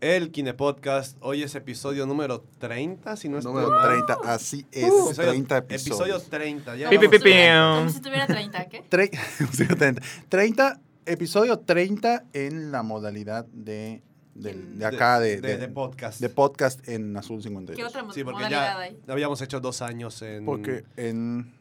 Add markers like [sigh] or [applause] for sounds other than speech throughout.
el Kine Podcast. Hoy es episodio número 30, si no estoy Número mal. 30, así es. Episodio- 30 episodios. Episodio 30. Ya Pi, pi, vamos- pi, pi. [laughs] [laughs] Como si tuviera 30, ¿qué? Tre- episodio 30. 30, episodio 30 en la modalidad de, del- de acá, de, de, de podcast. de podcast en Azul 52. ¿Qué otra mo- sí, porque modalidad ya hay? habíamos hecho dos años en... Porque en...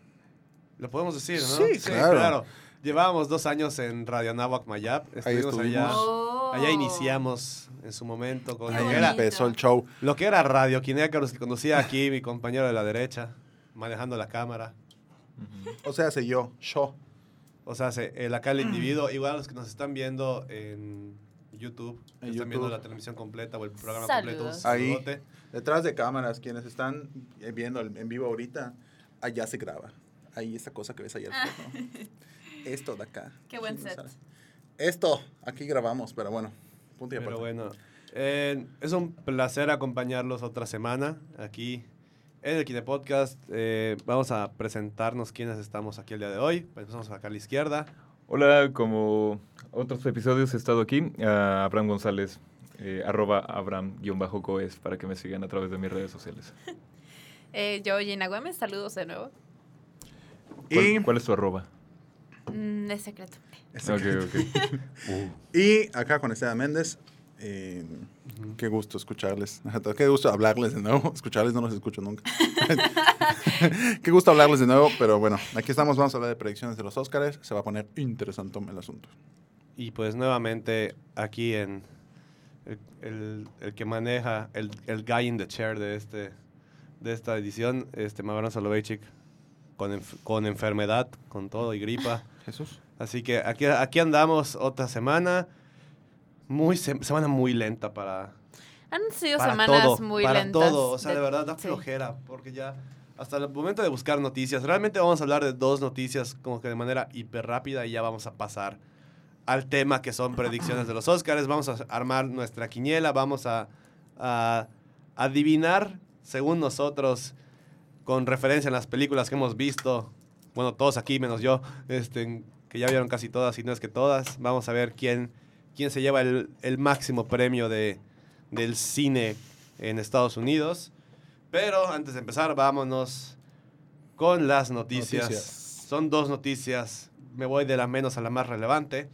Lo podemos decir, ¿no? Sí, claro. Llevábamos dos años en Radio Anáhuac Mayap. Ahí Estuvimos allá. estuvimos. Oh. Allá iniciamos en su momento con Ahí era, empezó el show. lo que era Radio Kinécaros, que conducía aquí mi compañero de la derecha, manejando la cámara. O sea, se yo, show. O sea, se- el acá el individuo, igual los que nos están viendo en YouTube, que En están YouTube. viendo la televisión completa o el programa completo, Saludos. Ahí. saludote. Detrás de cámaras, quienes están eh, viendo en vivo ahorita, allá se graba. Ahí esa cosa que ves allá. al fondo. Esto de acá. Qué buen set. Esto, aquí grabamos, pero bueno. Punto y Pero aparte. bueno, eh, es un placer acompañarlos otra semana aquí en el Kine Podcast. Eh, vamos a presentarnos quiénes estamos aquí el día de hoy. Empezamos acá a la izquierda. Hola, como otros episodios he estado aquí, a Abraham González, eh, arroba Abraham-Goes, para que me sigan a través de mis redes sociales. [laughs] Eh, yo, Gina Güemes, saludos de nuevo. ¿Cuál, Y- cuál es tu arroba? Mm, es secreto. Este- Ok, ok. [laughs] Y acá con Esteban Méndez. eh, Qué gusto escucharles. [laughs] Qué gusto hablarles de nuevo. [laughs] Escucharles no los escucho nunca. qué gusto hablarles de nuevo. Pero bueno, aquí estamos. Vamos a hablar de predicciones de los Óscares. Se va a poner interesante el asunto. Y pues nuevamente aquí en el, el- el que maneja, el, el guy in the chair de, este, de esta edición, este Mavrán Soloveitchik, con, enf- con enfermedad, con todo y gripa. Jesús. Así que aquí, aquí andamos otra semana. Muy se- semana muy lenta para, Han sido para semanas todo. muy para lentas. todo. O sea, de, verdad da sí. flojera. Porque ya hasta el momento de buscar noticias, realmente vamos a hablar de dos noticias como que de manera hiper rápida y ya vamos a pasar al tema que son predicciones de los Oscars. Vamos a armar nuestra quiniela, vamos a, a adivinar, según nosotros, con referencia en las películas que hemos visto, bueno, todos aquí menos yo, este, que ya vieron casi todas y no es que todas, vamos a ver quién, quién se lleva el, el máximo premio de, del cine en Estados Unidos. Pero antes de empezar, vámonos con las noticias. Noticias. Son dos noticias. Me voy de la menos a la más relevante.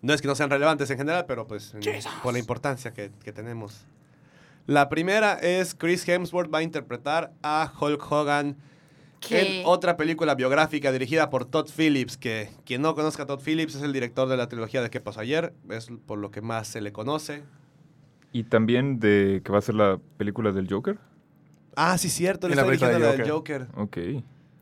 No es que no sean relevantes en general, pero pues por la importancia que, que tenemos. La primera es Chris Hemsworth va a interpretar a Hulk Hogan ¿Qué? en otra película biográfica dirigida por Todd Phillips, que quien no conozca a Todd Phillips es el director de la trilogía de ¿Qué pasó ayer? Es por lo que más se le conoce. Y también de que va a ser la película del Joker. Ah, sí, cierto, le la película dirigiendo de la del Joker. Ok.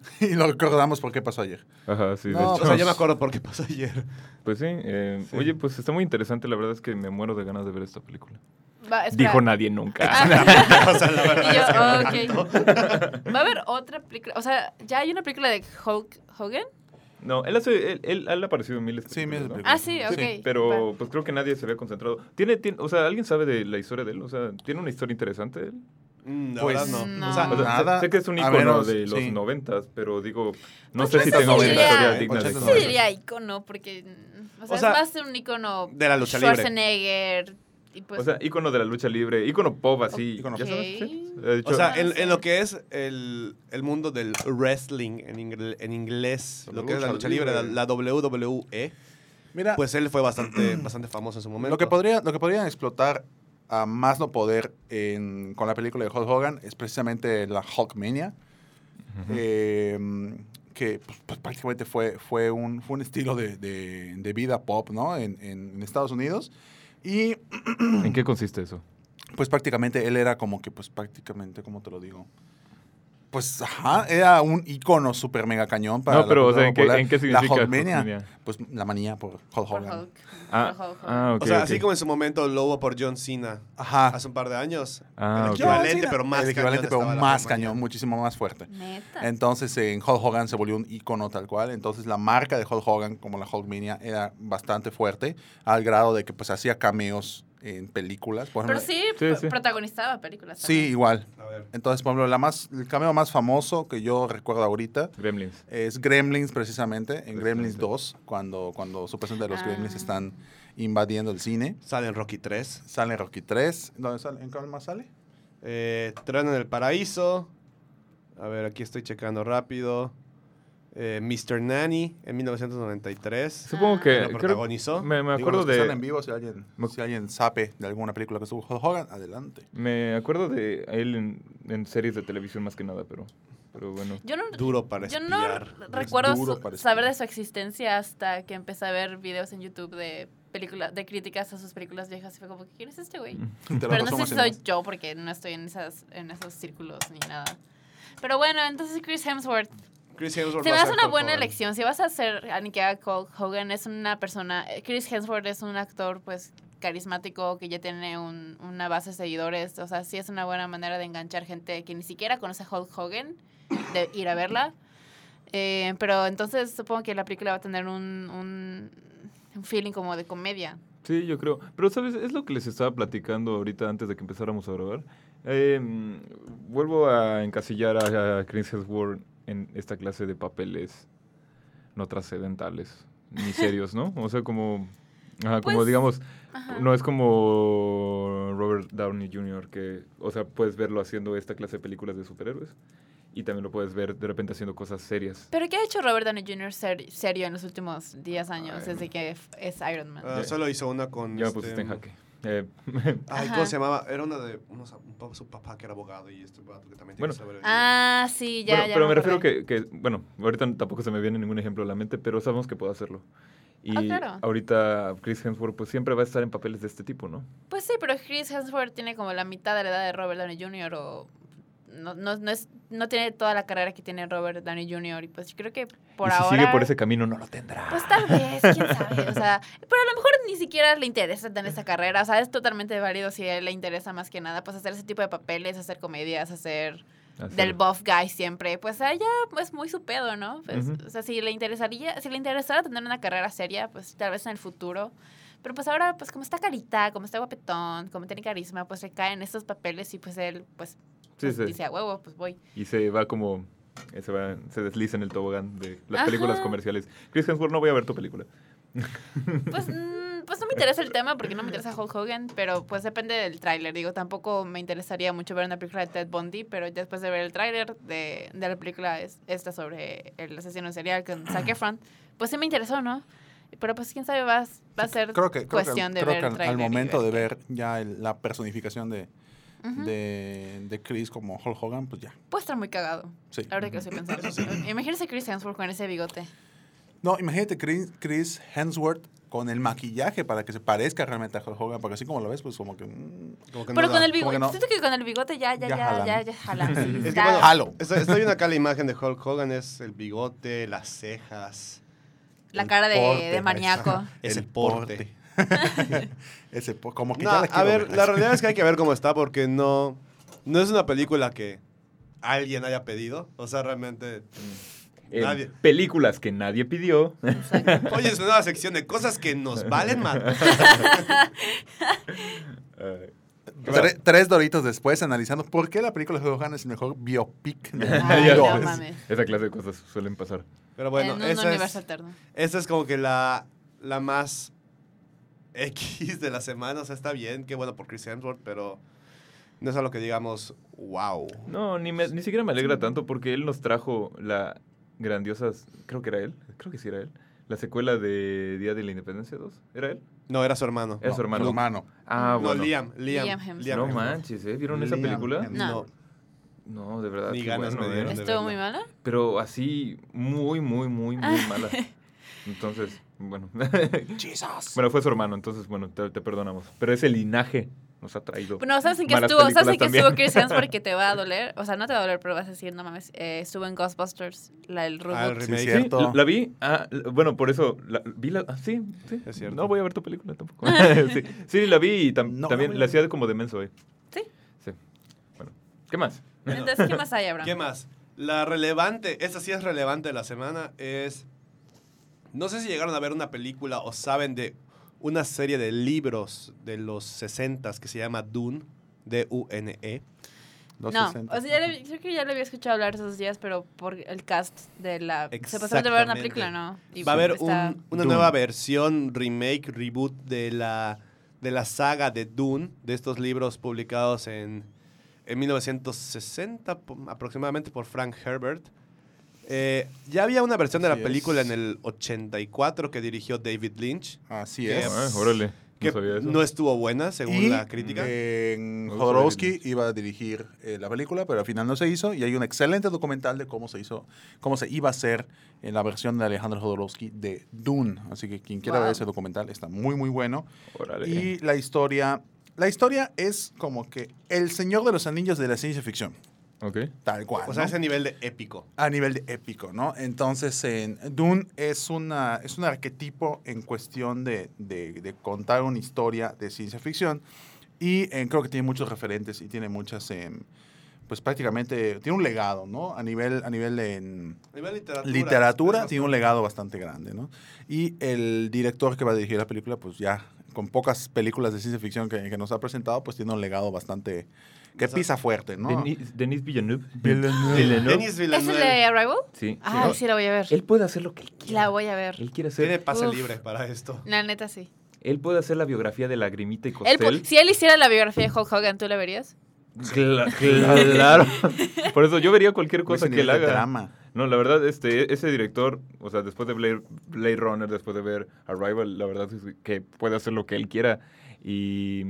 [laughs] Y lo recordamos por qué pasó ayer. Ajá, sí, de No, hecho. O sea, yo me acuerdo [laughs] por qué pasó ayer. Pues sí, eh, Sí. Oye, pues está muy interesante. La verdad es que me muero de ganas de ver esta película. Va. Dijo nadie nunca. [laughs] o sea, la verdad Y yo, es que me ok. encantó. Va a haber otra película. O sea, ¿ya hay una película de Hulk Hogan? No, él, hace, él, él, él ha aparecido en miles de Sí, miles de películas. Ah, sí, ok. Pero Va. pues creo que nadie se había concentrado. ¿Tiene, tiene, o sea, ¿alguien sabe de la historia de él? O sea, ¿tiene una historia interesante él? Mm, La Pues, verdad no. no. O sea, O sea, Nada, sé, sé que es un menos, de los sí. noventas, pero digo, no Pues sé si sí tenga una historia digna de 80, Sí diría icono, porque... O sea, O sea, es más de un icono... de la lucha libre. Y pues, O sea, ícono de la lucha libre, ícono pop así. Ícono ¿ya sabes? Sí. Hecho, O sea, Ah, en, en lo que es el, el mundo del wrestling en, ingle- en inglés, La lo que es la lucha libre, la, la WWE, Mira, pues él fue bastante, [clears throat] bastante famoso en su momento. lo que, podría, lo que podrían explotar a más no poder en- con la película de Hulk Hogan es precisamente la Hulkmania. ujú. eh, que pues, pues, prácticamente fue, fue, un, fue un estilo de, de- de vida pop, ¿no? En, en- en Estados Unidos. Y [clears throat] ¿En qué consiste eso? pues prácticamente él era como que, pues prácticamente, ¿cómo te lo digo? Pues, ajá, era un icono super mega cañón para No, pero, la o sea, ¿en qué, en qué significa La Hulkmania? Pues la manía por Hulk Por Hogan. Hulk. Ah, Por Hulk Hogan. ah, ok, o sea, ok. así como en su momento lo hubo por John Cena Ajá. hace un par de años. Ah, el equivalente, John pero más El equivalente, cañón pero más cañón, muchísimo más fuerte. Neta. Entonces en Hulk Hogan se volvió un icono tal cual. Entonces la marca de Hulk Hogan, como la Hulkmania, era bastante fuerte, al grado de que pues hacía cameos en películas. Por Pero ejemplo, sí, Sí, pro- sí. protagonizaba películas. sí, igual. A ver. Entonces, por ejemplo, la más, el cameo más famoso que yo recuerdo ahorita Gremlins. es Gremlins, precisamente, en Gremlins Precisamente. 2, cuando, cuando supuestamente los Ah. Gremlins están invadiendo el cine. Sale en Rocky 3. Sale Rocky 3. ¿Dónde sale? ¿En cuál más sale? Eh, Tren en el Paraíso. A ver, aquí estoy checando rápido. Eh, Mr. Nanny en 1993. Supongo que... Lo creo- protagonizó. me, me Digo, acuerdo los que están en de... vivo, si alguien, Me- si alguien sabe de alguna película que estuvo Hogan, adelante. Me acuerdo de él en, en series de televisión más que nada, pero... Pero bueno. Yo no, Duro para yo espiar. no recuerdo su- saber de su existencia hasta que empecé a ver videos en YouTube de películas, de críticas a sus películas viejas. Y fue como, ¿quién es este güey? Lo Pero no sé si soy yo porque no estoy en, esas, en esos círculos ni nada. Pero bueno, entonces Chris Hemsworth. Chris Hemsworth Se me a hace una buena Hogan. elección. Si vas a hacer que haga Hulk Hogan, es una persona. Chris Hemsworth es un actor, pues, carismático que ya tiene un- una base de seguidores. O sea, sí es una buena manera de enganchar gente que ni siquiera conoce a Hulk Hogan, de ir a verla. Eh, pero entonces supongo que la película va a tener un, un, un feeling como de comedia. Sí, yo creo. Pero, ¿sabes? Es lo que les estaba platicando ahorita antes de que empezáramos a grabar. Eh, mm, vuelvo a encasillar a, a Chris Hemsworth en esta clase de papeles no trascendentales ni serios, ¿no? O sea, como... ajá, como Pues, digamos, Ajá. no es como Robert Downey Jr., que, o sea, puedes verlo haciendo esta clase de películas de superhéroes y también lo puedes ver de repente haciendo cosas serias. ¿Pero qué ha hecho Robert Downey Jr. ser- serio en los últimos 10 años Ay, desde que f- es Iron Man? Ah, solo hizo una con. Ya me este, pusiste en jaque. Eh, [laughs] Ay. ¿cómo se llamaba? Era una de unos, un su papá que era abogado y este vato que también Bueno. tiene sobre- Ah, sí, ya, bueno, ya. pero me refiero acordé. que, que, bueno, ahorita tampoco se me viene ningún ejemplo a la mente, pero sabemos que puedo hacerlo. Y Ah, claro. ahorita Chris Hemsworth pues siempre va a estar en papeles de este tipo, ¿no? Pues sí, pero Chris Hemsworth tiene como la mitad de la edad de Robert Downey Jr. o no, no, no, es, no tiene toda la carrera que tiene Robert Downey Jr. Y pues yo creo que por y si ahora... sigue por ese camino no lo tendrá. Pues tal vez, quién [laughs] sabe. O sea, pero a lo mejor ni siquiera le interesa tener esa carrera. O sea, es totalmente válido si a él le interesa más que nada, pues hacer ese tipo de papeles, hacer comedias, hacer Así. del buff guy siempre. Pues a ella es muy su pedo, ¿no? Pues. O sea, si le interesaría, si le interesara tener una carrera seria, pues tal vez en el futuro. Pero pues ahora, pues como está carita, como está guapetón, como tiene carisma, pues le caen estos papeles y pues él, pues, Sí, pues, sí. dice a huevo, pues voy. Y se va como... eh, Se, va, se desliza en el tobogán de las Ajá. películas comerciales. Chris Hemsworth, no voy a ver tu película. [laughs] Pues, mm, pues no me interesa el tema porque no me interesa Hulk Hogan, pero pues depende del tráiler. Digo, tampoco me interesaría mucho ver una película de Ted Bundy, pero después de ver el tráiler de, de la película es, esta sobre el asesino serial con Zac Efron, pues sí me interesó, ¿no? Pero pues quién sabe, va, a- va a ser Creo que, creo que cuestión de creo ver que el al, tráiler. al momento de ver ya el- la personificación de, De, de Chris como Hulk Hogan, pues ya. Puede estar muy cagado, Sí. la verdad que lo estoy pensando. Imagínese Chris Hemsworth con ese bigote. No, imagínate Chris, Chris Hemsworth con el maquillaje para que se parezca realmente a Hulk Hogan, porque así como lo ves, pues como que... mm, Como que no Pero da. con el bigote, que no. siento que con el bigote ya, ya, Ya ya, jalan. ya, ya, jalan. sí, [laughs] Es que bueno, Jalo. Estoy, estoy viendo acá la imagen de Hulk Hogan, es el bigote, las cejas. La cara de, porte, de maníaco. Es el porte. [laughs] Ese como que No, ya la a ver, la realidad es que hay que ver cómo está porque no, no es una película que alguien haya pedido. O sea, realmente... En Nadie. películas que nadie pidió. Exacto. Oye, es una nueva sección de cosas que nos valen más. Tre- tres doritos después analizando por qué la película de Hogan es el mejor biopic de Ay, no mames. Esa clase de cosas suelen pasar. Pero bueno, en un esa universo es, alterno. esa es como que la, la más X de la semana. O sea, está bien, qué bueno por Chris Hemsworth, pero no es algo que digamos, wow. No, ni, me- ni siquiera me alegra tanto porque él nos trajo la grandiosa, creo que era él, creo que sí era él, la secuela de Día de la Independencia 2. ¿Era él? No, era su hermano. Era su hermano. hermano. Ah, no, bueno. Liam, Liam. Liam Hemsworth. Liam No manches, ¿eh? ¿Vieron esa película? Hemsworth. No. No, de verdad. Ni ganas bueno, me dieron ¿eh? de ¿Estuvo muy mala? Pero así, muy, muy, muy, muy mala. [laughs] Entonces, bueno. Jesus. bueno, fue su hermano, entonces, bueno, te, te perdonamos. Pero ese linaje nos ha traído. Bueno, ¿sabes en qué estuvo? ¿Sabes en qué estuvo. Chris Hemsworth que [laughs] te va a doler? O sea, no te va a doler, pero vas a decir, no mames, eh, estuvo en Ghostbusters, la, el Ah, reboot. el Sí, remake. Sí, la, la vi. Ah, bueno, por eso. La, vi la. Ah, sí, sí. Es cierto. No voy a ver tu película tampoco. [laughs] [laughs] sí, sí, la vi y tam- No, también no la hacía como de menso hoy. Sí. Sí. Bueno, ¿qué más? Entonces, ¿qué más hay, Abraham? ¿Qué más? La relevante, esta sí es relevante de la semana, es... No sé si llegaron a ver una película o saben de una serie de libros de los 60 que se llama Dune, D-U-N-E. No, 260. o sea, ya le- creo que ya le había escuchado hablar esos días, pero por el cast de la... Se pasaron de ver una película, ¿no? Y Va a haber está- un- una Dune. nueva versión, remake, reboot de la, de la saga de Dune, de estos libros publicados en, en 1960 po- aproximadamente por Frank Herbert. Eh, ya había una versión de la Así película es. en el 84 que dirigió David Lynch, Así que- es. Ah, órale. que no sabía eso. no estuvo buena según Y, la crítica. gusta Jodorowsky iba a dirigir eh, la película, pero al final no se hizo. Y hay un excelente documental de cómo se hizo, cómo se iba a hacer en la versión de Alejandro Jodorowsky de Dune. Así que quien quiera Wow. ver ese documental está muy, muy bueno. Órale. Y la historia, la historia es como que el Señor de los Anillos de la ciencia ficción, Ok. tal cual. o sea, ¿no? ese nivel de épico. a nivel de épico, ¿no? Entonces, en Dune es, una, es un arquetipo en cuestión de, de- de contar una historia de ciencia ficción y eh, creo que tiene muchos referentes y tiene muchas, em, pues prácticamente, tiene un legado, ¿no? A nivel, a nivel de en A nivel literatura. literatura tiene un legado bastante grande, ¿no? Y el director que va a dirigir la película, pues ya con pocas películas de ciencia ficción que, que nos ha presentado, pues tiene un legado bastante, que pisa fuerte, ¿no? Denis, Denis Villeneuve. Villeneuve. Denis ¿Es el Villeneuve de Arrival? Sí. Ah, sí. sí, la voy a ver. Él puede hacer lo que él quiera. La voy a ver. Él quiere hacer. tiene pase Uf. libre para esto. La neta, sí. Él puede hacer la biografía de Lagrimita y Él Costel. si él hiciera la biografía de Hulk Hogan, ¿tú la verías? Cla- [laughs] claro. Por eso yo vería cualquier cosa que él haga. drama. No, la verdad, este, ese director, o sea, después de Blade, Blade Runner, después de ver Arrival, la verdad es que puede hacer lo que él quiera. Y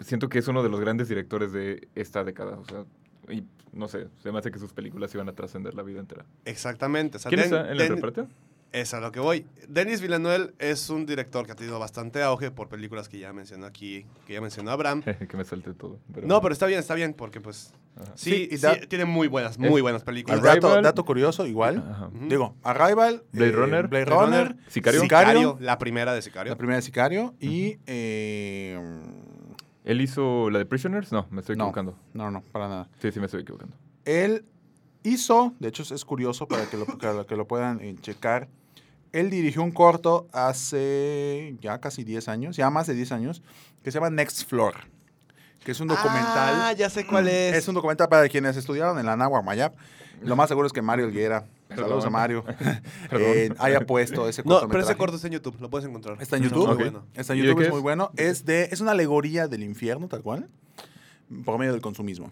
siento que es uno de los grandes directores de esta década. O sea, y no sé, se me hace que sus películas iban a trascender la vida entera. Exactamente. o sea, ¿Quién Den- está en el reparto? Es a lo que voy. Denis Villeneuve es un director que ha tenido bastante auge por películas que ya mencionó aquí, que ya mencionó Abraham. [laughs] que me salte todo. pero- No, pero está bien, está bien, porque pues Ajá. sí, Sí, y sí, tiene muy buenas, muy buenas películas. Arrival- dato, dato curioso, igual. Ajá. Digo, Arrival, Blade eh, Runner. Blade Blade Runner, Runner, Sicario. Sicario. la primera de Sicario. la primera de Sicario, y... eh, ¿Él hizo la de Prisoners? No, me estoy No. equivocando. no, no, para nada. Sí, sí, me estoy equivocando. Él hizo, de hecho es curioso para que lo, lo- que lo puedan eh, checar, él dirigió un corto hace ya casi 10 años, ya más de 10 años, que se llama Next Floor, que es un documental. Ah, ya sé cuál es. Es un documental para quienes estudiaron en la Nahua Mayap. Lo más seguro es que Mario Elguera, saludos a [laughs] Perdón. Mario, Perdón. eh, haya puesto ese No, cortometraje. pero ese corto está en YouTube, lo puedes encontrar. Está en YouTube. Muy Ok. bueno. Está en ¿Y de YouTube, es es? muy bueno. Es, de, es una alegoría del infierno, tal cual, por medio del consumismo.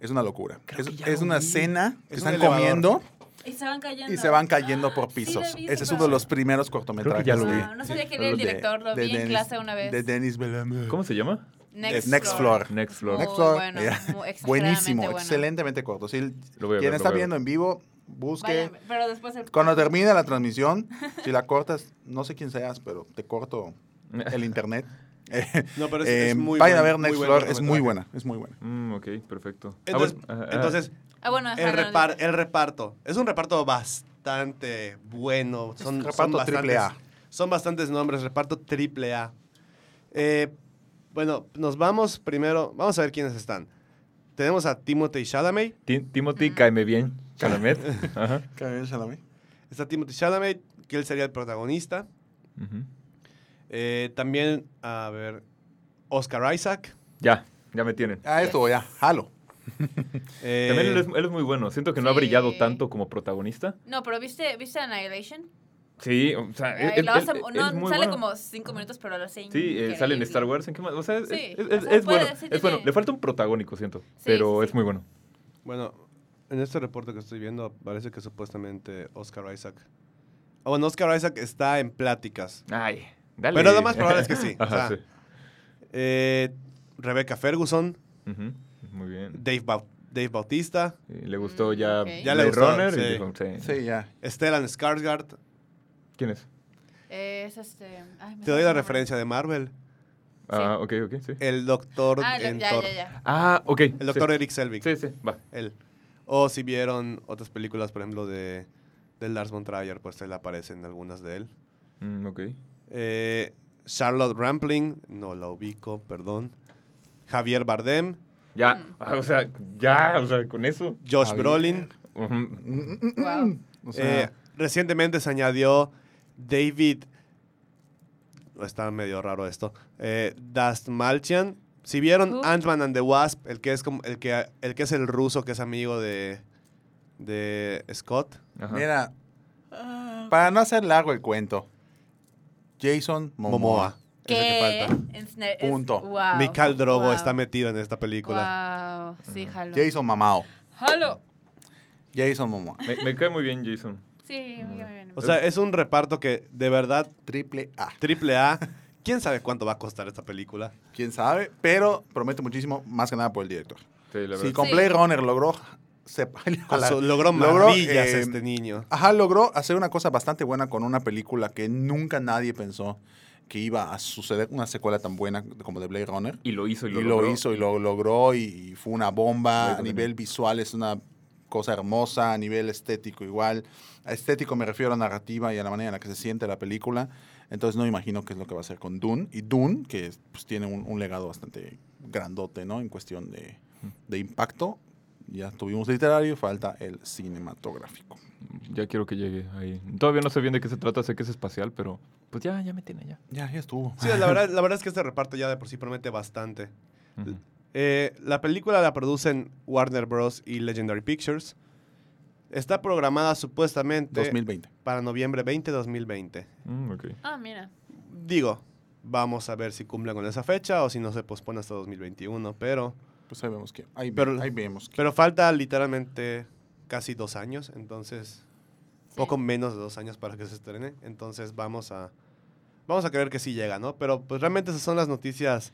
Es una locura. Es, que es una cena que Es están comiendo Y se van cayendo. y se van cayendo por Sí, lo pisos. vi, Ese es uno de los primeros cortometrajes. ya lo vi. Wow, no sabía que era el de- director, lo de vi en Denis- clase una vez. De Denis Villeneuve. ¿Cómo se llama? Es Next Floor. Next Floor. Muy Next Floor. bueno, Buenísimo, bueno. excelentemente corto. Si Lo voy a quien ver, lo está voy a viendo en vivo, busque. Vayan, pero después el... Cuando termine la transmisión, si la cortas, no sé quién seas, pero te corto el internet. [laughs] No, pero es, eh, es muy vayan a buen- ver Next Floor, es muy buena, es muy buena. Mm, ok, perfecto. Ah, Entonces, bueno, ajá, entonces Ah, bueno, el, repar- el reparto. Es un reparto bastante bueno. Son, son reparto bastantes- triple A. Son bastantes nombres, reparto triple A. Eh, bueno, nos vamos primero. Vamos a ver quiénes están. Tenemos a Timothy Chalamet. Ti- Timothy, cáeme bien. Chalamet. [laughs] Ajá. Está Timothy Chalamet, que él sería el protagonista. Eh, también, a ver, Oscar Isaac. Ya, ya me tienen. Ah, esto ya, jalo. [laughs] Eh, También él es, él es muy bueno. Siento que no ha brillado tanto como protagonista. No, pero ¿viste, ¿viste Annihilation? Sí, o sea, Ay, él, no, es muy sale bueno. como cinco minutos, pero lo hace Sí, eh, sale en. Star Wars. ¿En qué más? O sea, es, Sí, es- o es- sea, es puede- bueno. sí es bueno. Le falta un protagónico, siento. Sí, pero sí, es sí. muy bueno. Bueno, en este reporte que estoy viendo, parece que supuestamente Oscar Isaac. Ah, bueno, Oscar Isaac está en pláticas. Ay, dale. Pero lo más probable es que sí. [laughs] o Ajá, sea, sí. eh, Rebecca Ferguson, Muy bien. Dave, Dave Bautista, Sí, le gustó Mm, ya. Ya le gustó, Runner y sí. dijo, sí. Sí, ya. Stellan Skarsgård. ¿Quién es? Eh, es este... ay, Te doy la referencia de Marvel. Ah, ok, ok, sí. El doctor Ah, ya, en ya, Thor. ya, ya. Ah, ok. El doctor sí. Eric Selvig. Sí, sí, va. Él. O si vieron otras películas, por ejemplo, de, de Lars von Trier, pues él aparece en algunas de él. Mm, ok. Eh, Charlotte Rampling, no la ubico, perdón. Javier Bardem, Ya, o sea, ya, o sea, con eso. Josh Javier. Brolin. Mm, Wow. O sea, Eh, recientemente se añadió David. Está medio raro esto. Eh, Dastmalchian. Si vieron Who? Ant-Man and the Wasp, el que es como el que el que es el ruso que es amigo de de Scott. Ajá. mira, para no hacer largo el cuento, Jason Momoa. Momoa. Es el que ¿Qué? falta. Es- Punto. Wow. Mikal Drogo wow. está metido en esta película. Wow. Sí, jalo. Jason Mamao. Jalo. Jason Momoa. Me, me cae muy bien Jason. Sí, muy bien. O sea, es un reparto que de verdad Triple A. triple A. [laughs] ¿Quién sabe cuánto va a costar esta película? Quién sabe, pero promete muchísimo, más que nada por el director. Sí, la Si verdad. con Sí. Blade Runner logró. sepa- [laughs] Con la- su- logró logró, maravillas eh, este niño. Ajá, logró hacer una cosa bastante buena con una película que nunca nadie pensó que iba a suceder una secuela tan buena como de Blade Runner. Y lo hizo y Y lo, lo, logró. hizo y lo logró y, y fue una bomba. Blade A nivel Runner. visual es una cosa hermosa, a nivel estético igual. A estético me refiero a narrativa y a la manera en la que se siente la película. Entonces no me imagino qué es lo que va a hacer con Dune. Y Dune, que pues, tiene un, un legado bastante grandote, ¿no? En cuestión de, de impacto. Ya tuvimos literario, falta el cinematográfico. Ya quiero que llegue ahí. Todavía no sé bien de qué se trata, sé que es espacial, pero pues ya, ya me tiene ya. Ya, ya estuvo. Sí, la [laughs] verdad, la verdad es que este reparto ya de por sí promete bastante. Eh, la película la producen Warner Bros. y Legendary Pictures. Está programada supuestamente 2020. para noviembre 20 de 2020. Mm, ok. Ah, mira. Digo, vamos a ver si cumplen con esa fecha o si no se pospone hasta 2021, pero, Pues ahí vemos que. Ahí, ve- Pero- ahí vemos que. pero falta literalmente casi dos años, entonces Sí. poco menos de dos años para que se estrene, entonces vamos a vamos a creer que sí llega, ¿no? Pero pues realmente esas son las noticias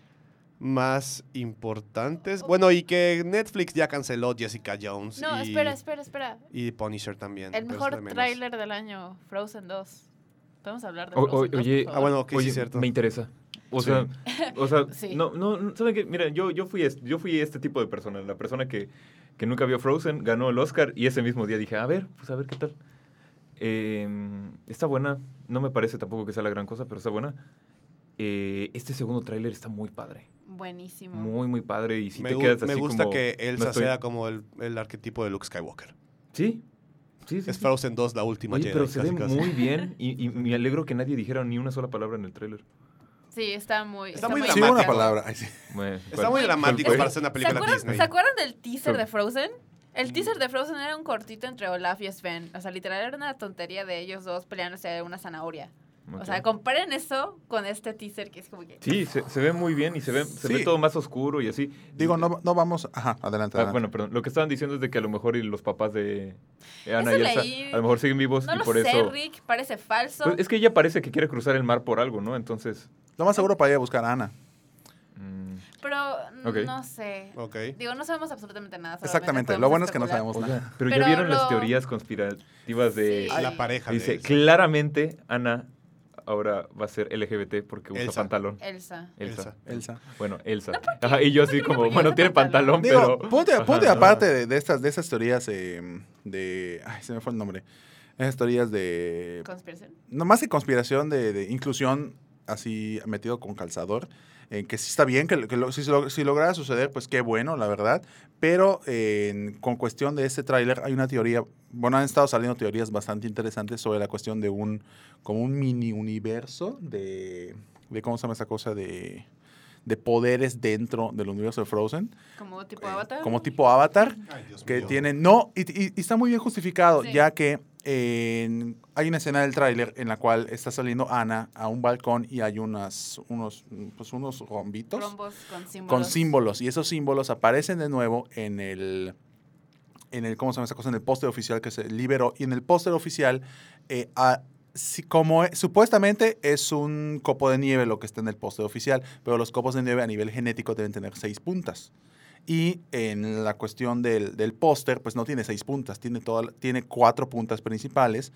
más importantes. Bueno, y que Netflix ya canceló Jessica Jones No, y, espera, espera, espera. y Punisher también. El mejor de tráiler del año, Frozen 2. ¿Podemos hablar de O- Frozen o- 2, oye, por Ah, favor? bueno, ok, sí Oye, es cierto. me interesa. O Sí. sea, o sea, [laughs] Sí. no, no, no, ¿saben qué? Mira, yo, yo, fui, es- yo fui este tipo de persona, la persona que, que nunca vio Frozen, ganó el Oscar y ese mismo día dije, a ver, pues a ver qué tal. Eh, está buena, no me parece tampoco que sea la gran cosa, pero está buena. Eh, este segundo tráiler está muy padre, Buenísimo. muy, muy padre y si me, te quedas me así gusta como, que no Elsa estoy- sea como el, el arquetipo de Luke Skywalker. Sí, sí, sí. Es sí. Frozen 2, la última Oye, Jedi, pero se casi, ve casi. muy bien [laughs] y, y me alegro que nadie dijera ni una sola palabra en el tráiler. Sí, está muy. Está muy Sí, dramático. una palabra. Ay, sí. Bueno, Está muy dramático para ser una ¿Se película acuerdan, Disney. ¿Se acuerdan del teaser de Frozen? El teaser de Frozen era un cortito entre Olaf y Sven. O sea, literal era una tontería de ellos dos peleándose una zanahoria. O sea, comparen eso con este teaser que es como que... Sí, se, se ve muy bien y se ve, se Sí. ve todo más oscuro y así. Digo, no, no vamos. Ajá, adelante. Ah, adelante. bueno, perdón. Lo que estaban diciendo es de que a lo mejor y los papás de Ana y Elsa leí. a lo mejor siguen vivos No y lo por sé, eso. Rick, parece falso. Pues es que ella parece que quiere cruzar el mar por algo, ¿no? Entonces. Lo más seguro para ir a buscar a Ana. mm, Pero mm, Ok. no sé. Digo, no sabemos absolutamente nada. solamente Exactamente. Lo bueno es que no sabemos nada. pero, Pero ya vieron las teorías conspirativas de. Sí. La pareja Dice, claramente Ana ahora va a ser LGBT porque usa Elsa. pantalón. Elsa. Elsa. Elsa. Bueno, Elsa. Ajá, y yo así como, bueno, tiene pantalón. pantalón, Digo, pero. ponte, Ajá, ponte ¿no? aparte de, de estas, de estas teorías eh, de. Ay, se me fue el nombre. Esas teorías de. Conspiración. No más de conspiración, de, de inclusión así metido con calzador. Que sí está bien, que, que lo- si, si lograra suceder, pues qué bueno, la verdad. Pero eh, con cuestión de este tráiler hay una teoría, bueno, han estado saliendo teorías bastante interesantes sobre la cuestión de un, como un mini universo de, de ¿cómo se llama esa cosa? De, de poderes dentro del universo de Frozen. Como tipo eh, Avatar. como tipo Avatar Ay, Dios que mío. tiene no y, y- y está muy bien justificado Sí. ya que en- hay una escena del tráiler en la cual está saliendo Ana a un balcón y hay unas unos pues unos rombitos Rombos con símbolos. con símbolos y esos símbolos aparecen de nuevo en el en el cómo se llama esa cosa en el póster oficial que se liberó y en el póster oficial eh, a- sí, como es- supuestamente es un copo de nieve lo que está en el póster oficial pero los copos de nieve a nivel genético deben tener seis puntas Y en la cuestión del, del póster, pues no tiene seis puntas, tiene, toda, tiene cuatro puntas principales,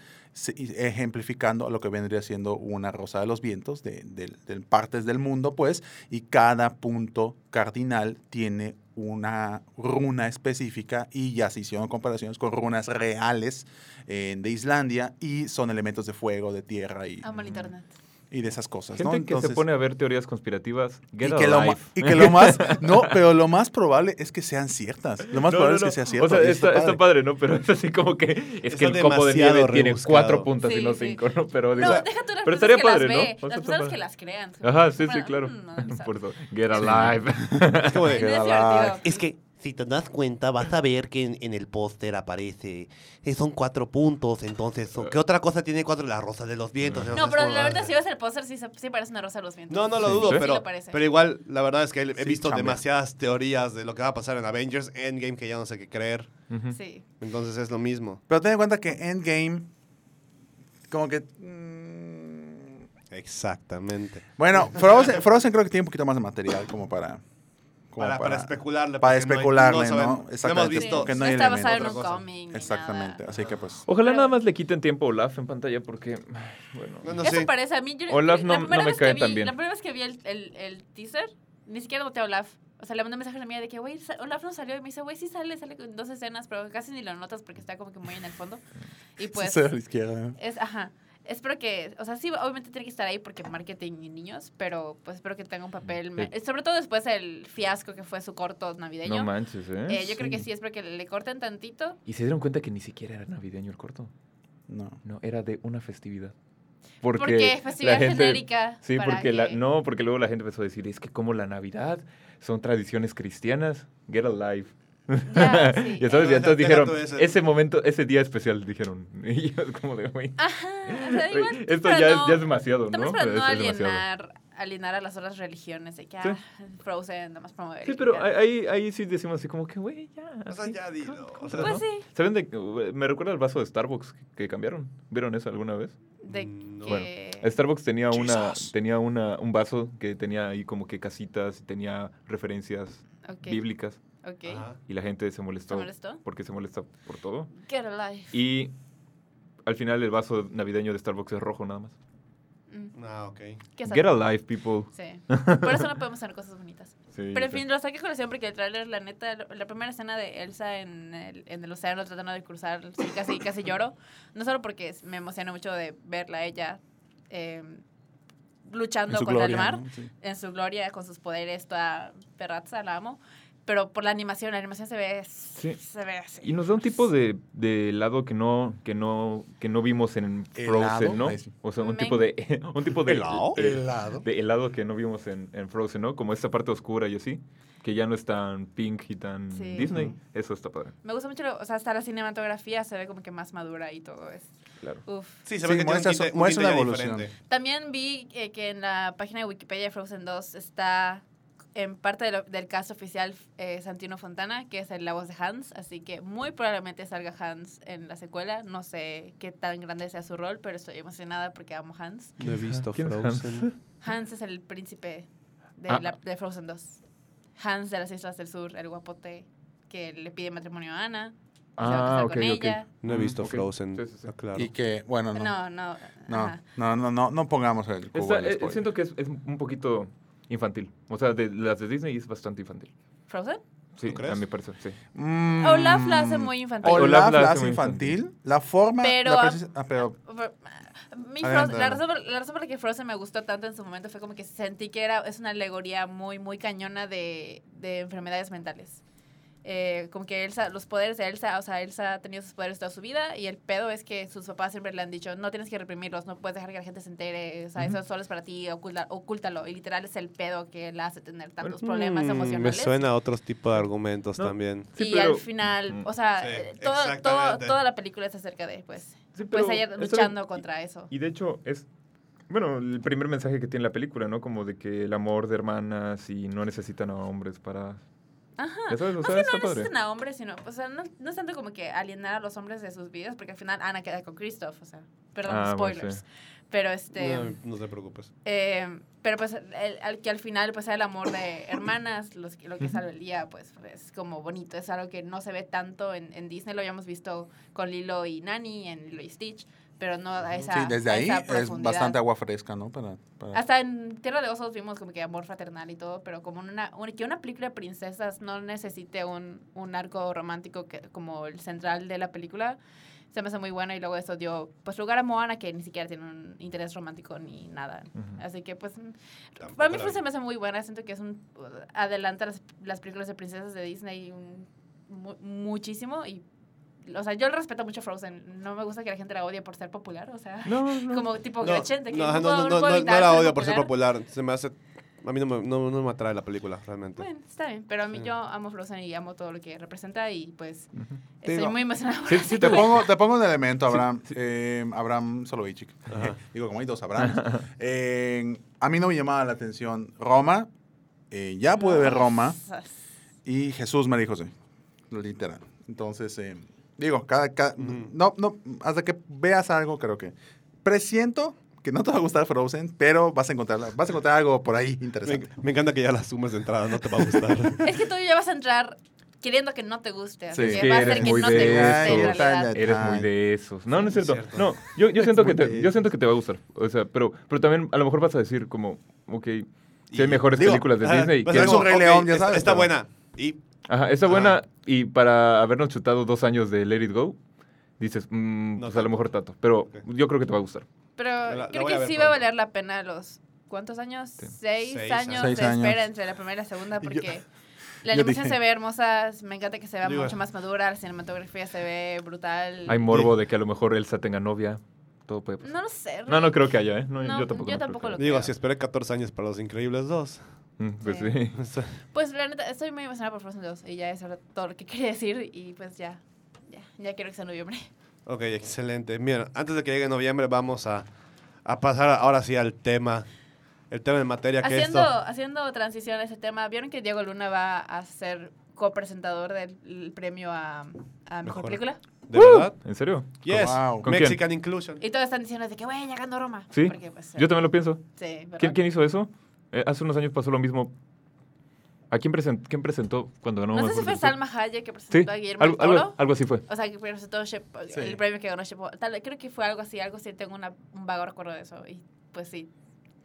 ejemplificando lo que vendría siendo una rosa de los vientos de, del- del partes del mundo, pues, y cada punto cardinal tiene una runa específica y ya se hicieron comparaciones con runas reales eh, de Islandia y son elementos de fuego, de tierra y, Amo el internet. Y de esas cosas. Gente ¿no? que se Entonces- pone a ver teorías conspirativas, get y que, lo, y que lo más, [laughs] no, pero lo más probable es que sean ciertas. Lo más No, probable no, es que no. sea cierto. O sea, y está, está padre. padre, ¿no? Pero es así como que es Está que el copo de demasiado nieve tiene rebuscado. cuatro puntas y Sí, no sí. cinco, ¿no? Pero digo, No, deja tú las pero estaría que padre, las ¿no? ve, las personas que las crean. Ajá, sí, sí, claro. no, [laughs] Por no get alive. Es como de, [laughs] Queda divertido. Es que si te das cuenta, vas a ver que en, en el póster aparece. eh, son cuatro puntos, entonces. son- ¿Qué otra cosa tiene cuatro? La rosa de los vientos. No, entonces pero la verdad, si ves el póster, sí, sí parece una rosa de los vientos. No, no lo Sí. dudo, ¿Sí? pero, lo parece. pero igual, la verdad es que he Sí, visto cambia. demasiadas teorías de lo que va a pasar en Avengers Endgame que ya no sé qué creer. Sí. Entonces es lo mismo. Pero ten en cuenta que Endgame, como que... mm, Exactamente. bueno, Frozen, Frozen creo que tiene un poquito más de material como para... como Para, para especularle. para especularle, ¿no? No hemos Exactamente. Sí, visto. que no hay está basado en un cómic. Exactamente, nada. así que pues... Ojalá Pero- nada más le quiten tiempo a Olaf en pantalla porque, [sighs] bueno. No, no Eso sé. parece a mí. Yo, Olaf la no- no me cae vi- tan bien. La primera vez que vi el, el, el teaser, ni siquiera noté a Olaf. O sea, le mandé un mensaje a la mía de que, güey, Olaf no salió. Y me dice, güey, sí sale, sale con dos escenas, pero casi ni lo notas porque está como que muy en el fondo. Y [laughs] pues, Sí, a la izquierda. es, ajá. Espero que, o sea, sí, obviamente tiene que estar ahí porque marketing y niños, pero pues espero que tenga un papel. Sobre todo después del fiasco que fue su corto navideño. No manches, ¿eh? Eh, yo creo que sí, espero que le corten tantito. Y se dieron cuenta que ni siquiera era navideño el corto. No. No, era de una festividad. Porque, Porque, la festividad gente- genérica. Sí, porque la, no, porque luego la gente empezó a decir, es que como la Navidad son tradiciones cristianas, get alive. Ya, sí. ya sabes, [laughs] y entonces dijeron, ese. momento, ese día especial, dijeron. [laughs] Y yo como de, güey. O sea, esto ya, no- es, ya es demasiado, ¿no? es para no alienar, alienar a las otras religiones de que Sí. ah, Frozen, nada más promover. Sí, pero ahí, ahí sí decimos así como que, güey, ya. O sea, así, ya dilo. ¿cómo- o sea, cómo Pues no? sí, ¿Saben de? Me recuerda el vaso de Starbucks que, que cambiaron. ¿Vieron eso alguna vez? de Mm, no. que... Starbucks tenía una tenía una un vaso que tenía ahí como que casitas y tenía referencias bíblicas ok. Ajá. y la gente se molestó ¿Se molestó? porque se molesta por todo Get alive. y al final el vaso navideño de Starbucks es rojo nada más. Mm, Ah, ok. ¿qué Get alive people. Sí. [laughs] Por eso no podemos hacer cosas bonitas. Sí, Pero en fin, lo saqué a colación porque el tráiler, la neta, la primera escena de Elsa en el, en el océano tratando de cruzar, sí, casi, casi lloro. No solo porque me emociona mucho de verla a ella eh, luchando contra el gloria, mar, ¿no? Sí. en su gloria, con sus poderes, toda perraza, la amo. Pero por la animación, la animación se ve, se ve así. Y nos da un tipo de, de helado que no que no que no vimos en ¿Helado? Frozen, ¿no? Sí. O sea, un Men- tipo de [laughs] un tipo de ¿Helado? de- Helado. de helado que no vimos en, en Frozen, ¿no? Como esta parte oscura y así, que ya no es tan pink y tan Sí. Disney. Ujú. Eso está padre, Me gusta mucho, lo- o sea, hasta la cinematografía se ve como que más madura y todo es. claro. Uf. Sí, se Sí, ve que tiene un muestra su- un muestra tinte una evolución. diferente. También vi eh, que en la página de Wikipedia de Frozen 2 está en parte de lo- del cast oficial eh, Santino Fontana, que es el la voz de Hans, así que muy probablemente salga Hans en la secuela. No sé qué tan grande sea su rol, pero estoy emocionada porque amo Hans. No he visto. Frozen. Hans es el príncipe de, Ah. la- de Frozen 2. Hans de las Islas del Sur, el guapote que le pide matrimonio a Ana. y se va a Ah, casar ok, con ok. ella. No he visto. Frozen. Sí, sí, sí. claro. Y que, bueno, no. No, no. No, no, no, no, no pongamos el cubo eh, spoiler. siento que es, es un poquito infantil. O sea, de las de Disney es bastante infantil. ¿Frozen? Sí, ¿Tú crees? a mi parecer, sí. Mm, Olaf la hace muy infantil. Olaf, la hace infantil. La forma. Pero, la ah, precis- ah, pero Mi Frozen- la, razón por, la razón por la que Frozen me gustó tanto en su momento fue como que sentí que era, es una alegoría muy, muy cañona de, de enfermedades mentales. Eh, como que Elsa, los poderes de Elsa, o sea, Elsa ha tenido sus poderes toda su vida y el pedo es que sus papás siempre le han dicho, no tienes que reprimirlos, no puedes dejar que la gente se entere, o sea, eso solo es para ti, oculta, ocúltalo. Y literal es el pedo que la hace tener tantos Bueno, problemas Mm, Me emocionales. suena a otros tipos de argumentos No. también. Sí, y pero- al final, Mm. o sea, Sí, eh, todo- todo- toda la película es acerca de, pues, Sí, pues ella luchando contra eso. Y de hecho es, bueno, el primer mensaje que tiene la película, ¿no? Como de que el amor de hermanas y no necesitan a hombres para... Ajá. Ya sabes, o sea, no necesitan a hombres, sino, o sea, no, no es tanto como que alienar a los hombres de sus vidas, porque al final Ana queda con Christoph, o sea, perdón, Ah, spoilers. sí. Pero este... No, no te preocupes. Eh, pero pues el, al- que al final pues sea el amor de hermanas, los, que- lo que salva el día, pues es como bonito, es algo que no se ve tanto en, en Disney, lo habíamos visto con Lilo y Nani, en Lilo y Stitch, pero no a esa Sí, desde a ahí es bastante agua fresca, ¿no? Para, para- Hasta en Tierra de Osos vimos como que amor fraternal y todo, pero como una, un- que una película de princesas no necesite un, un arco romántico que, como el central de la película, se me hace muy bueno y luego eso dio pues lugar a Moana que ni siquiera tiene un interés romántico ni nada. Así que pues Tampoco para mí pues, se me hace muy buena, siento que es un adelanta las, las películas de princesas de Disney un- mu- muchísimo y o sea, yo respeto mucho Frozen, no me gusta que la gente la odie por ser popular, o sea, No, no. [laughs] como tipo No, Gretchen, de que no, no, no, no, no no, puedo no, evitar la ser odio por ser popular. Se me hace. A mí no me, no, no me atrae la película, realmente. Bueno, está bien, pero a mí Sí. yo amo Frozen y amo todo lo que representa y pues Ujú. estoy Digo, muy emocionada. por Sí, la sí Te pongo, te pongo un elemento, Abraham. Eh, Abraham Soloveitchik. [laughs] Digo, como hay dos Abraham. [laughs] Eh, a mí no me llamaba la atención Roma. Eh, ya pude ver Roma. Y Jesús, María y José. Literal. Entonces, eh, digo, cada, cada- Ujú. no, no, hasta que veas algo, creo que. Presiento que no te va a gustar Frozen, pero vas a encontrar, vas a encontrar algo por ahí Me, interesante. me encanta que ya la sumas de entrada, no te va a gustar. [laughs] Es que tú ya vas a entrar queriendo que no te guste, así Sí. que va a ser que muy no te de guste en. Eres muy de esos. No, no es cierto. cierto. No, yo, yo siento que te, yo siento que te va a gustar. O sea, pero, pero también a lo mejor vas a decir como, ok, si hay Y- mejores digo, películas de Disney. vas a que- es un Rey León, ya está- sabes, Está pero- buena. Y Ajá, está Ajá. buena y para habernos chutado dos años de Let It Go, dices, mm, No pues a lo mejor tanto. Pero yo creo que te va a gustar. Pero La- la creo voy a que ver sí va a valer la pena los... ¿Cuántos años? Sí. Seis, Seis años. Seis de espera entre la primera y la segunda [laughs] porque [laughs] la animación se ve hermosa, me encanta que se vea Digo- mucho más madura, la cinematografía se ve brutal. Hay morbo de que a lo mejor Elsa tenga novia. Todo puede pasar. No lo sé. No, no creo que haya, ¿eh? No, No, yo tampoco. yo no creo tampoco que lo haya. digo, creo. si esperé 14 años para Los Increíbles 2. Mm, Pues Sí. sí. [laughs] Pues la neta, estoy muy emocionada por Frozen 2 y ya era todo lo que quería decir y pues ya, ya, ya quiero que sea noviembre. Ok, excelente. Mira, antes de que llegue noviembre vamos a, a pasar ahora sí al tema. El tema en materia que Haciendo, esto... haciendo transición a ese tema, ¿vieron que Diego Luna va a ser copresentador del el premio a, a mejor, Mejor. película? ¿De verdad? ¿En serio? Yes. Wow. ¿Con Mexican Inclusion. Y todos están diciendo de que, güey, ya ganó Roma. Sí. Porque, pues, Yo también lo pienso. Sí. ¿Quién, quién hizo eso? Eh, hace unos años pasó lo mismo. ¿A quién, present- quién presentó cuando ganó No sé si fue? Salma Hayek que Sí, presentó a Guillermo algo, del Toro. algo, algo así fue. O sea, que presentó Shep- Sí. el premio que ganó Shep- Tal, creo que fue algo así, algo así. Tengo una, un vago recuerdo de eso. Y pues sí.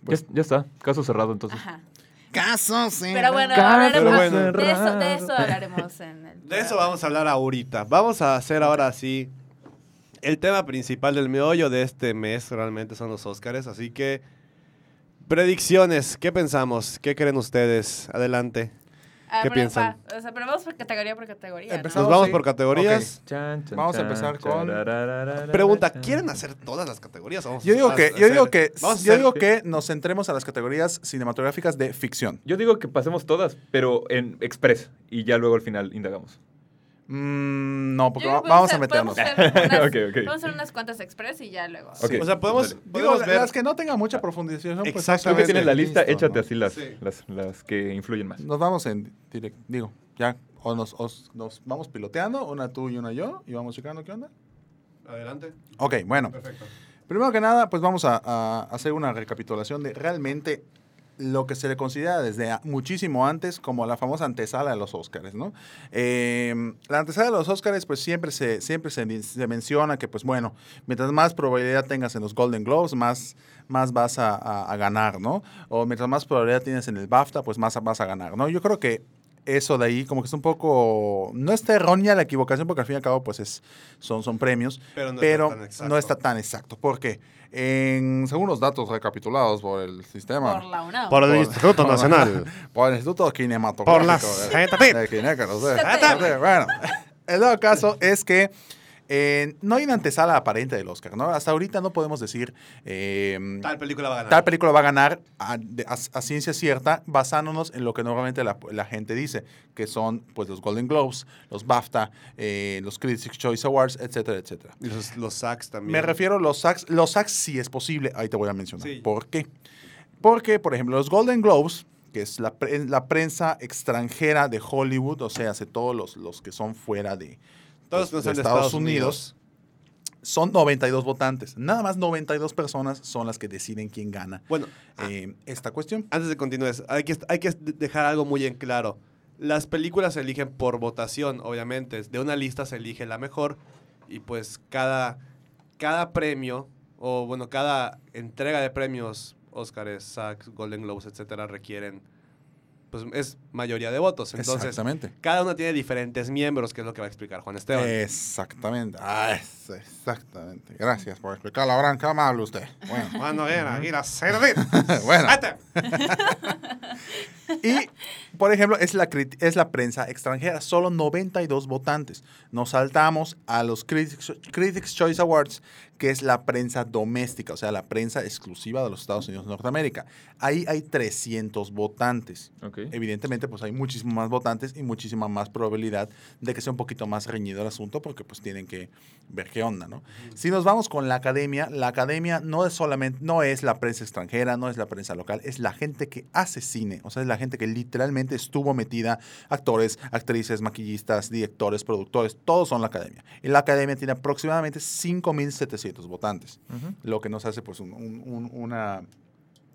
Ya, ya está, caso cerrado entonces. Ajá. Casos, sí. Pero bueno, Caso hablaremos bueno. de, eso, de eso hablaremos en el. De eso vamos a hablar ahorita. Vamos a hacer ahora sí el tema principal del meollo de este mes. Realmente son los Óscares. Así que, predicciones. ¿Qué pensamos? ¿Qué creen ustedes? Adelante. Ah, ¿Qué pero, piensan? pa- o sea, pero vamos por categoría por categoría. Nos vamos sí. por categorías. Chan, chan, Vamos a chan, empezar con- Pregunta. ¿quieren hacer todas las categorías? Vamos Yo digo a que, yo hacer- digo que, yo hacer- digo que nos centremos a las categorías cinematográficas de ficción. Yo digo que pasemos todas, pero en express. Y ya luego al final indagamos. Mm, no, porque va- vamos a meternos. hacer- podemos hacer unas- [laughs] Ok, ok. Vamos a hacer unas cuantas express y ya luego. O sea, podemos. Digo, ver... las que no tengan mucha profundización, pues Exactamente. Tú que tienes la lista, listo, échate ¿no? así las, Sí. las, las que influyen más. Nos vamos en directo, digo, ya, o nos, os- nos vamos piloteando, una tú y una yo, y vamos checando qué onda. Adelante. Ok, bueno, Perfecto. primero que nada, pues vamos a, a hacer una recapitulación de realmente lo que se le considera desde muchísimo antes como la famosa antesala de los Óscares, ¿no? Eh, la antesala de los Óscares, pues siempre se, siempre se, se menciona que, pues bueno, mientras más probabilidad tengas en los Golden Globes, más, más vas a, a- a ganar, ¿no? O mientras más probabilidad tienes en el BAFTA, pues más vas a ganar, ¿no? Yo creo que eso de ahí como que es un poco, no está errónea la equivocación porque al fin y al cabo pues es, son, son premios, Pero no pero está tan exacto. no está tan exacto. ¿Por qué? En, según los datos recapitulados por el sistema, Por la UNAM. Por el Por- Instituto [laughs] por- Nacional. [laughs] por el Instituto Cinematográfico. Por las... de- de Gineca, no sé. Bueno, el dado caso es que eh, no hay una antesala aparente del Oscar, ¿no? Hasta ahorita no podemos decir eh, Tal película va a ganar. tal película va a ganar a, de- a- a ciencia cierta basándonos en lo que normalmente la, la gente dice, que son pues los Golden Globes, los BAFTA, eh, los Critics' Choice Awards, etcétera, etcétera. Y los, los SACs también. Me refiero a los SACs. Los SACs sí es posible. Ahí te voy a mencionar. Sí. ¿Por qué? Porque, por ejemplo, los Golden Globes, que es la, pre- la prensa extranjera de Hollywood, o sea, hace todos los, los que son fuera de, Todos no de de Estados Unidos. son 92 votantes. Nada más 92 personas son las que deciden quién gana Bueno, eh, esta cuestión. antes de continuar, hay que, hay que dejar algo muy en claro. Las películas se eligen por votación, obviamente. De una lista se elige la mejor y pues cada, cada premio, o bueno, cada entrega de premios, Oscars, SAG, Golden Globes, etcétera, requieren, pues es mayoría de votos. Entonces, Exactamente. cada uno tiene diferentes miembros, que es lo que va a explicar Juan Esteban. Exactamente. Ah, es- exactamente. Gracias por explicarlo, Abraham. ¿Qué amable usted? Bueno, Cuando era ir a servir. bueno. [laughs] Y, por ejemplo, es la, es la prensa extranjera, solo 92 votantes. Nos saltamos a los Critics, Critics Choice Awards, que es la prensa doméstica, o sea, la prensa exclusiva de los Estados Unidos de Norteamérica. Ahí hay 300 votantes. Evidentemente, pues hay muchísimos más votantes y muchísima más probabilidad de que sea un poquito más reñido el asunto porque pues tienen que ver qué onda, ¿no? Si nos vamos con la academia, la academia no es solamente, no es la prensa extranjera, no es la prensa local, es la gente que hace cine, o sea, es la gente que literalmente estuvo metida, actores, actrices, maquillistas, directores, productores, todos son la academia. Y la academia tiene aproximadamente 5.700 votantes, Ujú. lo que nos hace pues un- un- un- una,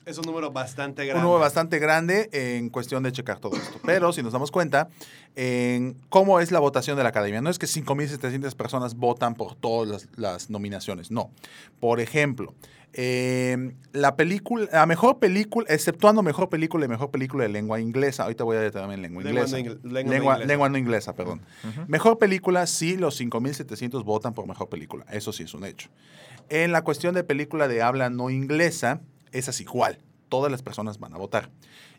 Es un número bastante un grande. número bastante grande en cuestión de checar todo esto. Pero si nos damos cuenta en cómo es la votación de la academia, no es que 5.700 personas votan por todas las, las nominaciones, no. Por ejemplo, eh, la película, la mejor película, exceptuando mejor película y mejor película de lengua inglesa, ahorita voy a detenerme en lengua Lengua inglesa. no ingl- lengua no lengua, inglesa. lengua no inglesa, perdón. Mejor película, sí, los 5.700 votan por mejor película. Eso sí es un hecho. En la cuestión de película de habla no inglesa, esa es igual. Todas las personas van a votar.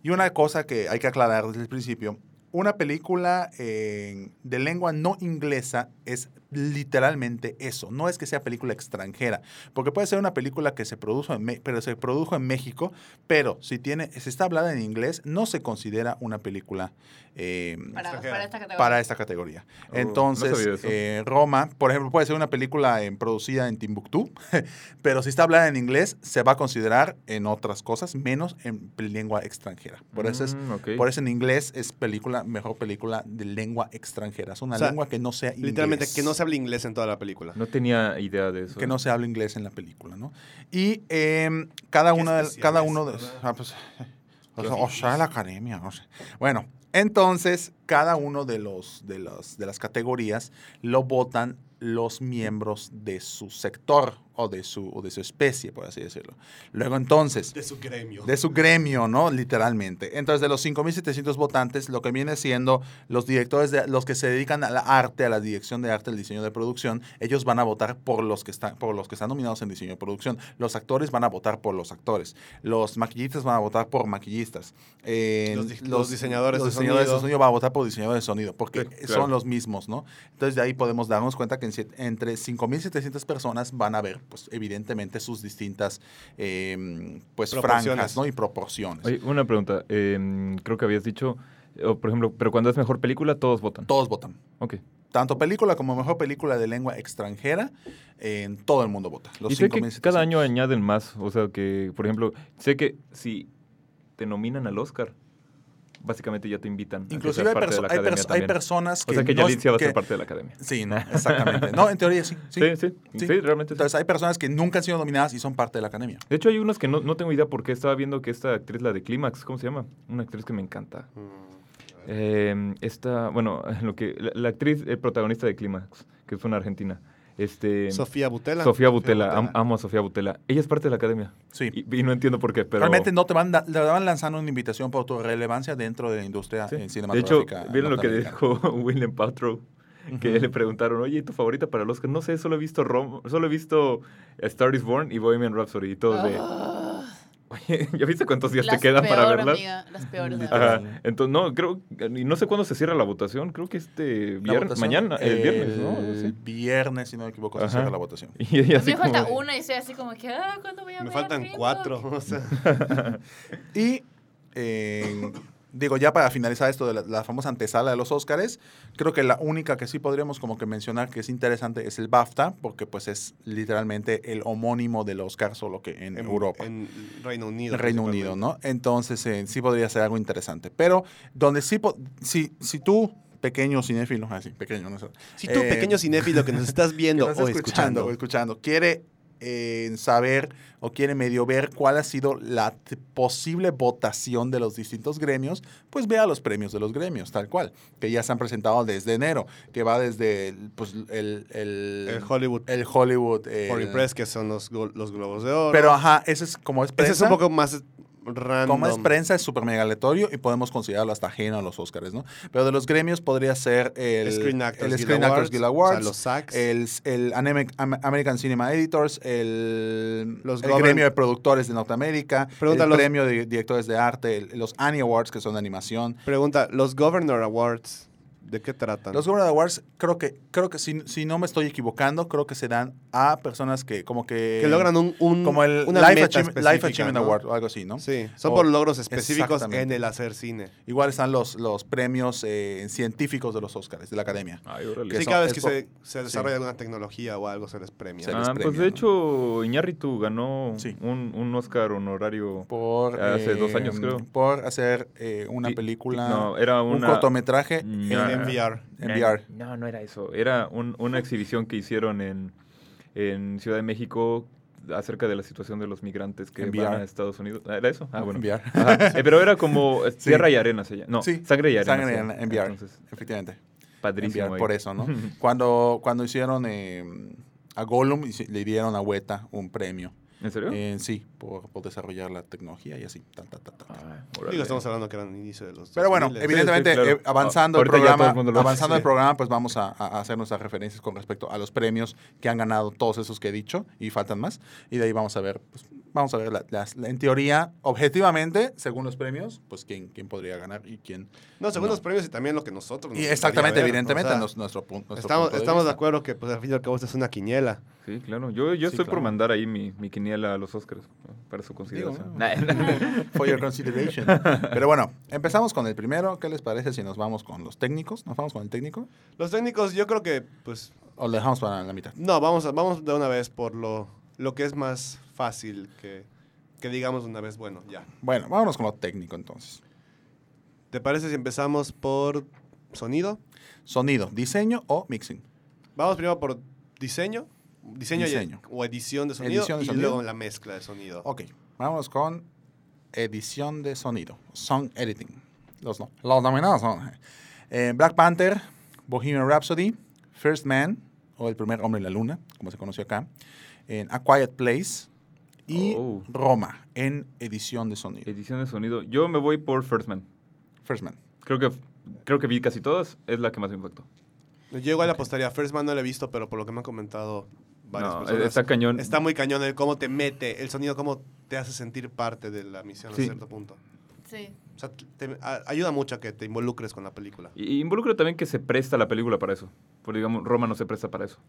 Y una cosa que hay que aclarar desde el principio, una película eh, de lengua no inglesa es literalmente eso. No es que sea película extranjera, porque puede ser una película que se produjo en, pero se produjo en México, pero si tiene, si está hablada en inglés, no se considera una película eh, Para, esta categoría. para esta categoría. Oh, Entonces, eh, Roma, por ejemplo, puede ser una película en- producida en Timbuktu, [laughs] pero si está hablada en inglés, se va a considerar en otras cosas, menos en lengua extranjera. Por eso es, Mm, por eso en inglés es película, mejor película de lengua extranjera. Es una O sea, lengua que no sea inglés. Literalmente, que no se hable inglés en toda la película. No tenía idea de eso. que no se hable inglés en la película, ¿no? Y em, cada uno de, cada uno de, ah, pues, o sea, o sea, la academia, no sé. Bueno, entonces cada uno de los de los de las categorías lo votan los miembros de su sector o de su o de su especie, por así decirlo. Luego entonces De su gremio. de su gremio, ¿no? Literalmente. Entonces, de los 5.700 votantes, lo que viene siendo los directores, de, los que se dedican al arte, a la dirección de arte, al diseño de producción, ellos van a votar por los que están, por los que están nominados en diseño de producción. Los actores van a votar por los actores. Los maquillistas van a votar por maquillistas. Eh, Los di- los diseñadores los de diseñadores sonido. de sonido van a votar por diseñadores de sonido, porque Sí, claro. son los mismos, ¿no? Entonces, de ahí podemos darnos cuenta que en entre 5.700 personas van a ver, pues, evidentemente, sus distintas, eh, pues, franjas, ¿no? Y proporciones. Oye, una pregunta. eh, creo que habías dicho, por ejemplo, pero cuando es mejor película, todos votan. Todos votan. Ok. Tanto película como mejor película de lengua extranjera, en todo el mundo vota. Los y sé que 5.700. cada año añaden más. O sea, que, por ejemplo, sé que si te nominan al Oscar, básicamente ya te invitan. a que Inclusive seas hay, parte de la hay, personas que... O sea, que no- Yalitza va a ser parte de la academia. Sí, no, [laughs] exactamente. No, en teoría sí. Sí, Sí, sí. Sí, realmente sí. Entonces hay personas que nunca han sido nominadas y son parte de la academia. De hecho, hay unos que no, no tengo idea porque estaba viendo que esta actriz, la de Clímax, ¿cómo se llama? Una actriz que me encanta. Eh, esta, bueno, [laughs] lo que, la, la actriz eh, protagonista de Clímax, que es una argentina. Este, Sofía Butela. Sofía Butela, am- Butela. amo a Sofía Butela. Ella es parte de la academia. Sí. Y, y no entiendo por qué, pero... Realmente no te van, da- te van lanzando una invitación por tu relevancia dentro de la industria Sí. eh, De hecho, cinematográfica. ¿vieron lo que dijo [laughs] William Paltrow? Que le preguntaron, oye, ¿tu favorita para el Oscar? No sé, solo he visto Rom solo he visto Star is Born y Bohemian Rhapsody y todos de... Oye, [laughs] ¿ya viste cuántos días las te quedan para peor, verlas? amiga, las peores. Ajá. Entonces, no, creo, y no sé cuándo se cierra la votación, creo que este viernes, mañana, el viernes, ¿no? el Sí. viernes, si no me equivoco, se cierra la votación. [laughs] Y así mí me falta como una y estoy así como que, ah, ¿cuándo voy a Me ver faltan cuatro. O sea. [laughs] Y eh, digo, ya para finalizar esto de la, la famosa antesala de los Óscares, creo que la única que sí podríamos como que mencionar que es interesante es el BAFTA, porque pues es literalmente el homónimo del Oscar, solo que en, Europa. En Reino Unido. En Reino Unido, ¿no? Entonces, eh, sí podría ser algo interesante. Pero donde sí, si, si tú pequeño cinéfilo, así, pequeño, no sé. Si tú, Eh, pequeño cinéfilo que nos estás [laughs] que viendo nos o escuchando, o escuchando, quiere eh, saber o quiere medio ver cuál ha sido la posible votación de los distintos gremios, pues vea los premios de los gremios, tal cual, que ya se han presentado desde enero, que va desde pues, el, el, el Hollywood el Hollywood. el- Foreign Press, que son los, los globos de oro. Pero ajá, ese es como es ese es un poco más random. Como es prensa, es súper mega aleatorio y podemos considerarlo hasta ajeno a los Oscars, ¿no? Pero de los gremios podría ser el Screen Actors el Guild Screen Awards, Actors Guild o sea, Awards, los SAGs. el, el American Cinema Editors, el, Los el gremio de productores de Norteamérica, Pregunta el los- premio de directores de arte, el- los Annie Awards, que son de animación. Pregunta, ¿los Governor Awards de qué tratan? Los Governor Awards, creo que, creo que si, si no me estoy equivocando, creo que se dan a personas que como que... que logran un, un como el una Life, meta Achievement, Life específica, Achievement ¿no? Award o algo así, ¿no? Sí, son O- por logros específicos en el hacer cine. Igual están los, los premios eh, científicos de los Oscars, de la academia. Ay, órale. Que Sí, son- cada vez que por- se, se desarrolla alguna tecnología o algo se les premia. Se les Ah, pues de ¿no? hecho, Iñárritu ganó Sí. un, un Oscar honorario. Por, Hace eh, dos años, creo. Por hacer eh, una película, No, era un cortometraje Mm, en, En VR. en VR. No, no era eso. Era un- una exhibición que hicieron en, en Ciudad de México acerca de la situación de los migrantes que van a Estados Unidos. Ah, ¿Era eso? Ah, bueno. Eh, pero era como [laughs] Sí. tierra y arena. Se llama. No, Sí, sangre y arena. Sangre VR, Entonces, efectivamente. En padrísimo. Por eso, ¿no? [laughs] cuando, cuando hicieron eh, a Gollum, le dieron a Weta un premio. ¿En serio? Eh, sí, por, por desarrollar la tecnología y así. ta, ta, ta, ta, ta. Ah. Digo, estamos hablando que eran inicio de los Pero bueno, 2000s. evidentemente, Sí, sí, claro. eh, avanzando Ah, el programa, el hace. avanzando el programa, pues vamos a, a hacer nuestras referencias con respecto a los premios que han ganado todos esos que he dicho y faltan más. Y de ahí vamos a ver, pues, vamos a ver la- en teoría, objetivamente, según los premios, pues quién, quién podría ganar y quién. No, según No. los premios y también lo que nosotros nos Y exactamente, ver, evidentemente, o sea, nuestro, estamos punto de estamos de acuerdo que, pues, al fin y al cabo, esta es una quiniela. Sí, claro. Yo, yo Sí, estoy por mandar ahí mi, mi quiniela a los Oscars para su consideración. ¿no? Nah, [laughs] For your consideration. Pero bueno, empezamos con el primero. ¿Qué les parece si nos vamos con los técnicos? ¿Nos vamos con el técnico? Los técnicos, yo creo que, pues, ¿O lo dejamos para la mitad? no, vamos, a- vamos de una vez por lo, lo que es más fácil que, que digamos una vez, bueno, ya. Bueno, vámonos con lo técnico entonces. ¿Te parece si empezamos por sonido? Sonido, diseño o mixing. Vamos primero por diseño, diseño, y- Diseño. o edición de sonido Edición de y sonido. luego la mezcla de sonido. Ok, vamos con edición de sonido, song editing. Los, no, los nominados son eh, Black Panther, Bohemian Rhapsody, First Man, o El primer hombre en la luna, como se conoció acá, en A Quiet Place y Oh. Roma, en edición de sonido. Edición de sonido. Yo me voy por First Man. First Man. Creo que, creo que vi casi todas. Es la que más me impactó. Yo igual apostaría, First Man no lo he visto, pero por lo que me han comentado varias No, personas. está cañón. Está muy cañón el cómo te mete, el sonido, cómo te hace sentir parte de la misión Sí. a cierto punto. Sí. O sea, te- a- ayuda mucho a que te involucres con la película. Y involucra también que se presta la película para eso. Porque, digamos, Roma no se presta para eso.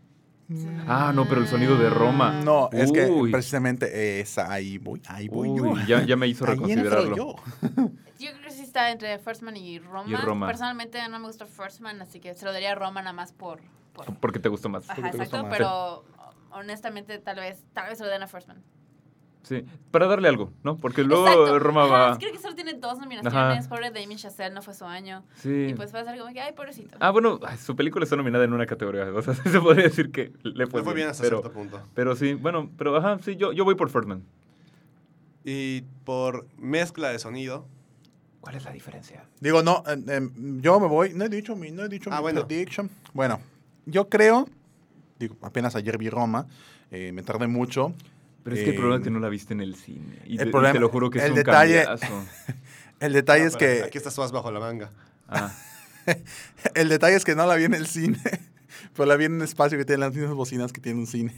Ah, no, pero el sonido de Roma. No, es que precisamente es ahí voy, ahí voy yo. Ya, ya me hizo reconsiderarlo. yo. [laughs] Yo creo que sí está entre First Man y Roma. Y Roma. Personalmente no me gusta First Man, así que se lo daría a Roma nada más por... por- Porque te gusta más. Ajá, te exacto, más. pero honestamente tal vez, tal vez se lo den a First Man. Sí, para darle algo, ¿no? Porque luego Exacto. Roma Ajá, va... Creo que solo tiene dos nominaciones. Ajá. Pobre Damien Chazelle, no fue su año. Sí. Y pues va a ser como que, ay, pobrecito. Ah, bueno, su película está nominada en una categoría. O sea, [laughs] se podría decir que le fue, Le fue bien hasta pero, cierto punto. pero sí, bueno, pero ajá, sí, yo, yo voy por First Man. Y por mezcla de sonido, ¿Cuál es la diferencia? Digo, no, eh, eh, yo me voy, no he dicho mi, no he dicho Ah, mi bueno. prediction. Bueno, yo creo, digo, apenas ayer vi Roma, eh, me tardé mucho. Pero es que el problema es que no la viste en el cine. Y, el te, y problema- te lo juro que es el un detalle- cambiazo. [laughs] El detalle Ah, es que Aquí estás más bajo la manga. Ah, [laughs] el detalle es que no la vi en el cine, [laughs] pero la vi en un espacio que tiene las mismas bocinas que tiene un cine.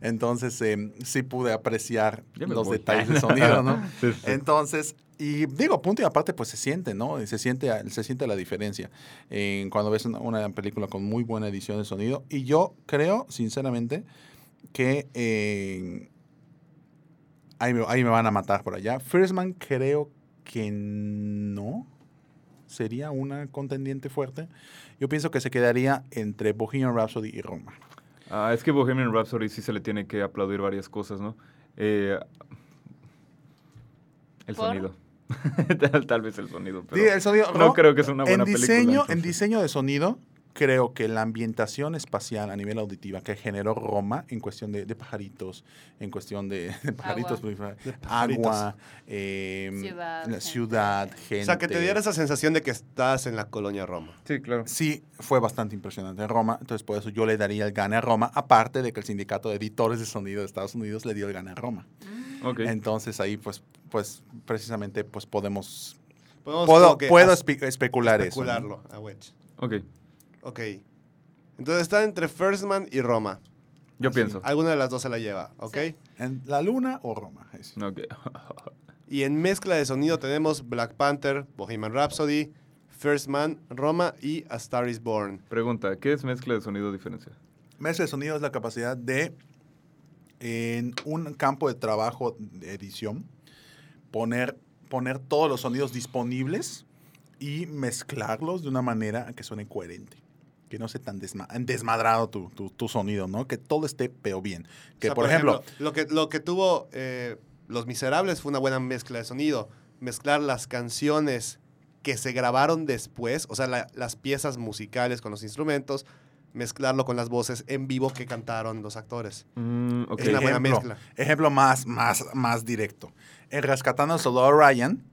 Entonces eh, sí pude apreciar los voy. detalles de sonido, ¿no? Sí, sí. Entonces, y digo, punto y aparte, pues se siente, ¿no? Se siente, se siente la diferencia en cuando ves una, una película con muy buena edición de sonido. Y yo creo, sinceramente, que eh, ahí, me, ahí me van a matar por allá. First Man creo que no. Sería una contendiente fuerte. Yo pienso que se quedaría entre Bohemian Rhapsody y Roma. Ah, es que Bohemian Rhapsody sí se le tiene que aplaudir varias cosas, ¿no? Eh, el ¿Por? sonido. [laughs] tal, tal vez el sonido, pero Sí, el sonido. no creo que es una en buena película. diseño, En entonces. diseño de sonido, creo que la ambientación espacial a nivel auditiva que generó Roma en cuestión de, de pajaritos, en cuestión de, [laughs] de pajaritos, Agua. pajaritos. agua, eh, Ciudad, la gente. ciudad, gente. O sea, que te diera esa sensación de que estás en la colonia Roma. Sí, claro. Sí, fue bastante impresionante en Roma, entonces por eso yo le daría el gane a Roma, aparte de que el sindicato de editores de sonido de Estados Unidos le dio el gane a Roma. Ok. Entonces ahí pues, pues precisamente pues podemos, Podemos puedo, puedo espe- especular eso. ¿no? especularlo a Wedge. Ok. Ok. Entonces está entre First Man y Roma. Yo Así, pienso. Alguna de las dos se la lleva, ¿ok? Sí. ¿En la luna o Roma? Ok. Y en mezcla de sonido tenemos Black Panther, Bohemian Rhapsody, First Man, Roma y A Star is Born. Pregunta, ¿qué es mezcla de sonido diferencia? Mezcla de sonido es la capacidad de, en un campo de trabajo de edición, poner, poner todos los sonidos disponibles y mezclarlos de una manera que suene coherente. Que no sea tan desma- desmadrado tu, tu- tu sonido, ¿no? Que todo esté pero bien. Que, O sea, por, ejemplo, lo que, lo que tuvo eh, Los Miserables fue una buena mezcla de sonido. Mezclar las canciones que se grabaron después, o sea, la- las piezas musicales con los instrumentos, mezclarlo con las voces en vivo que cantaron los actores. Mm. Es una buena ejemplo, mezcla. ejemplo más, más, más directo. En Rescatando al Soldado Ryan,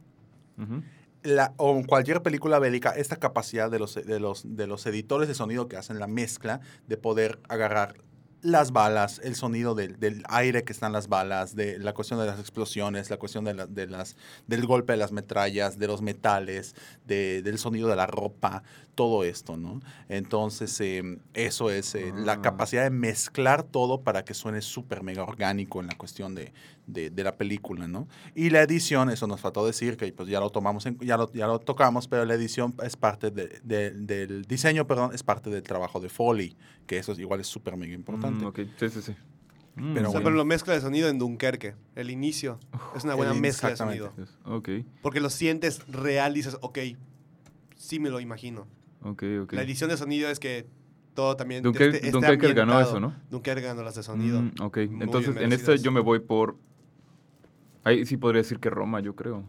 Ujú. La- o en cualquier película bélica, esta capacidad de los, de, los, de los editores de sonido que hacen la mezcla de poder agarrar las balas, el sonido del, del aire que están las balas, de la cuestión de las explosiones, la cuestión de, la- de las, del golpe de las metrallas, de los metales, de- del sonido de la ropa, todo esto, ¿no? Entonces, eh, eso es eh, la Ah. capacidad de mezclar todo para que suene súper mega orgánico en la cuestión de, de- de la película, ¿no? Y la edición, eso nos faltó decir, que pues ya lo tomamos, en- ya, lo, ya lo tocamos, pero la edición es parte de- de- del diseño, perdón, es parte del trabajo de Foley, que eso es, igual es súper mega importante. Mm, ok, sí, sí, sí. Mm, Pero o sea, bueno. pero lo mezcla de sonido en Dunkerque, el inicio. Es una buena El mezcla de sonido. Yes, Ok, Porque lo sientes real, dices, ok, sí me lo imagino. ok, ok. La edición de sonido es que todo también Dunker- esté- esté Dunkerque ganó eso, ¿no? Dunkerque ganó las de sonido. Mm, ok, Muy entonces en esta merecidas. yo me voy por... Ahí sí podría decir que Roma, yo creo.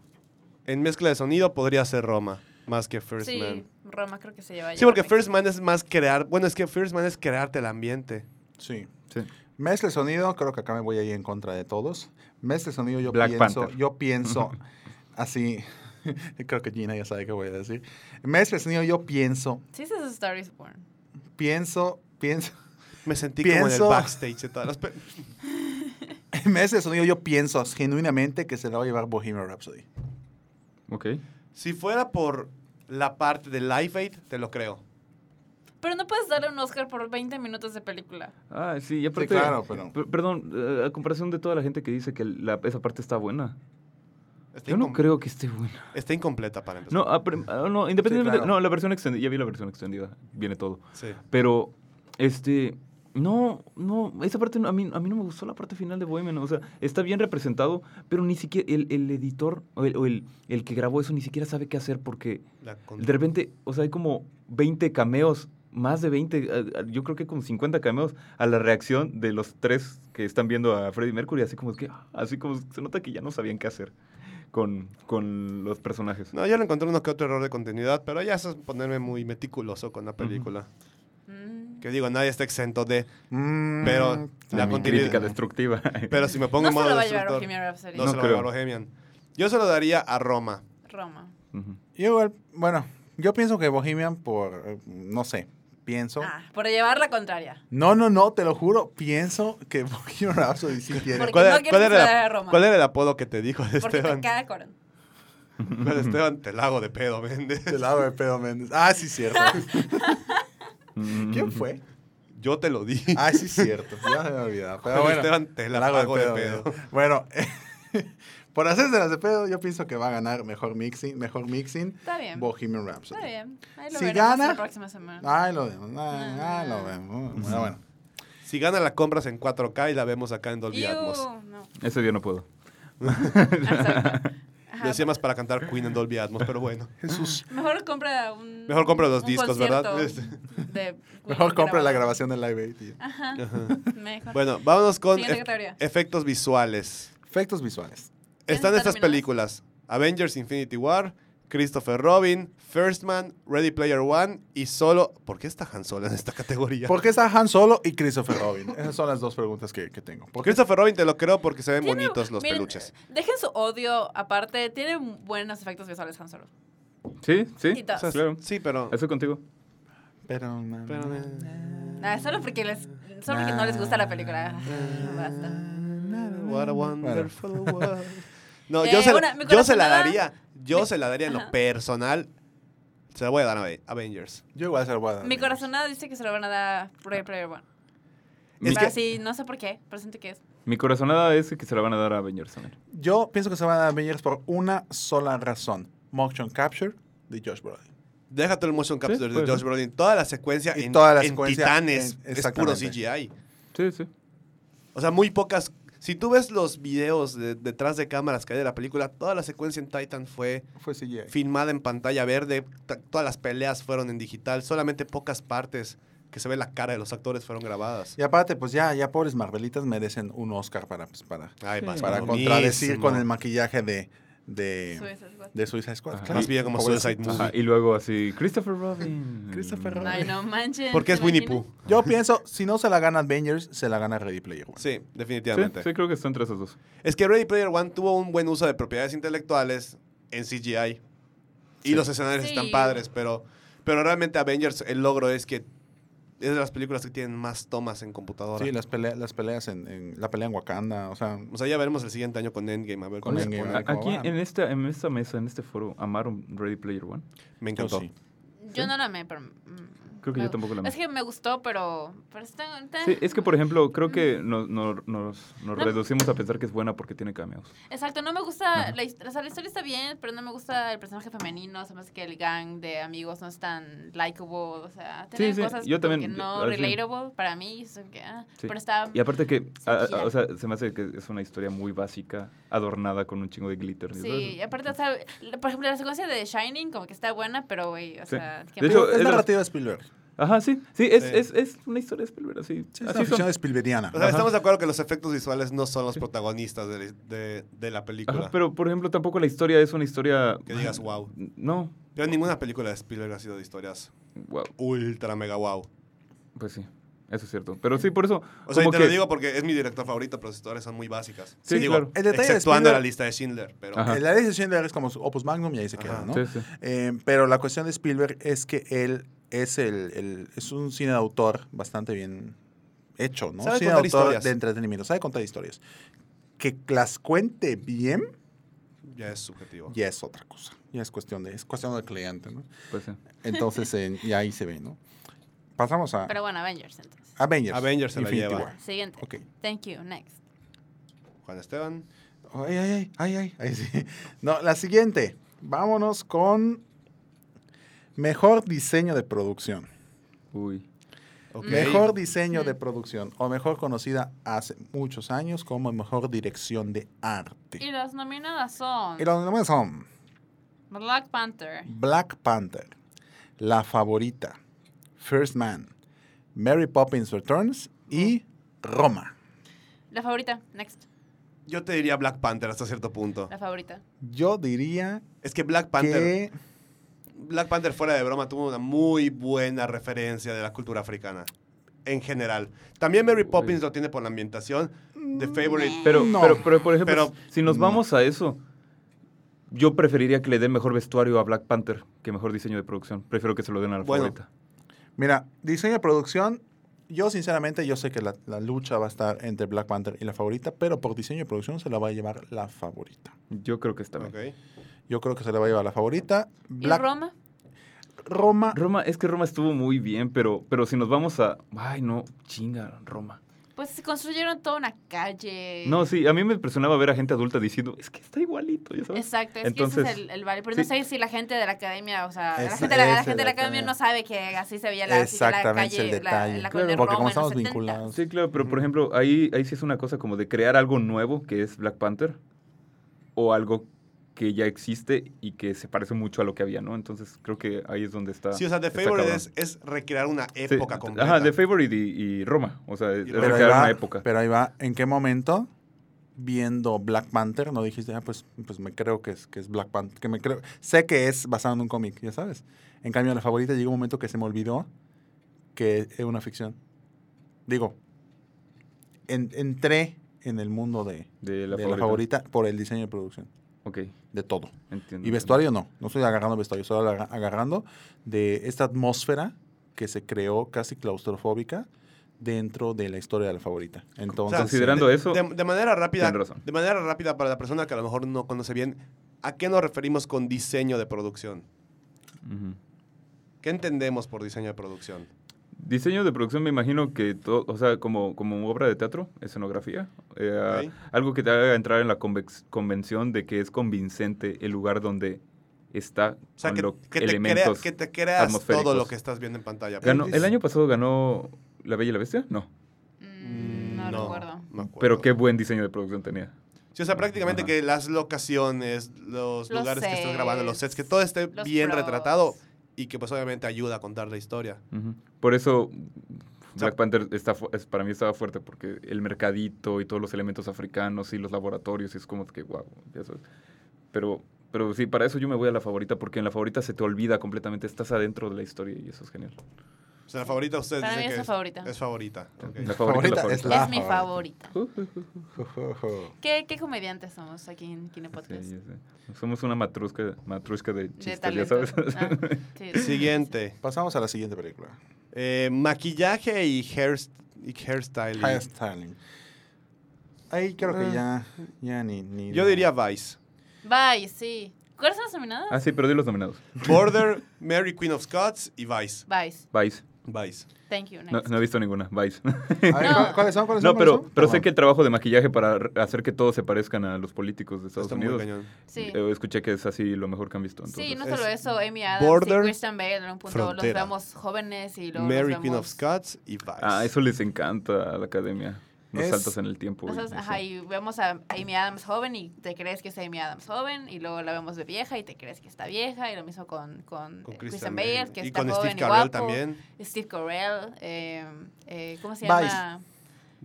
En mezcla de sonido podría ser Roma, más que First sí, Man. Roma creo que se lleva. Sí, porque First Man es más crear. Bueno, es que First Man es crearte el ambiente. Sí. Sí. Mezcla de sonido, creo que acá me voy a ir en contra de todos. Mezcla de sonido, yo Black pienso, Panther. yo pienso [laughs] así, [laughs] creo que Gina ya sabe qué voy a decir. Mezcla de sonido, yo pienso, Sí, ese es Star is Born. pienso, pienso, Me sentí como en el backstage de todas las [laughs] mezcla de sonido, yo pienso genuinamente que se la va a llevar Bohemian Rhapsody. Ok. Si fuera por la parte de Live Aid, te lo creo. Pero no puedes darle un Oscar por 20 minutos de película. Ah, sí, y aparte... claro, pero- per- Perdón, eh, a comparación de toda la gente que dice que la- esa parte está buena. Está, Yo no creo que esté buena. está incompleta para empezar. No, ah, no independientemente... claro. No, la versión extendida, ya vi la versión extendida, viene todo. Sí. Pero, este, no, no, esa parte a mí, a mí no me gustó la parte final de Bohemian. O sea, está bien representado, pero ni siquiera el, el editor o, el, o el- el que grabó eso ni siquiera sabe qué hacer porque de repente, o sea, hay como 20 cameos, más de 20, eh, eh, yo creo que como 50 cameos a la reacción de los tres que están viendo a Freddie Mercury, así como que, así como se nota que ya no sabían qué hacer con, con los personajes. No, yo le encontré uno que otro error de continuidad, pero ya es ponerme muy meticuloso con la película. Que digo, nadie está exento de... Mm, Pero la crítica destructiva. Pero si me pongo No en se modo lo va a llevar destructor, Bohemian Rhapsody. no, No se lo va a llevar. Bohemian. Yo se lo daría a Roma. Roma. Yo igual, bueno, yo pienso que Bohemian por, eh, no sé, pienso. Ah, por llevar la contraria. No, no, no, te lo juro, pienso que [laughs] Bohemian Rhapsody sí tiene. Porque ¿Cuál, no cuál era la- cuál era el apodo que te dijo de Porque te Esteban? cae Coron. ¿Cuál Esteban? Te la hago de pedo, Méndez. Del lado de Pedro Méndez. Ah, sí, cierto. [laughs] Mm. ¿Quién fue? Yo te lo di. Ah, sí, cierto. Ya se me olvidado. [laughs] Pero bueno, Esteban, te la hago de pedo. Bueno, [laughs] por hacerse las de pedo, yo pienso que va a ganar mejor mixing, mejor mixing Está bien. Bohemian Rhapsody. Está bien. Ahí lo Si veremos gana- la próxima semana. Ay, lo vemos. Ay, lo vemos. Bueno, bueno. Si gana la compras en 4K y la vemos acá en Dolby Atmos. no. Ese día no puedo. [laughs] Yo decía más para cantar Queen en Dolby Atmos, pero bueno. [laughs] Jesús. Mejor compra un. Mejor compra los discos, ¿verdad? de [laughs] Mejor compra la grabación del Live Aid. tío. Ajá. Ajá. Mejor. Bueno, vámonos con categoría. efectos visuales. Efectos visuales. Están estas películas. Avengers Infinity War, Christopher Robin, First Man, Ready Player One y solo... ¿Por qué está Han Solo en esta categoría? ¿Por qué está Han Solo y Christopher Robin? Esas son las dos preguntas que, que tengo. ¿Por? Christopher Robin te lo creo porque se ven Tiene- bonitos los miren, peluches. Dejen su odio aparte. Tiene buenos efectos visuales Han Solo. Sí, sí. O sea, claro. Sí, pero... Estoy contigo. Pero, na- pero- Nah, solo porque les, solo porque no les gusta la película. Basta. What a wonderful world. No, Eh, yo, se, yo la daría. Yo se la daría en lo Ajá. personal. Se la voy a dar a Avengers. Yo igual se lo voy a dar. Mi corazonada dice que se lo van a dar a Ready Player One. Es que- sí, no sé por qué, pero siento que es. Mi corazonada es que se la van a dar a Avengers también. Yo pienso que se van a dar Avengers por una sola razón. Motion Capture de Josh Brolin. Déjate el motion capture de Josh. Brolin. Toda la secuencia Y en, toda la en secuencia Titanes en- es puro. CGI. Sí, sí. O sea, muy pocas. Si tú ves los videos de- detrás de cámaras que hay de la película, toda la secuencia en Titan fue Fue CGI. filmada en pantalla verde. Todas las peleas fueron en digital. Solamente pocas partes que se ve la cara de los actores fueron grabadas. Y aparte, pues ya, ya pobres Marvelitas merecen un Oscar para, pues, para, Ay, Sí. vas para contradecir con el maquillaje de, de, Suicide Squad. de Suicide Squad. Ajá. Claro. Más bien como. Suicide Movie. Ajá, y luego así, Christopher Robin. Christopher Robin. Ay, no manches. Porque es ¿se Winnie? Pooh. Yo pienso, si no se la gana Avengers, se la gana Ready Player One. Sí, Sí, definitivamente. sí, creo que está entre esos dos. Es que Ready Player One tuvo un buen uso de propiedades intelectuales en CGI. Y Sí. los escenarios Sí. están padres, pero, pero realmente Avengers, el logro es que es de las películas que tienen más tomas en computadora. Sí, las, pelea- las peleas en, en- la pelea en Wakanda, o sea, O sea, ya veremos el siguiente año con Endgame, a ver Con cómo se Endgame, a ver Aquí en esta, en esta mesa, en este foro, ¿amaron Ready Player One? Me yo encantó. sí. Yo no la amé, pero. Creo que me- yo tampoco la amé. Es que me gustó, pero. pero está, está- Sí, es que por ejemplo, creo que nos, nos, nos, nos No. reducimos a pensar que es buena porque tiene cameos. Exacto, no me gusta. La, o sea, la historia está bien, pero no me gusta el personaje femenino. Se me hace que el gang de amigos no es tan likable. O sea, tiene sí, cosas yo también, que no relatable para mí. que, ah, Sí. Pero está. Y aparte que, a- a- ya. o sea, se me hace que es una historia muy básica, adornada con un chingo de glitter. Sí, ¿sabes? y aparte, o sea, por ejemplo, la secuencia de Shining, como que está buena, pero, güey, o Sí. sea. que De me- hecho, es es de- narrativa de Spielberg. Ajá, sí, sí, es, Sí. Es, es una historia de Spielberg, así. Sí, es así una ficción son. Spielbergiana. O sea, Ajá. estamos de acuerdo que los efectos visuales no son los Sí. protagonistas de, la- de- de la película. Ajá, pero por ejemplo, tampoco la historia es una historia... Que digas wow. No, Pero ninguna película de Spielberg ha sido de historias wow, ultra mega wow. pues sí, eso es cierto. Pero sí, por eso... O sea, y te que- lo digo porque es mi director favorito, pero sus historias son muy básicas. Sí, Digo, claro. El detalle de exceptuando la lista de Schindler, pero... Ajá. La ley de Schindler es como opus magnum y ahí se Ajá. queda, ¿no? Sí, sí. Eh, pero la cuestión de Spielberg es que él es el, el- es un cine de autor bastante bien hecho, ¿no? Sabe cine de contar autor historias. de entretenimiento, sabe contar historias. Que las cuente bien Ya es subjetivo. ya es otra cosa. Ya es cuestión de es cuestión del cliente, ¿no? Pues sí. Entonces, eh, y ahí se ve, ¿no? Pasamos a Pero bueno, Avengers, entonces. Avengers. Avengers se la Infinity lleva. War. Siguiente. Ok. Thank you. Next. Juan Esteban. Ay, ay, ay, ay, ay, ay, sí. No, la siguiente. Vámonos con mejor diseño de producción. Uy. Mejor diseño de producción, o mejor conocida hace muchos años como mejor dirección de Y arte. las nominadas son Y los nombres son Black Panther, Black Panther, La Favorita, First Man, Mary Poppins Returns y Roma. la favorita, next, Yo te diría Black Panther hasta cierto punto. la favorita. Yo diría Es que Black Panther, que Black Panther fuera de broma tuvo una muy buena referencia de la cultura africana. En general. También Mary Poppins lo tiene por la ambientación. The Favorite. Pero, No. pero, pero, por ejemplo, Pero- si nos no. vamos a eso, yo preferiría que le den mejor vestuario a Black Panther que mejor diseño de producción. Prefiero que se lo den a la Bueno. favorita. Mira, diseño de producción, yo sinceramente, yo sé que la, la lucha va a estar entre Black Panther y la favorita, pero por diseño de producción se la va a llevar la favorita. Yo creo que está bien. Yo creo que se la va a llevar la favorita. ¿Y Black Roma? Roma. Roma, es que Roma estuvo muy bien, pero, pero si nos vamos a... Ay, no, chinga, Roma. Pues se construyeron toda una calle. No, sí, a mí me impresionaba ver a gente adulta diciendo, es que está igualito, ya sabes. Exacto, es Entonces, que ese es el, el vale. Pero sí. no sé si la gente de la academia, o sea, la Ese- gente, de la, la gente de la es academia no sabe que así se veía la, que la Exactamente, calle, el la- detalle. la, Claro, porque Roma como estamos 70s. vinculados. Sí, claro, pero por ejemplo, ahí, ahí sí es una cosa como de crear algo nuevo, que es Black Panther, o algo que ya existe y que se parece mucho a lo que había, ¿no? Entonces creo que ahí es donde está. Sí, o sea, The Favorite es, es recrear una Sí, época completa. Ajá, The Favorite y, y Roma. O sea, es Pero Pero ahí, recrear va, una época. pero ahí va, ¿en qué momento viendo Black Panther, no dijiste, ah, pues, pues me creo que es, que es Black Panther, que me creo, sé que es basado en un cómic, ya sabes. En cambio, la favorita llegó un momento que se me olvidó que es una ficción. Digo, en- entré en el mundo de, De la de favorita. favorita por el diseño de producción, Ok, de todo. entiendo. Y vestuario no, no estoy agarrando vestuario, estoy agarra- agarrando de esta atmósfera que se creó casi claustrofóbica dentro de la historia de la favorita. Entonces, Considerando de, eso, de, de manera rápida, de manera rápida para la persona que a lo mejor no conoce bien, ¿a qué nos referimos con diseño de producción? ¿Qué entendemos por diseño de producción? Diseño de producción me imagino que todo, o sea, como, como obra de teatro, escenografía, eh, Ok. algo que te haga entrar en la convex- convención de que es convincente el lugar donde está O sea, con que, los que te, crea- elementos. que te creas todo lo que estás viendo en pantalla. Ganó- Pues, el año pasado ganó La Bella y la Bestia, no, Mm, no, recuerdo. me acuerdo. pero qué buen diseño de producción tenía. Sí, o sea, prácticamente Ajá. que las locaciones, los, Los lugares que estás grabando, los sets, que sets, todo esté bien props. retratado y que pues obviamente ayuda a contar la historia. Ujú. Por eso Black Panther está, es, para mí estaba fuerte porque el mercadito y todos los elementos africanos y los laboratorios y es como que wow. Pero, pero sí, para eso yo me voy a la favorita porque en la favorita se te olvida completamente, estás adentro de la historia y eso es genial. O sea, la favorita ustedes Para mí que es la favorita. Es favorita. La favorita, Favorita es es la la- favorita. es mi favorita. [laughs] ¿Qué, ¿Qué comediantes somos aquí en Kine Sí, Podcast? sé. Somos una matrusca, matrusca de de chistes, ya talento. sabes. Ah, [laughs] sí. Siguiente. pasamos a la siguiente película. Eh, maquillaje y, hair, y hairstyling. Hairstyling. Ahí creo que Ah. ya, ya ni, ni... Yo diría Vice. Bye, sí. ¿Cuáles son las nominadas? ah, sí, pero di los nominados. Border, [laughs] Mary Queen of Scots y Vice. Vice. Vice. Vice. Thank you. No, Next. no he visto ninguna. Vice. [laughs] A ver, No. ¿cuál- ¿Cuáles son? ¿Cuáles No, son? pero, ¿Cuáles son? pero sé que el trabajo de maquillaje para hacer que todos se parezcan a los políticos de Estados Está muy Unidos. cañón. Sí. eh, escuché que es así lo mejor que han visto. Sí, no solo eso, Amy Adams Border, y Christian Bale en un punto frontera. los vemos jóvenes y luego Mary los Queen of. Scots y Vice. Ah, eso les encanta a la academia. Los Es- saltos en el tiempo. y eso. ajá, y vemos a Amy Adams joven y te crees que es Amy Adams joven y luego la vemos de vieja y te crees que está vieja y lo mismo con, con, Con Bale, Bale. que Y está con joven Steve y guapo. también. Steve Carell, eh, eh, ¿cómo se Vice. llama?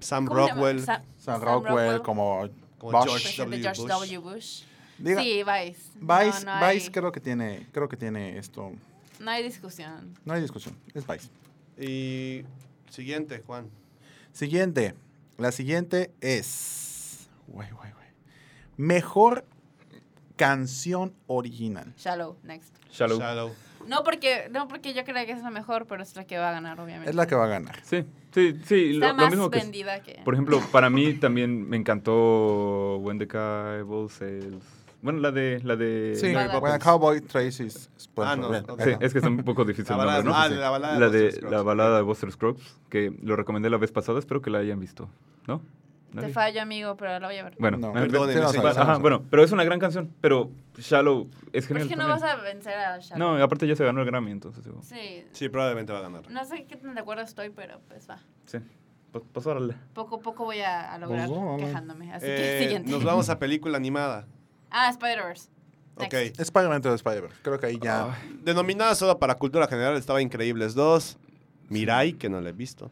Sam. Rockwell. Sa- Sam Rockwell como, Como Bosch. George W. George Bush. W. Bush. Diga, sí, Vice. Vice, no, no hay, Vice creo que tiene, creo que tiene esto. no hay discusión. No hay discusión, es Vice. Y siguiente, Juan. Siguiente. La siguiente es. Mejor canción original. Shallow, next. Shallow. Shallow. No porque, no porque yo creo que es la mejor, pero es la que va a ganar, obviamente. Es la que va a ganar. Sí, sí, sí. Está Lo, lo más mismo que. vendida que... Por ejemplo, para mí también me encantó When the Cowboy Sails. Bueno, la de. La de Sí, Mary when a Poppins. cowboy traces. Ah, no, Bien, ok. Sí, es que está un poco difícil La el nombre, balada- ¿no? ah, la balada de la, de, la balada de Buster Scruggs, que lo recomendé la vez pasada, espero que la hayan visto, ¿no? Te ¿Nadie? fallo, amigo, pero la voy a ver. Bueno, No, perdóneme, sí, no, sí, Ajá, bueno, pero es una gran canción, pero Shallow es genial. es que no también. vas a vencer a Shallow. No, aparte ya se ganó el Grammy, entonces digo, Sí. Sí, probablemente va a ganar. No sé qué tan de acuerdo estoy, pero pues va. sí. Pues, pues órale. Poco a poco voy a, a lograr Pues, quejándome. Así Eh, que siguiente. nos vamos a [laughs] película animada. Ah, Spider-Verse. Ok. Next. Spider-Man to the Spider-Verse. Creo que ahí ya. Ay, Denominada solo para cultura general, estaba Increíbles 2. Mirai, que no la he visto.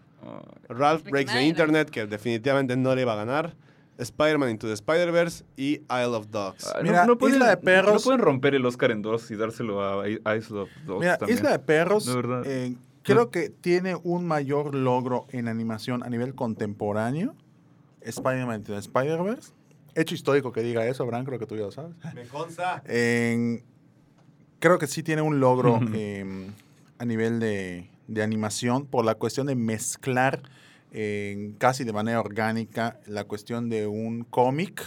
Ralph Porque Breaks the Internet, que definitivamente no le iba a ganar. Spider-Man Into the Spider-Verse y Isle of Dogs. Ah, Mira, Isla de Perros- No pueden romper el Oscar en dos y dárselo a I- Isle of Dogs Mira, también. Isla de Perros. De eh, creo que tiene un mayor logro en animación a nivel contemporáneo. Spider-Man to the Spider-Verse. Hecho histórico que diga eso, Bran, creo que tú ya lo sabes. Me consta. En- creo que sí tiene un logro [laughs] em, a nivel de, de animación por la cuestión de mezclar en casi de manera orgánica la cuestión de un cómic,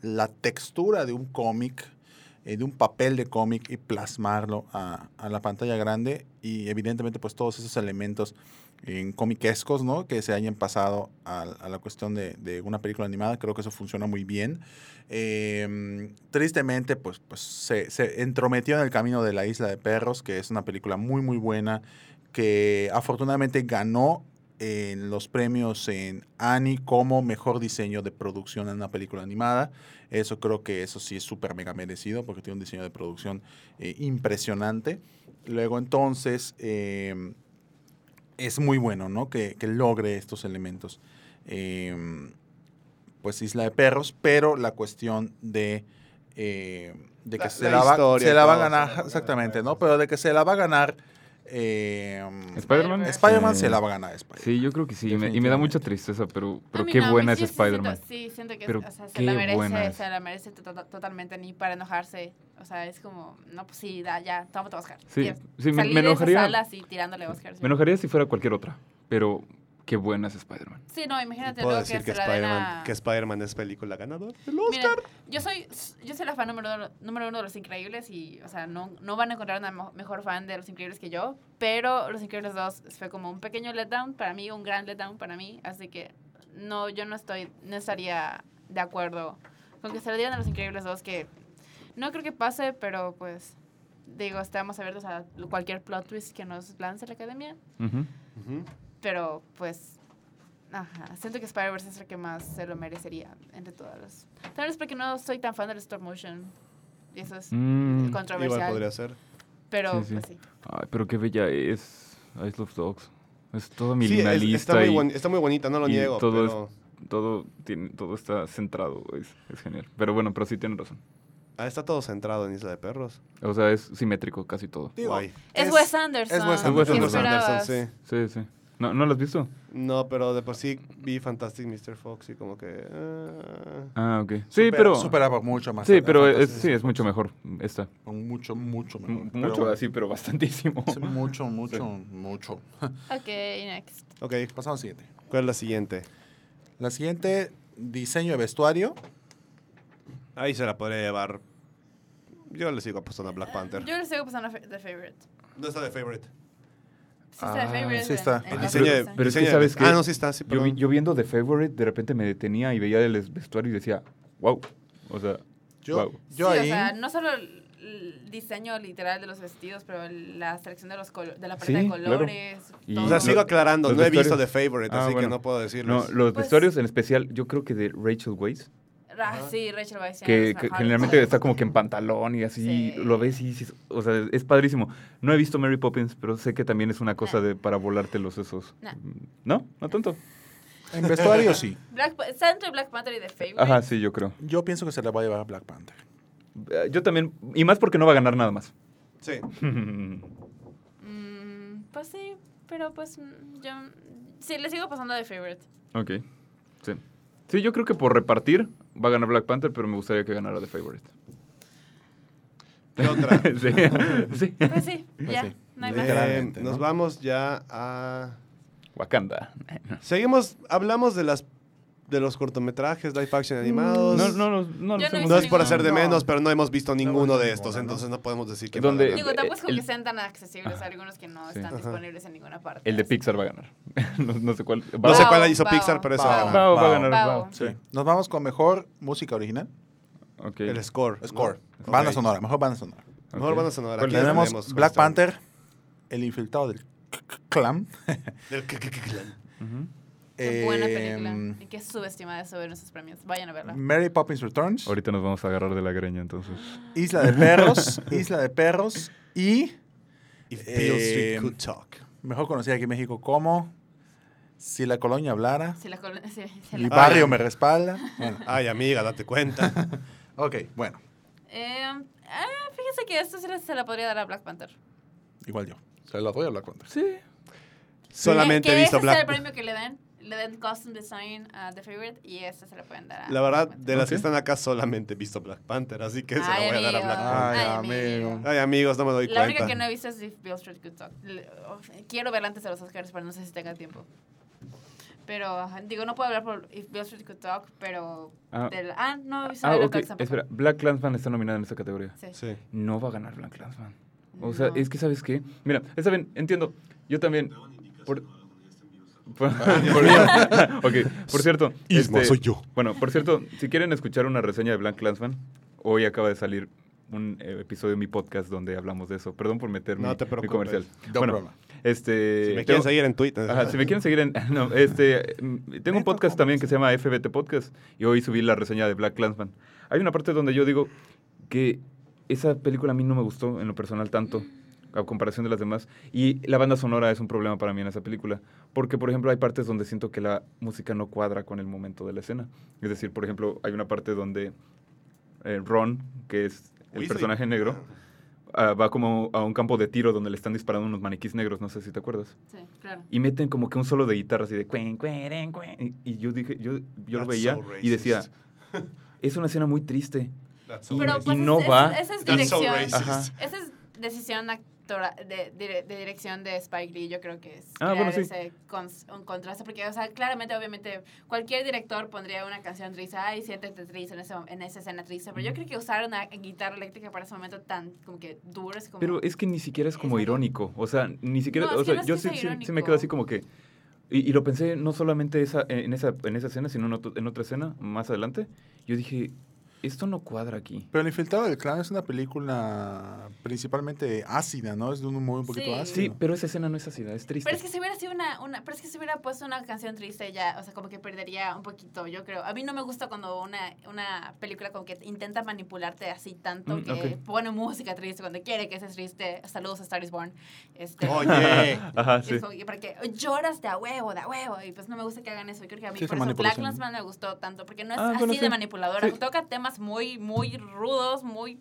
la textura de un cómic, eh, de un papel de cómic y plasmarlo a, a la pantalla grande y evidentemente pues todos esos elementos en comiquescos, ¿no? Que se hayan pasado a, la cuestión de, una película animada, creo que eso funciona muy bien. Eh, tristemente, pues, pues se, se entrometió en el camino de la Isla de Perros, que es una película muy, muy buena, que afortunadamente ganó en los premios en Annie como mejor diseño de producción en una película animada. Eso creo que eso sí es súper mega merecido porque tiene un diseño de producción eh, impresionante. Luego entonces eh, es muy bueno, ¿no? Que, que logre estos elementos. Eh, pues Isla de Perros, pero la cuestión de, eh, de que La- se la va, historia se la va a ganar, exactamente. ¿no? Pero de que se la va a ganar eh, ¿Spider-Man? Spider-Man Sí. se la va a ganar Spider-Man. Sí, yo creo que sí. y me- Y me da mucha tristeza, pero, pero qué no, buena es sí- sí siento- Spider-Man. Sí, siento que Pero o sea, se qué la merece, buena es. se la merece to- to- totalmente ni para enojarse. O sea, es como, no, pues sí, da, ya, tómate Oscar. Sí, Ya, sí, me- enojaría- salas y tirándole Oscar. Me enojaría si fuera cualquier otra, pero qué buena es Spider-Man. Sí, no, imagínate Puedo luego decir que, que se la den Spider-Man Spider-Man es película ganadora. Miren, yo soy, yo soy la fan número, uno- número uno de Los Increíbles y, o sea, no, no van a encontrar una mejor fan de Los Increíbles que yo, pero Los Increíbles 2 fue como un pequeño letdown para mí, un gran letdown para mí, así que no, yo no estoy, no estaría de acuerdo con que se le dieran a Los Increíbles 2, que no creo que pase, pero pues, digo, estamos abiertos a cualquier plot twist que nos lance la academia, Ujú. Ujú. Pero pues... Ajá, siento que Spider-Verse es el que más se lo merecería entre todas las. Tal vez porque no soy tan fan del stop motion. Y eso es Mm. controversial. Igual podría ser. Pero, Sí, sí. pues sí. Ay, pero qué bella es I Love Dogs. Es toda Sí, es- minimalista está, muy y está muy bonita, no lo y niego. todo pero... todo, tiene, todo está centrado. Es, es genial. Pero bueno, pero sí tienen razón. Ah, está todo centrado en Isla de Perros. O sea, es simétrico casi todo. Digo. Es, Es- Wes Anderson. es Wes Es Wes ¿Qué Anderson. sí. Sí, sí. ¿No, ¿no lo has visto? No, pero de por sí vi Fantastic Mr. Fox y como que... ah. Ah, ok. Sí, supera- pero... Superaba mucho más. Sí, pero es, sí, es mucho mejor esta. Mucho, mucho mejor. M- Pero Mucho así, pero bastantísimo. sí, mucho, [laughs] mucho, mucho. Ok, next. Ok, Pasamos al siguiente. ¿cuál es la siguiente? La siguiente, diseño de vestuario. Ahí se la podría llevar... Yo le sigo apostando a Black Panther. Yo le sigo pasando a The Favorite. ¿Dónde está de favorite? Sí está Ah, Favorite. sí está. en El diseño de-. Pero es que, ¿sabes qué? Ah, no, sí está, sí, Yo, yo viendo The Favorite, de repente me detenía y veía el es- vestuario y decía, wow. O sea, Yo, wow. yo sí, ahí. o sea, no solo el diseño literal de los vestidos, pero la selección de, los colo- de la paleta Sí, de claro. colores. Y- todo. O sea, Lo- sigo aclarando, no he visto The Favorite, Ah, así bueno. que no puedo No, decirles. los Pues- vestuarios en especial, yo creo que de Rachel Weisz, Ah, sí, Rachel Weisz. que, que generalmente está como que en pantalón y así, Sí. lo ves y dices, o sea, es padrísimo. No he visto Mary Poppins, pero sé que también es una cosa Nah. de para volarte los sesos. Nah. ¿No? ¿No tanto? En vestuario sí. [laughs] Black, está entre Black Panther y The Favorite. Ajá, sí, yo creo. Yo pienso que se la va a llevar a Black Panther. Eh, Yo también, y más porque no va a ganar nada más. Sí. [laughs] Mm, pues sí, pero pues mm, yo... Sí, le sigo pasando a The Favorite. ok, sí. Sí, yo creo que por repartir va a ganar Black Panther, pero me gustaría que ganara The Favorite. ¿Qué otra? [laughs] sí, [laughs] sí. Pues sí, ya, sí. no hay más. Nos ¿no? vamos ya a... Wakanda. Seguimos, hablamos de las de los cortometrajes, live action animados. No, no, no, no, no No es por hacer de No. menos, pero no hemos visto ninguno de estos, ¿no? entonces no podemos decir que ¿Dónde- va a Digo, tampoco es que sean tan accesibles algunos que no Sí. están Ajá. disponibles en ninguna parte. El de. Pixar va a ganar. [laughs] no, no sé cuál. No sé cuál hizo Bao. Pixar, pero ese va a ganar. Bao va a ganar. Bao. Bao. Sí. Nos vamos con mejor música original. El score. ¿no? Score. Banda sonora, mejor banda sonora. Mejor banda sonora. ¿Cuál Aquí es? Tenemos tenemos Black Panther, El infiltrado del clan. Del clan. Qué buena Em, película. Y qué subestimada sobre nuestros premios. Vayan a verla. Mary Poppins Returns. Ahorita nos vamos a agarrar de la greña, entonces. Isla de Perros. [laughs] Isla de Perros. Y If Beale Street Eh, could talk. mejor conocida aquí en México como Si la colonia hablara. Si la col- si- si Mi la- barrio me respalda. Bueno, [laughs] Ay, amiga, date cuenta. [laughs] ok, bueno. Eh, fíjese que esto se la podría dar a Black Panther. Igual yo. Se la doy a Black Panther. Sí. Solamente he visto ese sea el Black premio que le den. Le den Custom Design a The Favorite y este se le pueden dar a La verdad, Black de las que están acá, solamente he visto Black Panther, así que se la voy a dar a. Black Panther. Ay, Ay, amigo. amigo. Ay, amigos, no me doy La cuenta. única que no he visto es If Bill Street Could Talk. Quiero verla antes de los Oscars, pero no sé si tenga tiempo. Pero, digo, no puedo hablar por If Bill Street Could Talk, pero... Ah, del- ah, no he visto ah, Iron ok. Dogs tampoco. Espera, Black Clansman está nominada en esta categoría. Sí. Sí. No va a ganar Black Clansman. O sea, No. es que, ¿sabes qué? Mira, está bien, entiendo. Yo también. Por, por, [laughs] por- ok, por cierto. este, yo. Bueno, por cierto, si quieren escuchar una reseña de Black Clansman, hoy acaba de salir un eh, episodio de mi podcast donde hablamos de eso. Perdón por meter No mi, te mi preocupes. comercial. No bueno, problema. este... Si me quieren tengo- seguir en Twitter. Ajá, si me quieren seguir en... [laughs] No, este, mm, tengo un podcast también que se llama FBT Podcast y hoy subí la reseña de Black Clansman. Hay una parte donde yo digo que esa película a mí no me gustó en lo personal tanto a comparación de las demás. Y la banda sonora es un problema para mí en esa película. Porque, por ejemplo, hay partes donde siento que la música no cuadra con el momento de la escena. Es decir, por ejemplo, hay una parte donde eh, Ron, que es el Weasley. personaje negro, ah, va como a un campo de tiro donde le están disparando unos maniquís negros, no sé si te acuerdas. Sí, claro. Y meten como que un solo de guitarra así de cuen, cueren, cuen. Y, y yo dije, yo, yo lo veía so y decía, [laughs] es una escena muy triste. That's Y- so Pero racist. pues no es- va. Esa es so dirección. Ajá. Esa es decisión actora, de, de- de dirección de Spike Lee, yo creo que es Ah, crear bueno, sí. ese cons- un contraste, porque, o sea, claramente, obviamente, cualquier director pondría una canción triste, ay, siéntete triste en, ese, en esa escena triste, pero yo creo que usar una guitarra eléctrica para ese momento tan, como que duro, es como... Pero es que ni siquiera es como Exacto. irónico. O sea, ni siquiera. No, es o sea, no es yo sí, sí- sí me quedo así como que. Y, y lo pensé no solamente esa, en, esa, en esa escena, sino en, otro- en otra escena más adelante. Yo dije, esto no cuadra aquí. Pero El Infiltrado del Clan es una película principalmente ácida, ¿no? Es de un humor un poquito Sí. ácido. Sí, pero esa escena no es ácida, es triste. Pero es que si hubiera sido una, una, pero es que si hubiera puesto una canción triste ya, o sea, como que perdería un poquito, yo creo. A mí no me gusta cuando una, una película como que intenta manipularte así tanto Mm, que ok. pone música triste cuando quiere que seas triste. Saludos a Star is Born. Este, Oye. [laughs] Ajá, sí. es como que para que lloras de a huevo, de a huevo. Y pues no me gusta que hagan eso. Y creo que a mí Sí, por eso Black manipulación. Landsman me gustó tanto. Porque no es Ah, así bueno, de manipuladora. Sí. Toca temas muy, muy rudos, muy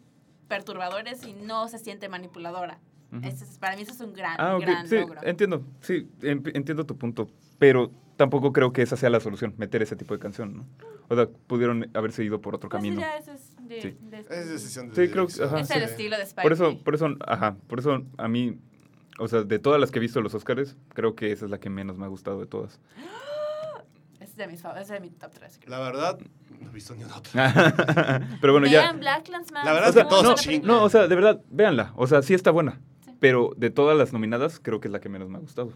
perturbadores y no se siente manipuladora. Ujú. Ese es- para mí eso es un gran, Ah, ok, gran sí, logro. entiendo. Sí, em- entiendo tu punto. Pero tampoco creo que esa sea la solución, meter ese tipo de canción, ¿no? O sea, pudieron haberse ido por otro Pues camino. ya, eso es de- Sí. de- Es decisión de Sí, creo que- ajá, es sí. el estilo de Spike Por eso, por eso, ajá, por eso a mí, o sea, de todas las que he visto de los Oscars, creo que esa es la que menos me ha gustado de todas. [gasps] [laughs] Es de, mis, fav- es de mi top 3. La verdad, no he visto ni una otra. [laughs] Pero bueno, ya. Vean Black Landsman. La verdad O sea, es que todos no, o sea, de verdad, véanla. O sea, sí está buena. Sí. Pero de todas las nominadas, creo que es la que menos me ha gustado.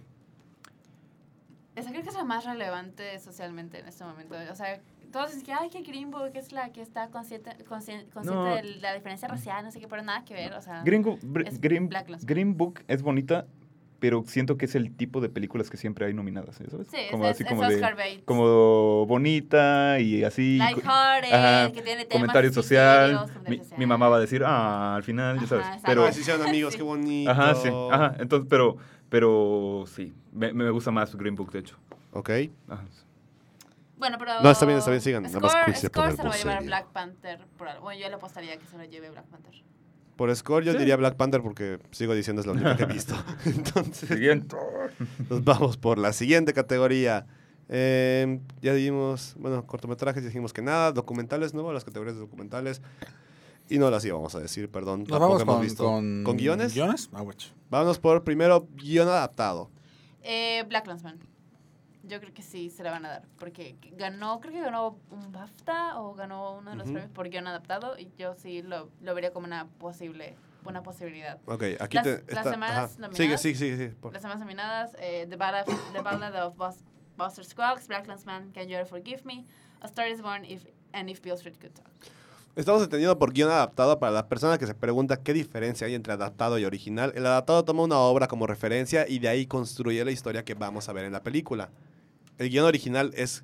Esa creo que es la más relevante socialmente en este momento. O sea, todos dicen que, ay, que Green Book es la que está consciente, consciente, consciente No. de la diferencia racial, no sé qué, pero nada que ver. O sea, Green, Green- Black. Green Book es bonita, pero siento que es el tipo de películas que siempre hay nominadas. ¿sabes? sí, como es, así es como de- Oscar Bates. como bonita y así. Lighthearted, Ajá, que tiene temas comentario social. Mi, mamá va a decir, ah, al final, ya sabes. exacto. Pero, Pero decisión, amigos, Sí. qué bonito. ajá, sí, ajá. Entonces, pero, pero sí, me, me gusta más Green Book, de hecho. Ok. Ajá. Bueno, pero. No, está bien, está bien, sigan. Nada más Score, Score se lo va a llevar. Black Panther. Por algo. Bueno, yo le apostaría que se lo lleve Black Panther. Por score yo Sí. diría Black Panther porque sigo diciendo es la única que he visto. [laughs] Entonces, Siguiente. nos vamos por la siguiente categoría. Eh, ya dijimos, bueno, cortometrajes dijimos que nada, documentales, no las categorías de documentales. Y no las íbamos a decir, perdón. Nos vamos hemos con, visto. con... ¿Con guiones? ¿Guiones? Ah. Vámonos por primero guion adaptado. Eh, Black Landsman. Yo creo que sí se la van a dar. Porque ganó, creo que ganó un BAFTA o ganó uno de los premios por guion adaptado. Y yo sí lo, lo vería como una posible una posibilidad. Ok, aquí Las- te. las semanas ajá. nominadas. Sigue, sigue, sigue. Las demás nominadas: eh, The, Ballad, The Ballad of Bus- Buster Scruggs, Black Landsman, Can You Ever Forgive Me, A Star is Born, if, and If Bill Street Could Talk. Estamos entendiendo por guion adaptado para la persona que se pregunta qué diferencia hay entre adaptado y original. El adaptado toma una obra como referencia y de ahí construye la historia que vamos a ver en la película. El guion original es,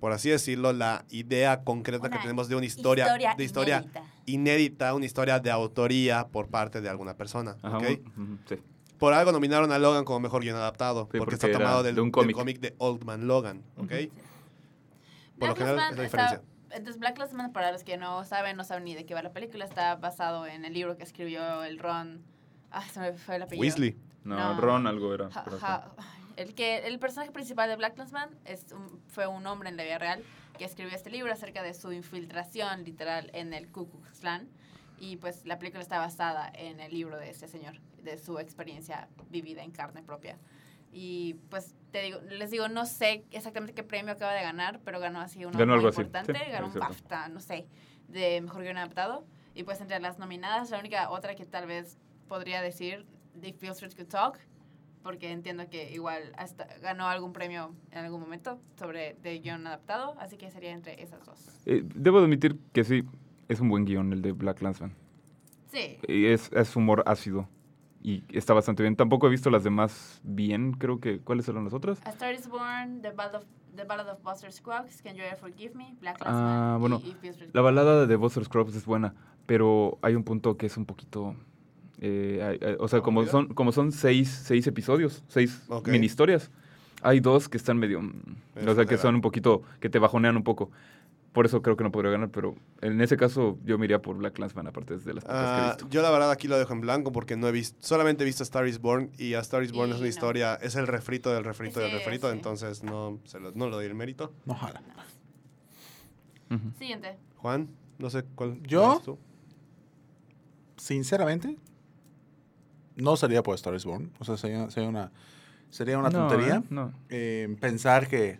por así decirlo, la idea concreta que tenemos de una historia, de historia inédita. inédita, una historia de autoría por parte de alguna persona. Ajá. Por algo nominaron a Logan como mejor guion adaptado, Sí, porque, porque está tomado del, de un del cómic. de Old Man Logan. ¿ok? Por lo Black general Lives es la Matter diferencia. está- entonces, Black Lives Matter, para los que no saben, no saben ni de qué va la película, está basado en el libro que escribió el Ron. Ah, se me fue el apellido. Weasley. No, No. Ron algo era. Ja- el, que, el personaje principal de Black Matter es un- fue un hombre en la vida real que escribió este libro acerca de su infiltración literal en el Ku Klux Klan. Y pues la película está basada en el libro de este señor, de su experiencia vivida en carne propia. Y pues te digo, les digo, no sé exactamente qué premio acaba de ganar, pero ganó así uno Ganó muy algo así, importante, sí, ganó un. BAFTA, no sé, de mejor guion adaptado. Y pues entre las nominadas, la única otra que tal vez podría decir, If Beale Street Could Talk, porque entiendo que igual hasta ganó algún premio en algún momento sobre de guion adaptado, así que sería entre esas dos. Eh, debo admitir que sí, es un buen guion el de Black Landsman. Sí, es, es humor ácido. Y está bastante bien. Tampoco he visto las demás bien, creo que. ¿Cuáles eran las otras? A Star is Born, The Ballad of, The Ballad of Buster Scruggs, Can You Ever Forgive Me, Black Ah, Landsman bueno, y Beale Street La balada de Buster Scruggs es buena, pero hay un punto que es un poquito Eh, o sea, ¿Cómo como son, como son seis, seis episodios, seis mini historias, hay dos que están medio... mm, o sea, que son un poquito, que te bajonean un poco. Por eso creo que no podría ganar, pero en ese caso yo me iría por Black Clansman, aparte de las pocas que he Ah, visto. yo la verdad aquí lo dejo en blanco porque no he visto, solamente he visto Star is Born y a Star is Born Y es una no. historia, es el refrito del refrito del refrito, sí. entonces no, se lo, no le doy el mérito. No jala. Ujú. Siguiente. Juan, no sé cuál. ¿Yo? tú. Sinceramente, no sería por Star is Born. O sea, sería, sería una, sería una No, tontería ¿eh? No. eh, pensar que,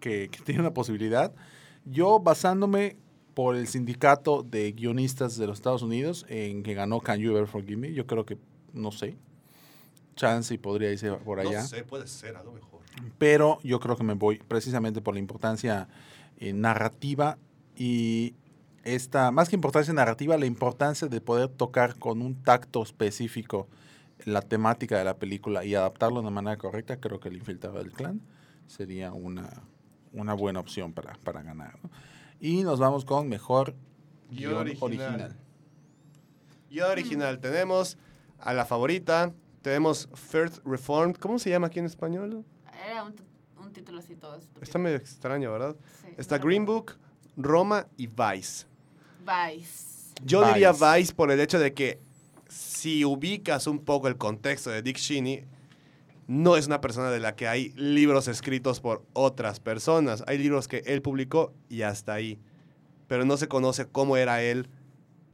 que- que tiene una posibilidad. Yo, basándome por el sindicato de guionistas de los Estados Unidos, en que ganó Can You Ever Forgive Me, yo creo que, no sé, chance y podría irse por allá. No sé, puede ser, a lo mejor. pero yo creo que me voy precisamente por la importancia eh, narrativa y esta, más que importancia narrativa, la importancia de poder tocar con un tacto específico la temática de la película y adaptarlo de manera correcta, creo que el infiltrado del clan sería una, una buena opción para, para ganar. ¿no? Y nos vamos con mejor Guión guion original. original. Y original, tenemos a la favorita, tenemos First Reformed, ¿cómo se llama aquí en español? Era un, título así todo estúpido. Está medio extraño, ¿verdad? Sí, Está no Green. Book, Roma y Vice. Vice. Yo diría. Vice por el hecho de que si ubicas un poco el contexto de Dick Cheney, no es una persona de la que hay libros escritos por otras personas. Hay libros que él publicó y hasta ahí. Pero no se conoce cómo era él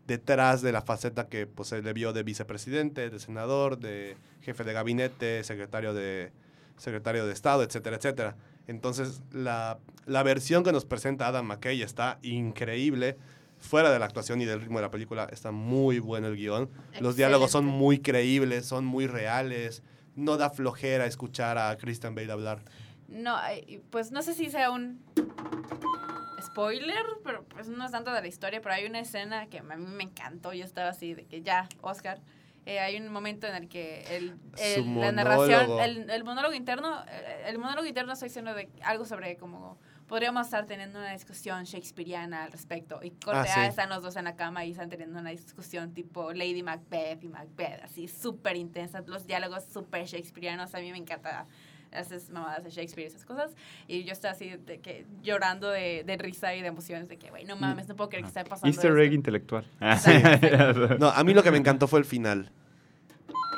detrás de la faceta que pues, se le vio de vicepresidente, de senador, de jefe de gabinete, secretario de, secretario de Estado, etcétera, etcétera. Entonces, la, la versión que nos presenta Adam McKay está increíble. Fuera de la actuación y del ritmo de la película, está muy bueno el guion. Los diálogos son muy creíbles, son muy reales. No da flojera escuchar a Christian Bale hablar. No, pues no sé si sea un spoiler, pero pues no es tanto de la historia, pero hay una escena que a mí me encantó. Yo estaba así de que ya, Oscar. eh, hay un momento en el que el, la narración, el, el monólogo interno, eh, el monólogo interno está diciendo de algo sobre como podríamos estar teniendo una discusión shakespeariana al respecto. Y corte Ah, sí. A, están los dos en la cama y están teniendo una discusión tipo Lady Macbeth y Macbeth, así súper intensa, los diálogos súper shakespearianos. A mí me encanta esas mamadas de Shakespeare y esas cosas. Y yo estaba así de que llorando de, de risa y de emociones de que, güey, no mames, no puedo creer que esté pasando Easter esto". egg intelectual. [laughs] [laughs] No, a mí lo que me encantó fue el final.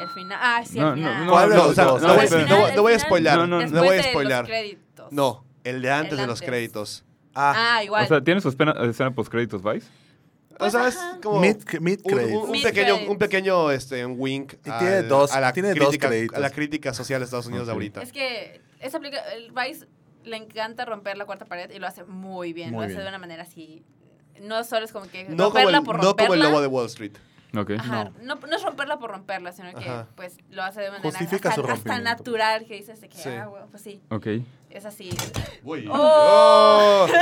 El final. Ah, sí, No, el no, final. no, ¿Cuál de no, no, no, no, voy, espera. no voy- no voy a spoilar. No, no, No, no. voy a spoilar. No, el de antes El de los antes. créditos. Ah, igual. O sea, ¿tiene su escena, escena post-créditos, Vice? o Pues, sea, es ajá. como Mid, mid un, credits. un- un Mid pequeño, un pequeño este, un wink Y tiene dos- a, la tiene dos crítica, créditos. a la crítica social de Estados Unidos de ahorita. Es que esa el Vice le encanta romper la cuarta pared y lo hace muy bien. Muy lo hace bien. de una manera así. No solo es como que No como, romperla el, por no romperla. como el lobo de Wall Street. Ok. Ajá, no. No, es romperla por romperla, sino que Ajá. pues lo hace de manera Justifica hasta, su hasta rompimiento. natural, que dices de que, Sí. ah, bueno, pues sí, Ok. Es así. Uy. ¡Oh! [laughs]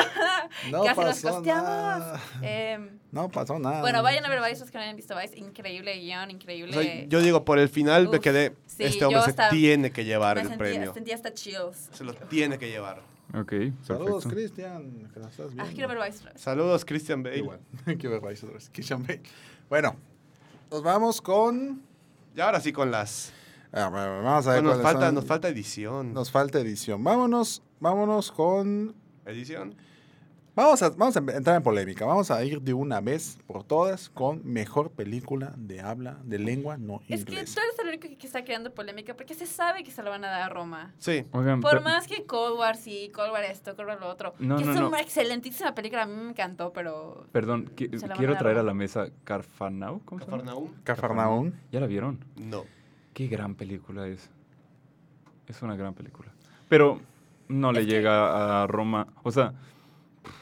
No Casi nos pasó costeamos. nada. Em, No pasó nada. bueno, vayan a ver Vice, los que no hayan visto Vice. Increíble guion, O increíble. sea, yo digo, por el final me quedé, sí, este hombre se estaba- tiene que llevar me el sentía, premio. sentía hasta chills. Se lo tiene que llevar. Ok, Saludos, perfecto. Cristian. Nos estás Ah, quiero ver Vice otra vez. Saludos, Christian Bale. Igual. [laughs] quiero ver Vice otra vez. Christian Bale. Bueno, nos vamos con. Y ahora sí con las... Ah, vamos a ver Bueno, nos, falta, son. nos falta edición. Nos falta edición. Vámonos, vámonos con. ¿Edición? Vamos a, vamos a entrar en polémica. Vamos a ir de una vez por todas con mejor película de habla, de lengua no Es que inglesa. tú eres el único que- que está creando polémica porque se sabe que se lo van a dar a Roma. Sí. Oigan, Por más que Cold War sí, Cold War esto, Cold War lo otro. No, que no, es no. una excelentísima película, a mí me encantó, pero... Perdón, quiero a traer a la mesa Carfanau. ¿Cómo se llama? Cafarnaúm. Cafarnaún. ¿Ya la vieron? No. Qué gran película es. Es una gran película. Pero no le Es llega a Roma. O sea,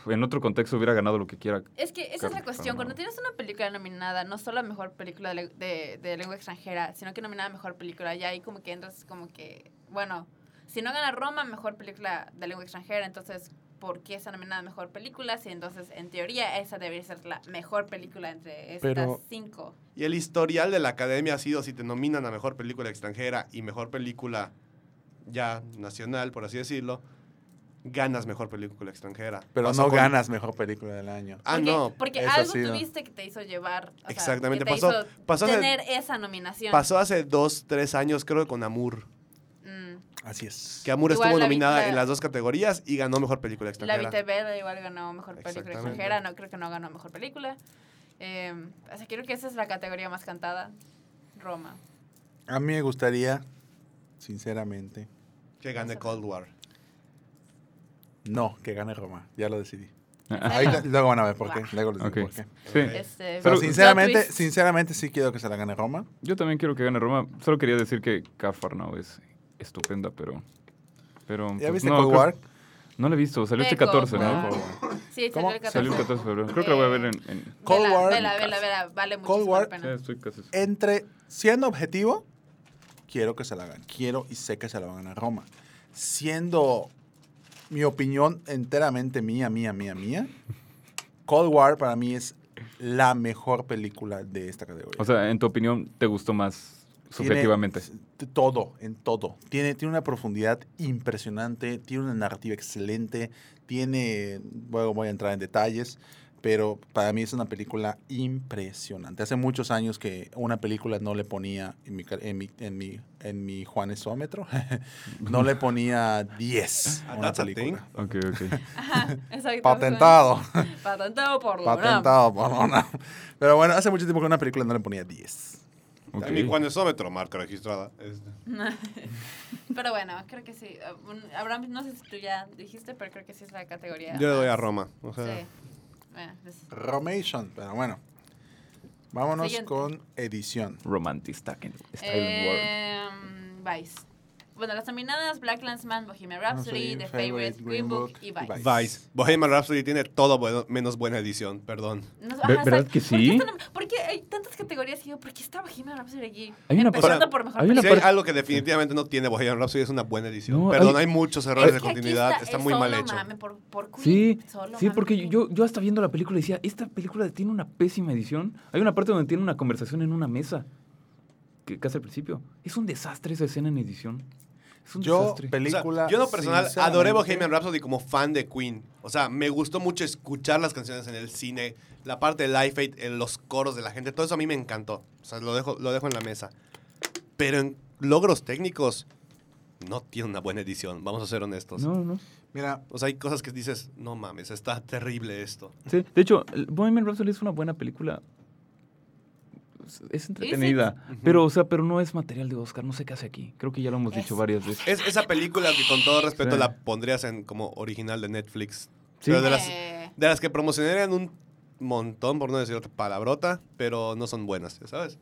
en otro contexto hubiera ganado lo que quiera. Es que esa es la cuestión. Cuando tienes una película nominada, no solo a mejor película de- de lengua extranjera, sino que nominada a mejor película, ya ahí como que entras como que, bueno, si no gana Roma, mejor película de lengua extranjera, entonces, ¿por qué está nominada a mejor película? Si entonces, en teoría, esa debería ser la mejor película entre estas Pero- cinco. Y el historial de la academia ha sido si te nominan a mejor película extranjera y mejor película ya nacional, por así decirlo, ganas mejor película extranjera. Pero Pasó no con- ganas mejor película del año. Ah, porque, no. Porque eso algo tuviste que te hizo llevar. o sea, Exactamente, que te pasó- hizo pasó hace- tener esa nominación. Pasó hace dos, tres años, creo que con Amour. Así es. Que Amour Igual estuvo la nominada la- en las dos categorías y ganó mejor película La extranjera. Vitebella igual ganó mejor película extranjera. No, creo que no ganó mejor película. Eh, o sea, creo que esa es la categoría más cantada. Roma. A mí me gustaría, sinceramente, Que gane Cold War. no, que gane Roma. Ya lo decidí. Ah, Ahorita- luego van a ver por qué. [laughs] Luego les digo Ok. por qué. Sí. Este, Pero sinceramente, sinceramente sí quiero que se la gane Roma. Yo también quiero que gane Roma. Solo quería decir que Cafarnao es estupenda, pero... pero ¿Ya pues, viste no, Cold creo- War? No la he visto. Salió este Ve Cold 14, War. ¿no? Cold. Sí, salió el 14. Salió el 14 de febrero. Creo que la voy a ver en... en- Cold vela, War- Vela, vela, vela, vale muchísimo War- la pena. Sí, estoy casi... Entre, siendo objetivo, quiero que se la gane. Quiero y sé que se la van a ganar Roma. Siendo mi opinión enteramente mía, mía, mía, mía, Cold War para mí es la mejor película de esta categoría. O sea, en tu opinión, ¿te gustó más subjetivamente? todo, en todo. Tiene, tiene una profundidad impresionante, tiene una narrativa excelente, tiene, luego voy a entrar en detalles, pero para mí es una película impresionante. Hace muchos años que una película no le ponía en mi, en mi, en mi, en mi Juanesómetro, [laughs] no le ponía 10 a una that's a película. Ok, ok. Ajá. Patentado, Patentado por patentado por la UNAM. Pero bueno, hace mucho tiempo que una película no le ponía 10. Ok. Mi Juanesómetro, marca registrada. Este. [laughs] Pero bueno, creo que sí. Abraham, no sé si tú ya dijiste, pero creo que sí es la categoría. Yo le doy a Roma. O sea, Sí. Bueno, pues, Romation, pero bueno. Vámonos Siguiente. con edición. Romantic Style Style World. em, Vice. Bueno, las nominadas Black Landsman, Bohemian Rhapsody, The Favorite, Favorite, Green Book y Vice. Vice. Vice. Bohemian Rhapsody tiene todo bueno, menos buena edición, perdón. ¿verdad que ¿Por qué, sí? están- por qué hay tantas categorías? Y yo, ¿por qué está Bohemian Rhapsody aquí? Hay una Empezando parte- por mejor hay una Si hay algo que definitivamente no tiene Bohemian Rhapsody es una buena edición. No, Perdón, hay- hay, muchos errores Es de continuidad. Está, es muy mal hecho. mame por, por Queen, Sí, solo sí, mame porque por yo, yo hasta viendo la película decía, esta película tiene una pésima edición. Hay una parte donde tiene una conversación en una mesa, que casi al principio. Es un desastre esa escena en edición. Es un Yo, desastre. O sea, película. yo en lo personal adoré Bohemian Rhapsody como fan de Queen. O sea, me gustó mucho escuchar las canciones en el cine, la parte de Life Aid, en los coros de la gente, todo eso a mí me encantó. O sea, lo dejo, lo dejo en la mesa. Pero en logros técnicos no tiene una buena edición, vamos a ser honestos. No, no. Mira, O sea, hay cosas que dices, no mames, está terrible esto. Sí, de hecho, Bohemian Rhapsody es una buena película. Es- entretenida, pero o sea, pero no es material de Oscar, no sé qué hace aquí. Creo que ya lo hemos dicho Es- varias veces. Es esa película que con todo respeto Sí. la pondrías en como original de Netflix. Sí. Pero de las, de las que promocionarían un montón, por no decir otra palabrota, pero no son buenas, ya ¿sabes?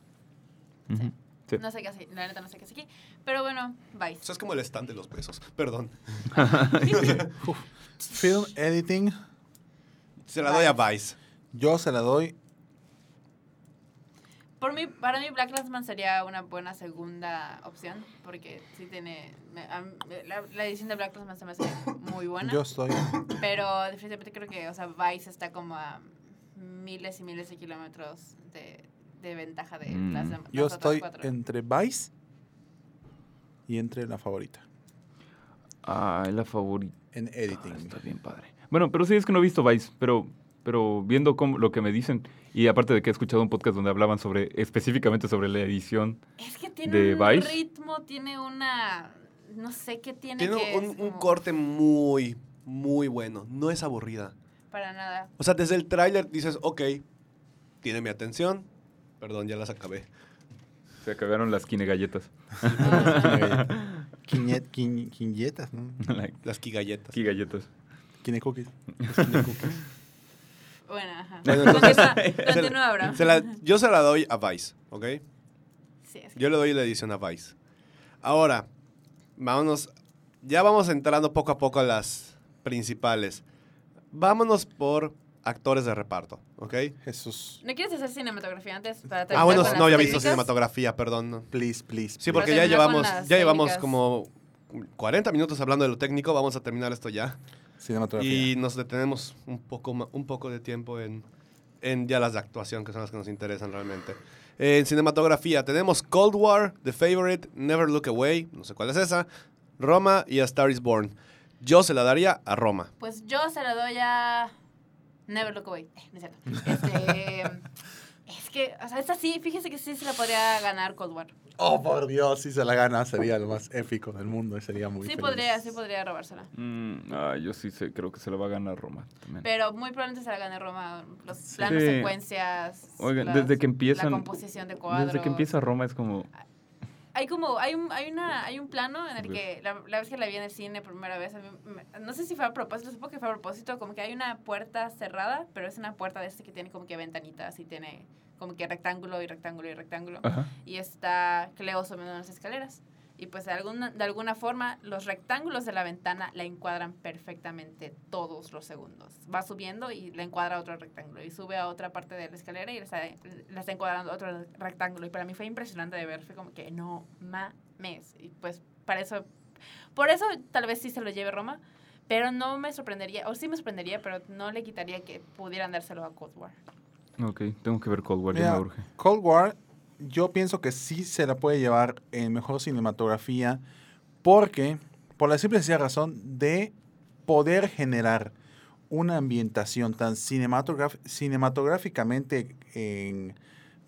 Sí. No sé qué hace, la neta no sé qué hace aquí. Pero bueno, O Vice. sea, es como el stand de los besos. Perdón. [laughs] film editing, Se la doy a Vice. yo se la doy. Por mí, para mí Black Landsman sería una buena segunda opción, porque sí tiene... me- a mí- la, la edición de Black Landsman se me hace muy buena, Yo estoy. pero definitivamente creo que, o sea, Vice está como a miles y miles de kilómetros de, de ventaja de Mm. las, dem- Yo las otras estoy cuatro. entre Vice y entre la favorita. Ah, es la favorita. En Ah, editing. está bien padre. Bueno, pero sí es que no he visto Vice, pero, pero viendo cómo, lo que me dicen, y aparte de que he escuchado un podcast donde hablaban sobre, específicamente sobre la edición. Es que tiene de un Vice. ritmo, tiene una... No sé qué tiene, Tiene que un, es un como- corte muy, muy bueno. No es aburrida. Para nada. O sea, desde el tráiler dices, ok, tiene mi atención. Perdón, ya las acabé. Se acabaron las kine galletas. [laughs] Quiñetas, ¿no? [laughs] Las kigalletas. Ki galletas. Quine cookies. [laughs] Bueno, ajá. Bueno, entonces- [laughs] Continúa, continúa, Abraham. Se la- yo se la doy a Vice, ¿ok? Sí, es que- Yo le doy la edición a Vice. Ahora, vámonos. Ya vamos entrando poco a poco a las principales. Vámonos por actores de reparto, ¿ok? Jesús. ¿No quieres hacer cinematografía antes? Para Ah, bueno, no las había visto cinematografía, perdón. no. Please, please. Sí, porque ya llevamos, ya llevamos como 40 minutos hablando de lo técnico. Vamos a terminar esto ya. Cinematografía. Y nos detenemos un poco, un poco de tiempo en, en ya las de actuación, que son las que nos interesan realmente. En cinematografía tenemos Cold War, The Favorite, Never Look Away, no sé cuál es esa, Roma y A Star is Born. Yo se la daría a Roma. Pues yo se la doy a Never Look Away. Eh, [laughs] no es cierto. [laughs] Este, es que, o sea, esta sí, fíjese que sí se la podría ganar Cold War. Oh, por Dios, si se la gana sería lo más épico del mundo y sería muy Sí feliz. podría, sí podría robársela. Mm, ah, yo sí sé, creo que se la va a ganar Roma también. Pero muy probablemente se la gane Roma. Los Sí. planos, Sí. secuencias. Oigan, las- desde que empiezan- La composición de cuadros. Desde que empieza Roma es como... Hay como, hay un, hay una, hay un plano en el que la, la vez que la vi en el cine por primera vez, me- no sé si fue a propósito, supongo que fue a propósito, como que hay una puerta cerrada, pero es una puerta de este que tiene como que ventanitas y tiene como que rectángulo y rectángulo y rectángulo. Ajá. Y está Cleo subiendo unas escaleras. Y pues de alguna, de alguna forma los rectángulos de la ventana la encuadran perfectamente todos los segundos. Va subiendo y le encuadra otro rectángulo. Y sube a otra parte de la escalera y le está, le está encuadrando otro rectángulo. Y para mí fue impresionante de ver. Fue como que no mames. Y pues para eso, por eso tal vez sí se lo lleve Roma. Pero no me sorprendería, o sí me sorprendería, pero no le quitaría que pudieran dárselo a Cold War. Ok, tengo que ver Cold War, ya Mira, me urge. Cold War, yo pienso que sí se la puede llevar en mejor cinematografía porque, por la simple y sencilla razón de poder generar una ambientación tan cinematográficamente en,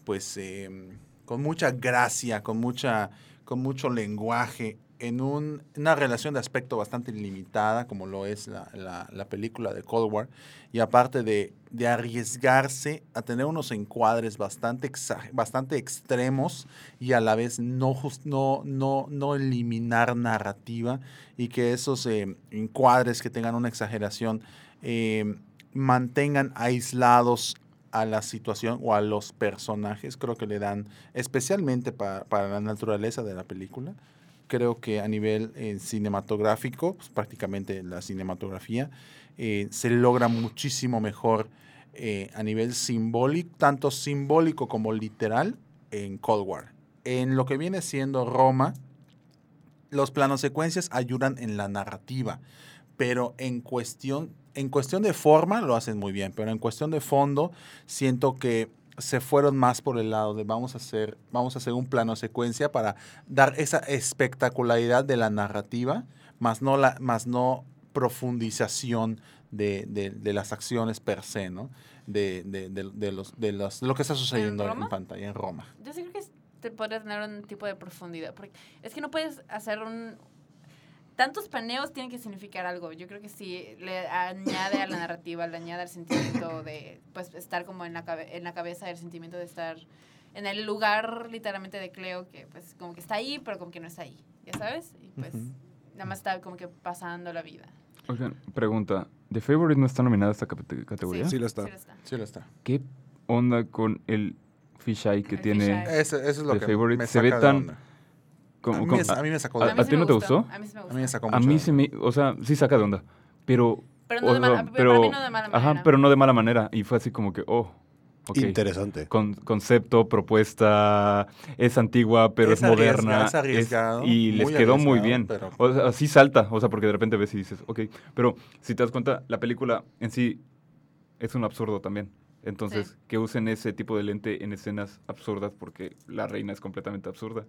pues, em, con mucha gracia, con, mucha, con mucho lenguaje, en un- una relación de aspecto bastante limitada, como lo es la, la- la película de Cold War, y aparte de, de arriesgarse a tener unos encuadres bastante, bastante extremos y a la vez no, jus- no, no, no eliminar narrativa y que esos eh, encuadres que tengan una exageración eh, mantengan aislados a la situación o a los personajes, creo que le dan, especialmente pa- para la naturaleza de la película, creo que a nivel eh, cinematográfico, pues, prácticamente la cinematografía, eh, se logra muchísimo mejor eh, a nivel simbólico, tanto simbólico como literal, en Cold War. En lo que viene siendo Roma, los planos secuencias ayudan en la narrativa, pero en cuestión, en cuestión de forma lo hacen muy bien, pero en cuestión de fondo siento que se fueron más por el lado de vamos a hacer, vamos a hacer un plano secuencia para dar esa espectacularidad de la narrativa, más no, la, más no profundización de, de- de las acciones per se, ¿no? De, de- de- de los, de, los- de lo que está sucediendo en, Roma? pantalla en Roma. Yo sí creo que te podría tener un tipo de profundidad. Porque es que no puedes hacer un. Tantos paneos tienen que significar algo. Yo creo que sí le añade a la narrativa, le añade al sentimiento de pues estar como en la, cabe- en la cabeza, el sentimiento de estar en el lugar literalmente de Cleo, que pues como que está ahí, pero como que no está ahí. ¿Ya sabes? Y pues nada más está como que pasando la vida. Oigan, pregunta. ¿The Favorite no está nominada a esta cate- categoría? Sí lo está. Sí lo está. Sí lo está. ¿Qué onda con el fisheye que El tiene? fisheye. Eso, eso es lo The que Favorite me se ve de tan- onda. Como- a, mí como- me, a mí me sacó a- de A mí a sí ti no te gustó? A mí sí me A gustó. mí me sacó a mí onda. me... O sea, sí saca de onda. Pero... Pero no, o de mala, sea, para mí no de mala manera. Ajá, pero no de mala manera. Y fue así como que, oh, ok. Interesante. Con, concepto, propuesta, es antigua, pero es, moderna. es arriesgado, y les quedó muy bien. pero- O sea, sí salta, o sea, porque de repente ves y dices, ok. Pero si te das cuenta, la película en sí es un absurdo también. Entonces, Sí. que usen ese tipo de lente en escenas absurdas porque la reina es completamente absurda.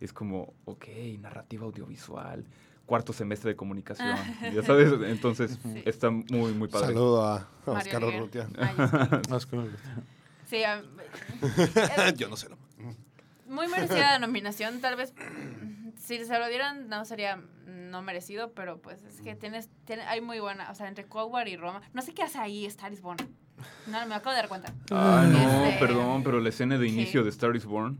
Es como, ok, narrativa audiovisual, cuarto semestre de comunicación. [laughs] ya sabes, entonces Sí. está muy, muy padre. Saludo a Mario Oscar. [laughs] Urrutia. Sí. A- [laughs] Yo no sé. lo- muy merecida la nominación, tal vez [clears throat] si se lo dieran no sería no merecido, pero pues es que tienes, tiene, hay muy buena, o sea, entre Cold War y Roma, no sé qué hace ahí Star is Born. No, me acabo de dar cuenta. Ah, no, Este, perdón, pero la escena de ¿qué? inicio de Star is Born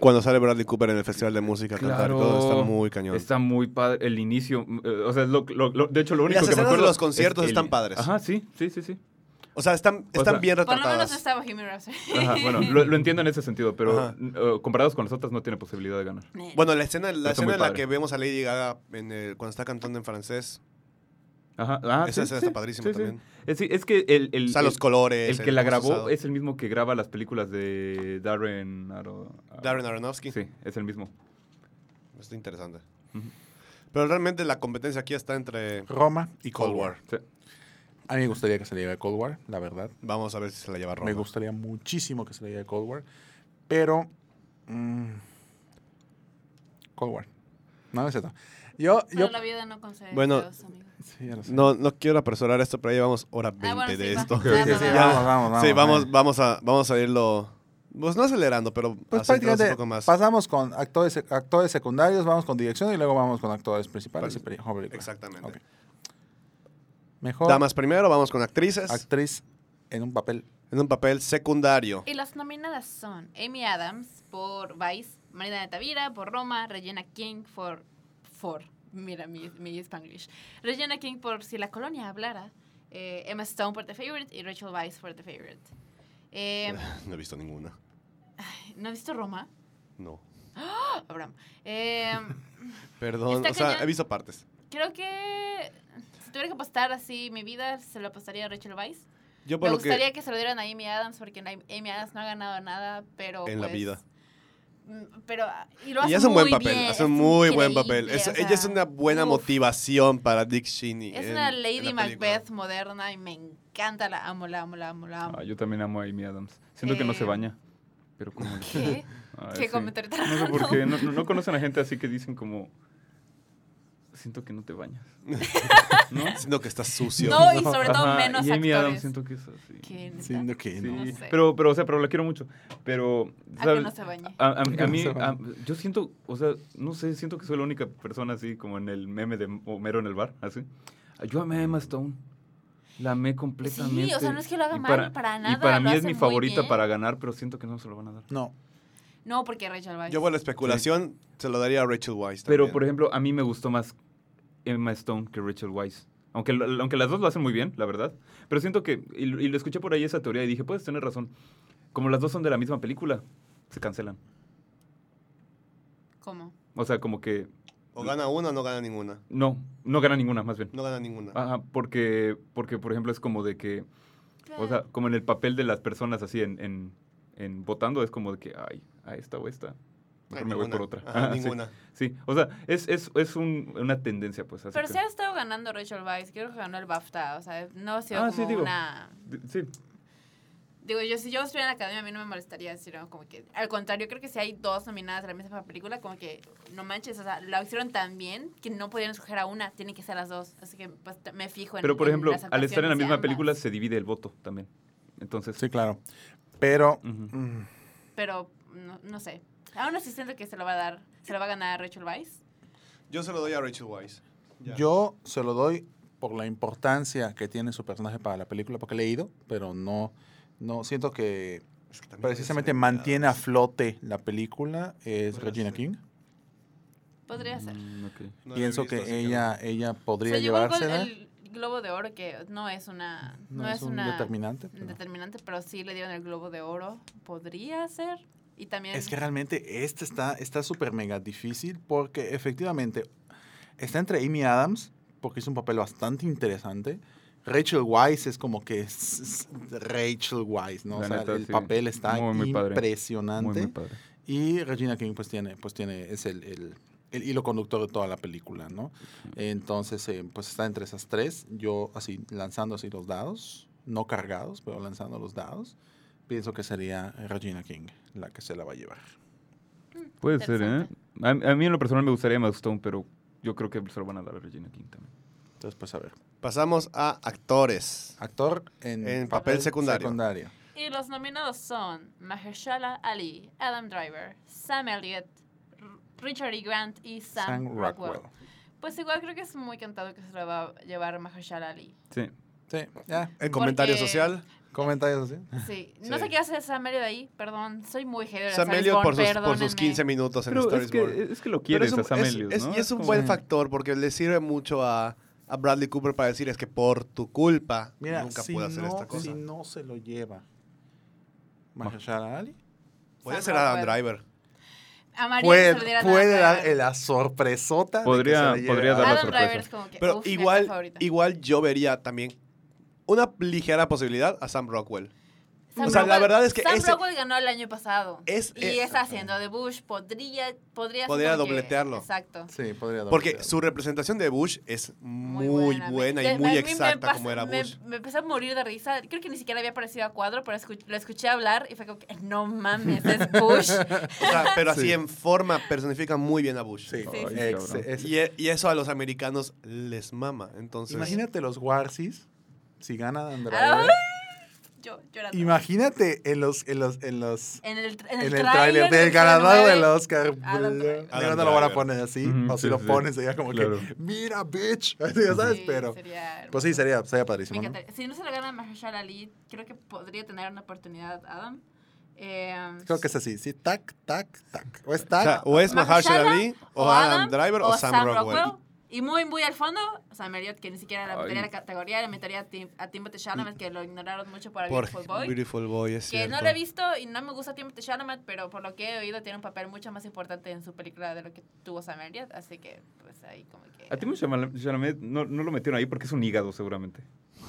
Cuando sale Bradley Cooper en el Festival de Música a cantar y todo, está Claro. muy cañón. está muy padre. El inicio, eh, o sea, lo- lo- lo- de hecho, lo único las que me escenas de acuerdo. los conciertos es el- están padres. Ajá, sí, sí, sí, sí. O sea, están, O están sea, bien Por lo menos retratadas. Bohemian Rhapsody. Ajá, bueno, lo, lo entiendo en ese sentido, pero eh, comparados con las otras no tiene posibilidad de ganar. Bueno, la escena, la escena en la que vemos a Lady Gaga en el- cuando está cantando en francés, Ajá, ah, esa sí, escena sí, está padrísima sí, sí. también. Es, es que el, el, o sea, los el- colores. el que la grabó es el mismo que graba las películas de Darren, Aro- Darren Aronofsky. Sí, es el mismo. Está interesante. Pero realmente la competencia aquí está entre Roma y Cold War. Sí. A mí me gustaría que se le lleve Cold War, la verdad. Vamos a ver si se la lleva Roma. Me gustaría muchísimo que se le lleve Cold War. Pero. mm, Cold War. No, no es cierto. Yo, Pero yo... la vida no concede Bueno, deseos, amigo. Sí, ya lo sé. No, no quiero apresurar esto, pero ya llevamos hora 20 Ah, bueno, de sí, va. esto. Sí, sí, Ya. vamos, vamos, vamos. sí, vamos, eh. vamos, a, vamos a irlo, pues no acelerando, pero Pues prácticamente un poco más. pasamos con actores, actores secundarios, vamos con dirección y luego vamos con actores principales y peli- película. Exactamente. Mejor Damas primero, vamos con actrices actriz en un papel. en un papel secundario. Y las nominadas son Amy Adams por Vice, Marina de Tavira por Roma, Regina King por... for mira mi, mi Spanglish. Regina King por Si la colonia hablara, eh, Emma Stone por The Favorite y Rachel Weisz por The Favorite. Eh, [laughs] No he visto ninguna. ¿No has visto Roma? No. Abraham. Eh, [laughs] Perdón, o sea, he visto partes. creo que si tuviera que apostar así mi vida, se lo apostaría a Rachel Weisz. Yo por Me lo gustaría que... se lo dieran a Amy Adams porque Amy Adams no ha ganado nada, pero En la pues, vida. Mm, Pero y lo y hace un buen muy papel, bien, hace es un muy buen papel. Es- o ella es una buena uf. motivación para Dick Cheney. Es en- una Lady. Macbeth moderna y me encanta, la amo, la amo, la amo, la amo. Ah, yo también amo a Amy Adams. Siento que no se Eh, baña. Pero como... ¿Qué? [laughs] Ah, ¿Qué sí. comentario tan No sé raro? por qué. No, no- no conocen a gente así que dicen como... Siento que no te bañas. [laughs] ¿No? Siento que estás sucio. No, y sobre todo Ajá, menos y Amy actores. Adams siento que es así. Siendo que Sí, no. No sé. pero, pero, o sea, pero la quiero mucho. Pero, A que no se bañe. A, mí, yo siento, o sea, no sé, siento que soy la única persona así como en el meme de Homero en el bar, así. Yo amé a Emma Stone. La amé completamente. Sí, o sea, no es que lo haga Y mal, para nada, Y para mí es mi favorita bien. para ganar, pero siento que no se lo van a dar. No. No, porque Rachel Weisz. Yo por la especulación se lo daría a Rachel Weisz. Pero, por ejemplo, a mí me gustó más Emma Stone que Rachel Weisz. Aunque, aunque las dos lo hacen muy bien, la verdad. Pero siento que, y, lo- y lo escuché por ahí esa teoría y dije, puedes tener razón. Como las dos son de la misma película, se cancelan. ¿Cómo? O sea, como que O gana una o no gana ninguna. no, no gana ninguna, más bien. No gana ninguna. Ajá, porque, porque, por ejemplo, es como de que, o sea, como en el papel de las personas así en, en, en votando, es como de que, ay, a esta o esta. Ay, Mejor me voy por otra. Ajá, Ajá, sí. ninguna. Sí, o sea, es, es, es un- una tendencia, pues. Así Pero que- sí ha estado ganando Rachel Weisz. Creo que ganó el BAFTA. O sea, no ha sido Ah, como sí, digo. una... Sí, Digo, yo si yo estuviera en la academia, a mí no me molestaría decir ¿no? como que... Al contrario, creo que si hay dos nominadas a la misma película, como que no manches, o sea, la hicieron tan bien que no podían escoger a una, tienen que ser las dos. Así que pues me fijo en pero por en ejemplo, las al estar en la misma ambas. película se divide el voto también. Entonces, Sí, claro. Pero mm, Pero, no, no sé. Aún así siento que se lo va a dar, se lo va a ganar Rachel Weisz. Yo se lo doy a Rachel Weisz. Ya. yo se lo doy por la importancia que tiene su personaje para la película, porque he leído, pero no, no siento que Es que precisamente ser mantiene a flote la película es Regina ser. King. Podría ser. Mm, ok. No Pienso visto, que ella, ella podría se el, gol- llevársela. el Globo de Oro, que no es una... no, No, es, es, un una... determinante. pero- determinante, pero sí le dieron el Globo de Oro. Podría ser. Y también... Es que realmente este está está súper mega difícil porque efectivamente está entre Amy Adams, porque hizo un papel bastante interesante. Rachel Weisz es como que es- es Rachel Weisz, ¿no? O La sea, neta, el sí. papel está Muy, muy impresionante. Muy, muy padre. Y Regina King pues tiene, pues tiene, es el, el- el hilo conductor de toda la película, ¿no? Entonces, eh, pues está entre esas tres. Yo así, lanzando así los dados, no cargados, pero lanzando los dados, pienso que sería Regina King la que se la va a llevar. Puede ser, ¿eh? A, a mí en lo personal me gustaría Emma Stone, pero yo creo que se lo van a dar a Regina King también. Entonces, pues a ver. Pasamos a actores. Actor en, En papel secundario. secundario. Y los nominados son Mahershala Ali, Adam Driver, Sam Elliott, R- Richard E. Grant y Sam, Sam Rockwell. Rockwell. Pues igual creo que es muy cantado que se lo va a llevar Mahershala Ali. Sí. Sí, ya. El comentario Porque- social. Comentarios así. Sí. No Sí. sé qué hace Sam Elliott ahí, perdón. Soy muy hater de Sam Star is Elliott Born, por sus, por sus perdónenme. 15 minutos en Pero es Born. que, es que lo Pero quieres es un, a Sam es- Elliott, es- ¿no? y es un como- buen factor porque le sirve mucho a, a Bradley Cooper para decir es que por tu culpa Mira, nunca si pude hacer no, esta cosa. si no se lo lleva Mahershala Ali, Puede Sam ser Adam Rockwell. Driver. Amaría que puede, se lo dieran a puede Adam dar Driver. la sorpresota. de que Podría- se la lleve podría a- dar la Adam sorpresa. Driver es como que. Pero uf, mi actor igual, favorito. igual yo vería también una ligera posibilidad a Sam Rockwell. Sam O sea, la Rockwell- verdad es que Sam ese- Rockwell ganó el año pasado. Es- y eh, está haciendo de Bush. Podría, podría, ser Podría dobletearlo. exacto. Sí, podría dar. Porque su representación de Bush es muy, buena, Me- y muy me exacta pas- como era me- Bush. Me, empecé a morir de risa. Creo que ni siquiera había aparecido a cuadro, pero escu- lo escuché hablar y fue como que, no mames, es [laughs] Bush. O sea, pero así Sí. en forma personifica muy bien a Bush. Sí, Sí, sí, Y, e- y eso a los americanos les mama. Entonces, Imagínate los Warsis si gana Driver. Yo llorando. Imagínate en los, en los, en los, En el, en en el, el tráiler tráiler del ganador 09, del Oscar. Adam Digo, Driver. no Adam lo van a poner así. Ujú, o si sí, lo sí. pones, sería como Claro. que, mira, bitch. [laughs] Así, ya sabes, Sí, pero. sería Pues sí, sería, sería Me padrísimo. ¿no? Si no se lo gana Mahershala Ali, creo que podría tener una oportunidad Adam. Eh, Creo que es así, sí, tac, tac, tac. O es o, tac. sea, o es Mahershala Ali, o, Adam, Driver, o, Sam, Rockwell. Y muy, muy al fondo, Sam Elliott, que ni siquiera la metería en la categoría, le metería a, Tim, a Timothy Chalamet, que lo ignoraron mucho por Por Beautiful Boy. Beautiful Boy, es que cierto. no lo he visto y no me gusta Timothy Chalamet, pero por lo que he oído tiene un papel mucho más importante en su película de lo que tuvo Sam Elliott, así que pues ahí como que... A ti Chalamet no, no lo metieron ahí porque es un hígado, seguramente.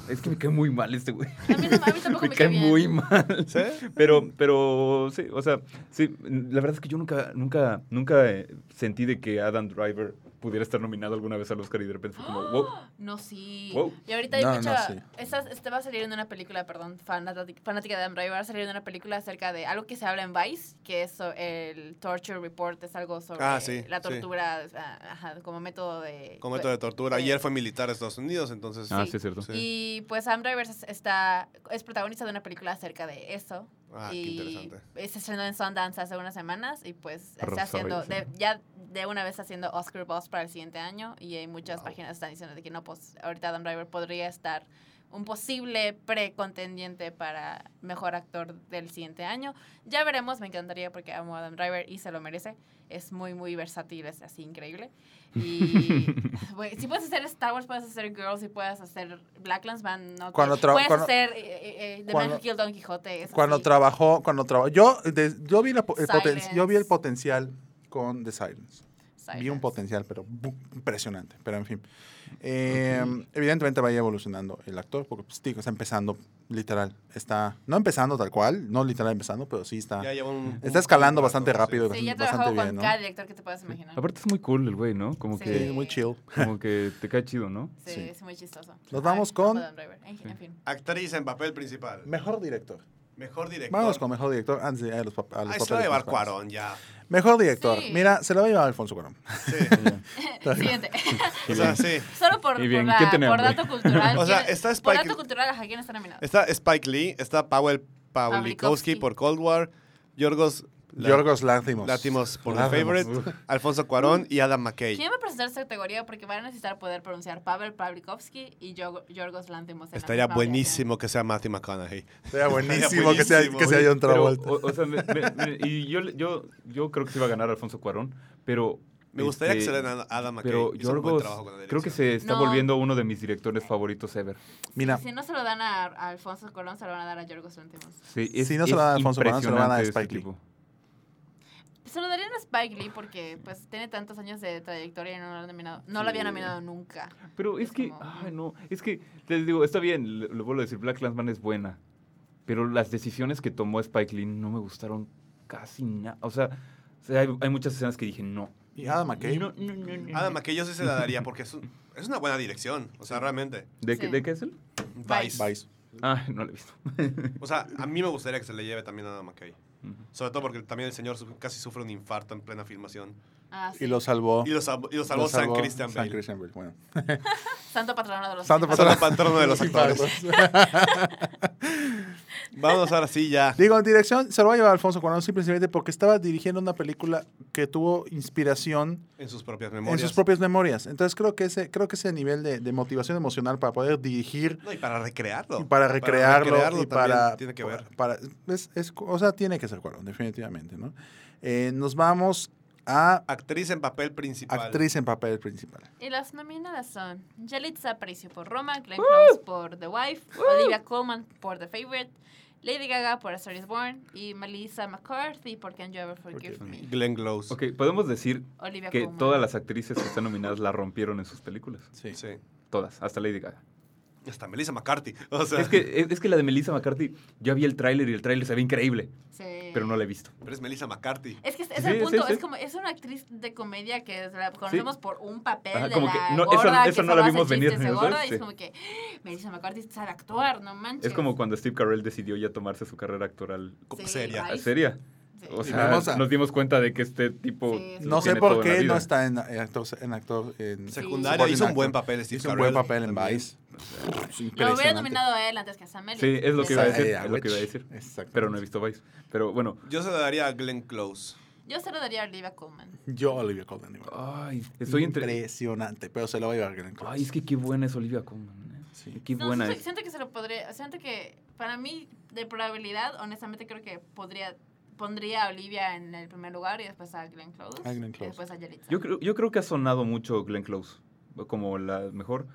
Es que me cae muy mal este güey. A mí, no- a mí tampoco [laughs] me, Me cae bien. muy mal. ¿Sí? Pero, pero, sí, o sea, sí, la verdad es que yo nunca, nunca, nunca eh, sentí de que Adam Driver pudiera estar nominado alguna vez al Oscar y de repente fue como, wow. [gasps] No, sí. Wow. Y ahorita hay No, no, mucha... sí. esta- este va a salir en una película, perdón, fanática, fanática de Adam Driver, va a salir en una película acerca de algo que se habla en Vice, que es el Torture Report, es algo sobre Ah, sí, la tortura ajá, como método de... Con método de tortura. Sí. Y él fue militar de Estados Unidos, entonces. Ah, sí, es cierto. Sí. Y pues Adam Driver es- está, es protagonista de una película acerca de eso. Ah, qué y interesante. Se estrenó en Sundance hace unas semanas y pues está haciendo, de- ya de una vez haciendo Oscar Buzz para el siguiente año y hay muchas Wow. páginas que están diciendo de que no, pues ahorita Adam Driver podría estar un posible precontendiente para mejor actor del siguiente año. Ya veremos, me encantaría porque amo a Adam Driver y se lo merece. Es muy, muy versátil, es así increíble. Y [laughs] güey, si puedes hacer Star Wars, puedes hacer Girls, si puedes hacer Black Van, no Cuando puedes cuando- hacer eh, eh, eh, The cuando- Man Who Killed Don Quijote. Cuando así. trabajó, cuando trabajó. Yo, de- yo, vi la el poten- Silence. yo vi el potencial con The Silence. Vi un Silence. potencial, pero impresionante. Pero en fin. Eh, Evidentemente vaya evolucionando el actor, porque pues, está empezando, literal. Está, no empezando tal cual, no literal empezando, pero sí está. Ya lleva un- Está un- escalando un bastante rato, rápido. Sí, ya bastante con bien, ¿no? cada director que te puedas imaginar. Aparte es muy cool el güey, ¿no? Como Sí. Sí, que, muy chill. como que te cae chido, ¿no? Sí, Sí. es muy chistoso. Nos vamos Ay, con- a. En, fin. Actriz en papel principal. Mejor director. Mejor director. Vamos con mejor director antes de ir a los, a los Ahí se va a llevar. Cuarón ya. Mejor director. Sí. Mira, se lo va a llevar Alfonso Cuarón. Sí. [laughs] [laughs] Siguiente. o sea, sí. Solo por, bien, por, la- ¿quién tiene por dato cultural. [laughs] O sea, ¿quién- está Por Spike- dato cultural, ¿a quién está nominado? Está Spike Lee, está Powell Pawlikowski. Pawlikowski por Cold War, Yorgos La- Yorgos Lanthimos. Látimos por The Lanthimos. Favorite, Alfonso Cuarón y Adam McKay. ¿Quién va a presentar esta categoría? Porque van a necesitar poder pronunciar Pavel Pavlikovsky y Yorgo- Yorgos Lanthimos. Estaría buenísimo que sea Matthew McConaughey. Sería buenísimo, Estaría [laughs] que sea, buenísimo. que sea John Pero, Travolta. o, o sea, me- me- me- y yo, yo, yo creo que se iba a ganar Alfonso Cuarón, pero... Me gustaría este, que se le den a Adam McKay. Pero Yorgos, creo que se está No. volviendo uno de mis directores favoritos ever. Mira, Si no se lo dan a, a Alfonso Colón, se lo van a dar a Yorgos Lanthimos. Sí, es, Si no se lo dan a Alfonso Cuarón, se lo van a dar a impresionante Spike Lee. tipo. Se lo darían a Spike Lee porque pues tiene tantos años de trayectoria y no lo, han nominado, no lo había Sí. nominado nunca. Pero es Es que, como- ay, no, es que, les digo, está bien, lo vuelvo a decir, Black Clansman es buena, pero las decisiones que tomó Spike Lee no me gustaron casi nada. O sea, o sea, hay, hay muchas escenas que dije, no. y Adam McKay. No, no, no, no. Adam McKay yo sí se la daría porque es, un- [laughs] es una buena dirección. O sea, realmente. ¿De, qué, Sí. ¿De qué es él? Vice. Vice. Ah, no lo he visto. O sea, a mí me gustaría que se le lleve también a Adam McKay. Sobre todo porque también el señor casi sufre un infarto en plena filmación. Ah, sí. Y lo salvó. Y lo, salvó- y lo salvó lo San Christian San Bale. Christian Bale, bueno. [laughs] Santo patrono de los. Santo patrono de los [laughs] actores. [laughs] Vámonos ahora sí ya. Digo, en dirección se lo va a llevar Alfonso Cuarón simplemente porque estaba dirigiendo una película que tuvo inspiración En sus propias en memorias. sus propias memorias. Entonces creo que ese, creo que ese nivel de, de motivación emocional para poder dirigir No, y para recrearlo. y para recrearlo, y para, Tiene que ver. para- es- es- o sea, tiene que ser Cuarón, definitivamente, ¿no? Eh, nos vamos a Actriz en papel principal. actriz en papel principal. Y las nominadas son Yalitza Aparicio por Roma, Glenn Close por The Wife, Olivia Colman por The Favorite, Lady Gaga por A Star is Born y Melissa McCarthy por Can You Ever Forgive Me. Glenn Close. Ok, podemos decir Olivia que Colman. todas las actrices que están nominadas la rompieron en sus películas. Sí. Sí. Todas, hasta Lady Gaga. Hasta Melissa McCarthy. [laughs] O sea, Es que, es, es que la de Melissa McCarthy, yo vi el tráiler y el tráiler se ve increíble, Sí. pero no la he visto. pero es Melissa McCarthy. Es que es, es Sí, el punto, sí. es como, es una actriz de comedia que la conocemos por un papel Ajá, de como la que no- eso- gorda eso que no la vimos venir, es como que, "Ah, Melissa McCarthy sabe actuar, no manches. Es como cuando Steve Carell decidió ya tomarse su carrera actoral Como Sí, seria. ay, seria. O sea, a- nos dimos cuenta de que este tipo Sí, sí. No sé por qué no está en, en actor, en actor en Secundaria hizo un buen papel Steve Hizo un buen papel en. Vice. Lo hubiera nominado a él antes que a Sam Elliott. Sí, es lo que iba a decir, a es lo que Witch. iba a decir. Exactamente. Pero no he visto Vice. Pero bueno, Yo se lo daría a Glenn Close. Yo se lo daría a Olivia Colman. Yo, Olivia Colman. igual. ay, estoy entre... Impresionante, pero se lo voy a llevar Glenn Close. Ay, es que qué buena es Olivia Colman. ¿eh? Sí. Qué No, buena siento, es. siento que se lo podría, siento que para mí de probabilidad, honestamente creo que podría pondría a Olivia en el primer lugar y después a Glenn Close. A Glenn Y Close. después a Yalitza. Yo creo, yo creo que ha sonado mucho Glenn Close como la mejor.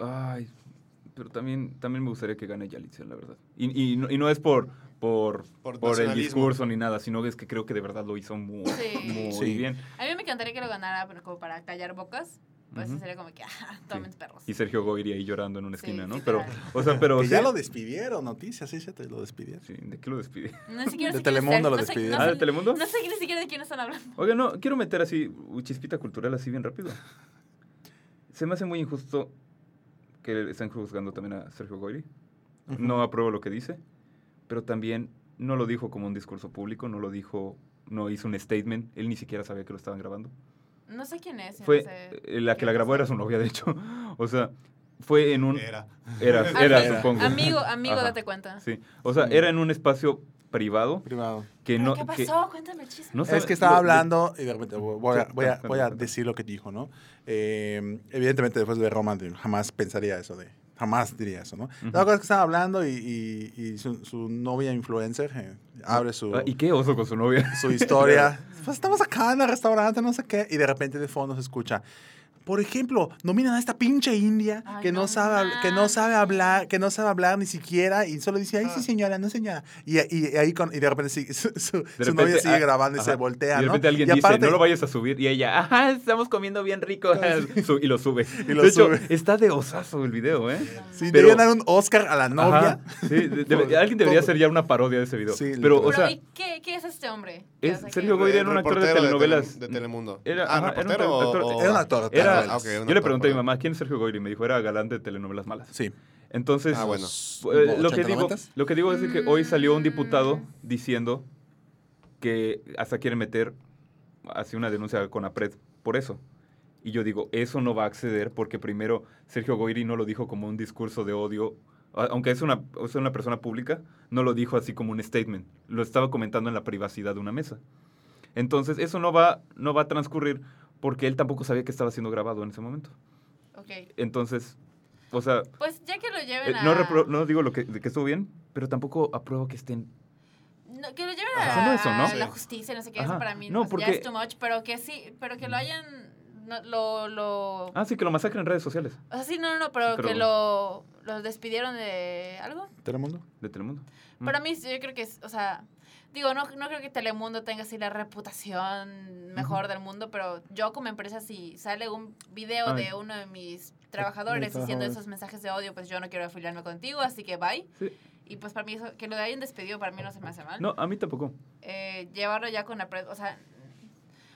Ay, pero también, también me gustaría que gane Yalitza, la verdad. Y, y, no, y no es por, por, Por por, el discurso ni nada, sino que es que creo que de verdad lo hizo muy, Sí. muy Sí. bien. A mí me encantaría que lo ganara, pero como para callar bocas. Pues Ujú. sería como que, ah, tomen perros. Y Sergio Goyri ahí llorando en una Sí, esquina, ¿no? sí, Pero, claro. o sea, pero... que sí- ya lo despidieron, noticias, sí, sí, te lo despidieron. Sí, ¿de qué lo? Ni siquiera De Telemundo lo no sé- despidieron. No ¿Ah, de Telemundo? no sé ni siquiera de quién están hablando. Oiga, no, quiero meter así, un chispita cultural así bien rápido. Se me hace muy injusto que estén juzgando también a Sergio Goyri. No apruebo lo que dice, pero también no lo dijo como un discurso público, no lo dijo, no hizo un statement, él ni siquiera sabía que lo estaban grabando. No sé quién es. no Fue, sé eh, la que la grabó era su novia, de hecho. [laughs] O sea, fue en un... [laughs] Era. Era, supongo. Amigo, amigo, Ajá. date cuenta. Sí, o sea, era en un espacio privado Privado. que ¿Pero no... ¿Qué que- pasó? Cuéntame el chisme. no Es que estaba lo- hablando y de repente voy a, voy a, voy decir lo que dijo, ¿no? Eh, evidentemente después de Roma jamás pensaría eso de, jamás diría eso, ¿no? La cosa es que estaba hablando y, y- y su, su novia influencer eh, abre su, Ah, ¿Y qué oso con su novia? su historia. [laughs] Pues estamos acá en el restaurante, no sé qué, y de repente de fondo se escucha. Por ejemplo, nominan a esta pinche india Ay, que no, no sabe que no sabe hablar, que no sabe hablar ni siquiera y solo dice, ay sí señora, no señora. Y, y, y ahí con, y de repente sigue- [laughs] su, su- De su repente, novia sigue ah, grabando y se voltea, Y de ¿no? repente alguien y dice, no lo vayas a subir. Y ella, ajá, estamos comiendo bien rico. [laughs] [laughs] Y lo sube. Y lo de hecho, sube. está de osazo el video, ¿eh? Sí, Pero- deberían dar un Oscar a la novia. Ajá. Sí, de- debe- alguien debería hacer ya una parodia de ese video. Sí, Pero, o sea, Pero, ¿y qué, qué es este hombre? es ¿Qué hace Sergio? Goyri era un actor de telenovelas. Tele- de Telemundo. Era- ah, ajá, era un actor- Era un actor de Era- Ah, ok, un yo le pregunté a mi mamá, ¿quién es Sergio Goyri? Me dijo, era galán de telenovelas malas. Sí. Entonces, Ah, bueno. eh, lo, que 80, digo, 90s. lo que digo es que hoy salió un diputado diciendo que hasta quiere meter así una denuncia con APRED por eso. Y yo digo, eso no va a acceder porque primero Sergio Goyri no lo dijo como un discurso de odio, aunque es una, es una persona pública, no lo dijo así como un statement, lo estaba comentando en la privacidad de una mesa. Entonces, eso no va, no va a transcurrir porque él tampoco sabía que estaba siendo grabado en ese momento. Ok. Entonces, o sea, Pues ya que lo eh, lleven a... no, no digo lo que, de que estuvo bien, pero tampoco apruebo que estén. No, que lo lleven a eso, ¿no? la justicia, no sé qué, Ajá. eso para mí No, porque- ya es too much, pero que sí, pero que lo hayan, no, lo, lo... Ah, sí, que lo masacren en redes sociales O sea, sí, no, no, no, pero, Pero- que lo, lo despidieron de algo. ¿Telemundo? de Telemundo. Mm. Para mí, yo creo que es, o sea, digo, no, no creo que Telemundo tenga así la reputación mejor del mundo, pero yo como empresa, si sale un video Ay. de uno de mis trabajadores diciendo trabajadores. esos mensajes de odio, pues yo no quiero afiliarme contigo, así que bye. Sí. Y pues para mí, eso, que lo hayan despedido, para mí no se me hace mal. No, a mí tampoco. eh, llevarlo ya con la pre- o sea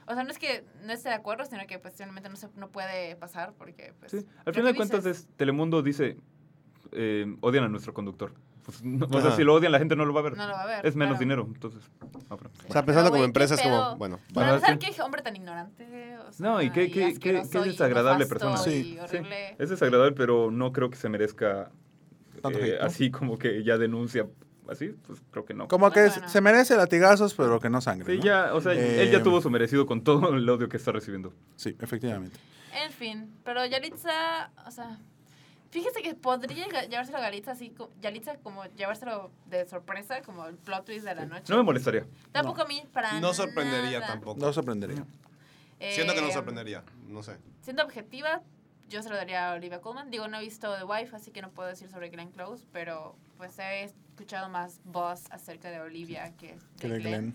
o sea no es que no esté de acuerdo sino que pues simplemente no se no puede pasar porque pues Sí. Al final de cuentas, es, Telemundo dice: eh, odian a nuestro conductor. Pues, no- o sea, si lo odian, la gente no lo va a ver. no lo va a ver es menos claro. dinero, entonces. pero- O sea, Pero, pensando como güey, empresa ¿qué es como, bueno, para sí. qué hombre tan ignorante o sea, No, y qué- qué- qué- qué y desagradable persona. Sí, Sí, horrible es desagradable, pero no creo que se merezca Tanto eh, hate, ¿no? así como que ya denuncia. Así, pues creo que no. Como que Bueno. se merece latigazos, pero que no sangre. Sí, ¿no? ya, o sea, él ya Eh, tuvo su merecido con todo el odio que está recibiendo. Sí, efectivamente. en fin pero Yalitza o sea Fíjese que podría llevárselo a Yalitza así, Yalitza como llevárselo de sorpresa, como el plot twist de la noche. No me molestaría. Tampoco a mí, para no sorprendería nada. tampoco. No sorprendería. Siento que no Eh, sorprendería, no sé. Siendo objetiva, yo se lo daría a Olivia Colman. Digo, no he visto The Wife, así que no puedo decir sobre Glenn Close, pero pues he escuchado más voz acerca de Olivia que de Que de Glenn. Glenn.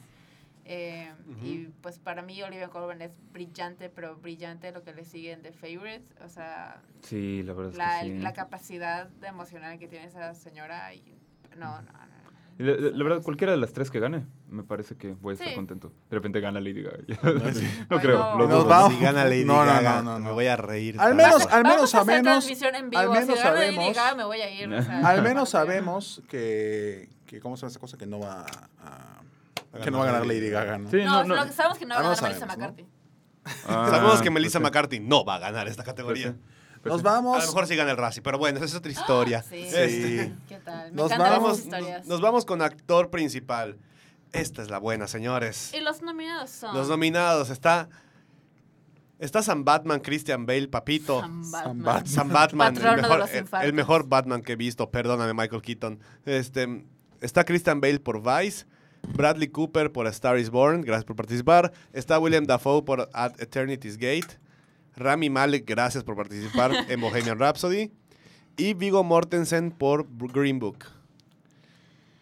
Eh, Ujú. Y pues para mí Olivia Colman es brillante, pero brillante lo que le sigue en The Favorite. O sea, Sí, la verdad es la, que sí. la capacidad de emocional que tiene esa señora. Y, no, no, no. La, la- la verdad, cualquiera de las tres que gane, me parece que voy a estar Sí. contento. De repente gana Lady Gaga. [laughs] no Ay, creo. no. vamos. Si gana Lady No, no, Gaga, no, no, me no. voy a reír. Al menos, al menos a sabemos, transmisión en vivo. al menos si gana Lady sabemos, Gaga, me voy a ir. o sea, [laughs] al menos sabemos que, que ¿cómo se llama esa cosa? Que no va a, que no va a ganar Lady Gaga, ¿no? Sí, No, no, no. lo que sabemos que no va a Ah, no ganar Melissa. McCarthy. Ah, [laughs] Sabemos que pues Melissa sí. McCarthy no va a ganar esta Pues categoría. sí. Pues Nos sí. A vamos. lo mejor sí gana el Razzie, pero bueno, esa es otra historia. Sí. Este, [laughs] ¿Qué tal? Me Nos encantan vamos- esas historias. nos vamos con actor principal. Esta es la buena, señores. Y los nominados son... Los nominados está está Sam Batman, Christian Bale, Papito. Sam Sam Batman. Batman. Sam Batman, el mejor, los el- infartos. el mejor Batman que he visto, perdóname Michael Keaton. Este, está Christian Bale por Vice, Bradley Cooper por A Star is Born, gracias por participar. Está William Dafoe por At Eternity's Gate, Rami Malek, gracias por participar [laughs] en Bohemian Rhapsody y Vigo Mortensen por Green Book.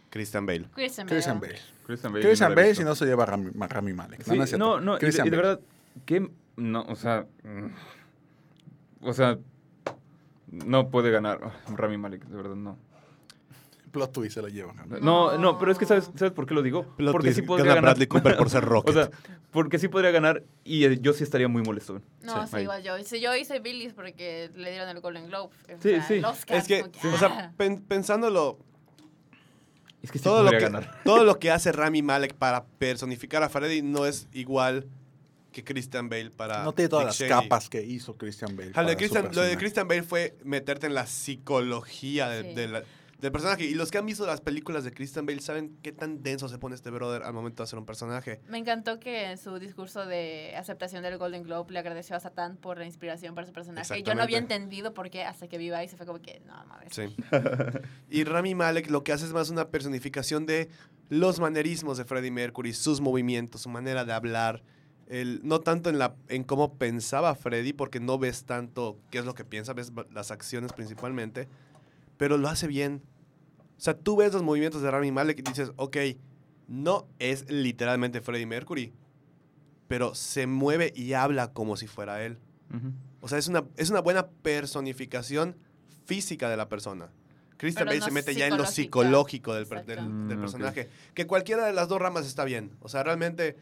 Christian Bale. Christian Bale. Christian Bale. Christian Bale. Christian si no se lleva Rami, Rami Malek. Sí, no, es no, no, y de, y de verdad, que no, o sea, mm, o sea, no puede ganar Rami Malek, de verdad no. Plot twist se lo lleva. ¿no? No, no, pero es que sabes, ¿sabes por qué lo digo? Plot porque twist, sí podría gana ganar. Bradley Cooper por ser [laughs] Rocket. o sea, porque sí podría ganar y eh, yo sí estaría muy molesto. No, Sí, sí, igual yo. Sí, yo hice Billy's porque le dieron el Golden Globe. O Sí, sea, sí. el Oscar, Es que, o ah. sea, pen- pensándolo, Es que sí todo lo, que, ganar. [laughs] todo lo que hace Rami Malek para personificar a Freddy no es igual que Christian Bale para. No tiene todas las capas que hizo Christian Bale. Lo de, para Christian, lo de personaje. Christian Bale fue meterte en la psicología de- Sí. de la- del personaje. Y los que han visto las películas de Christian Bale saben qué tan denso se pone este brother al momento de hacer un personaje. Me encantó que en su discurso de aceptación del Golden Globe le agradeció a Satán por la inspiración para su personaje. Yo no había entendido por qué hasta que viva y se fue como que, no, mames. Sí. [laughs] [laughs] y Rami Malek lo que hace es más una personificación de los manerismos de Freddie Mercury, sus movimientos, su manera de hablar. El, no tanto en, la, en cómo pensaba Freddie, porque no ves tanto qué es lo que piensa, ves las acciones principalmente, pero lo hace bien. O sea, tú ves los movimientos de Rami Malek y dices, ok, no es literalmente Freddie Mercury, pero se mueve y habla como si fuera él. O sea, es una, es una buena personificación física de la persona. Christian Bale no se mete ya en lo psicológico del, Mm, personaje. Que cualquiera de las dos ramas está bien. O sea, realmente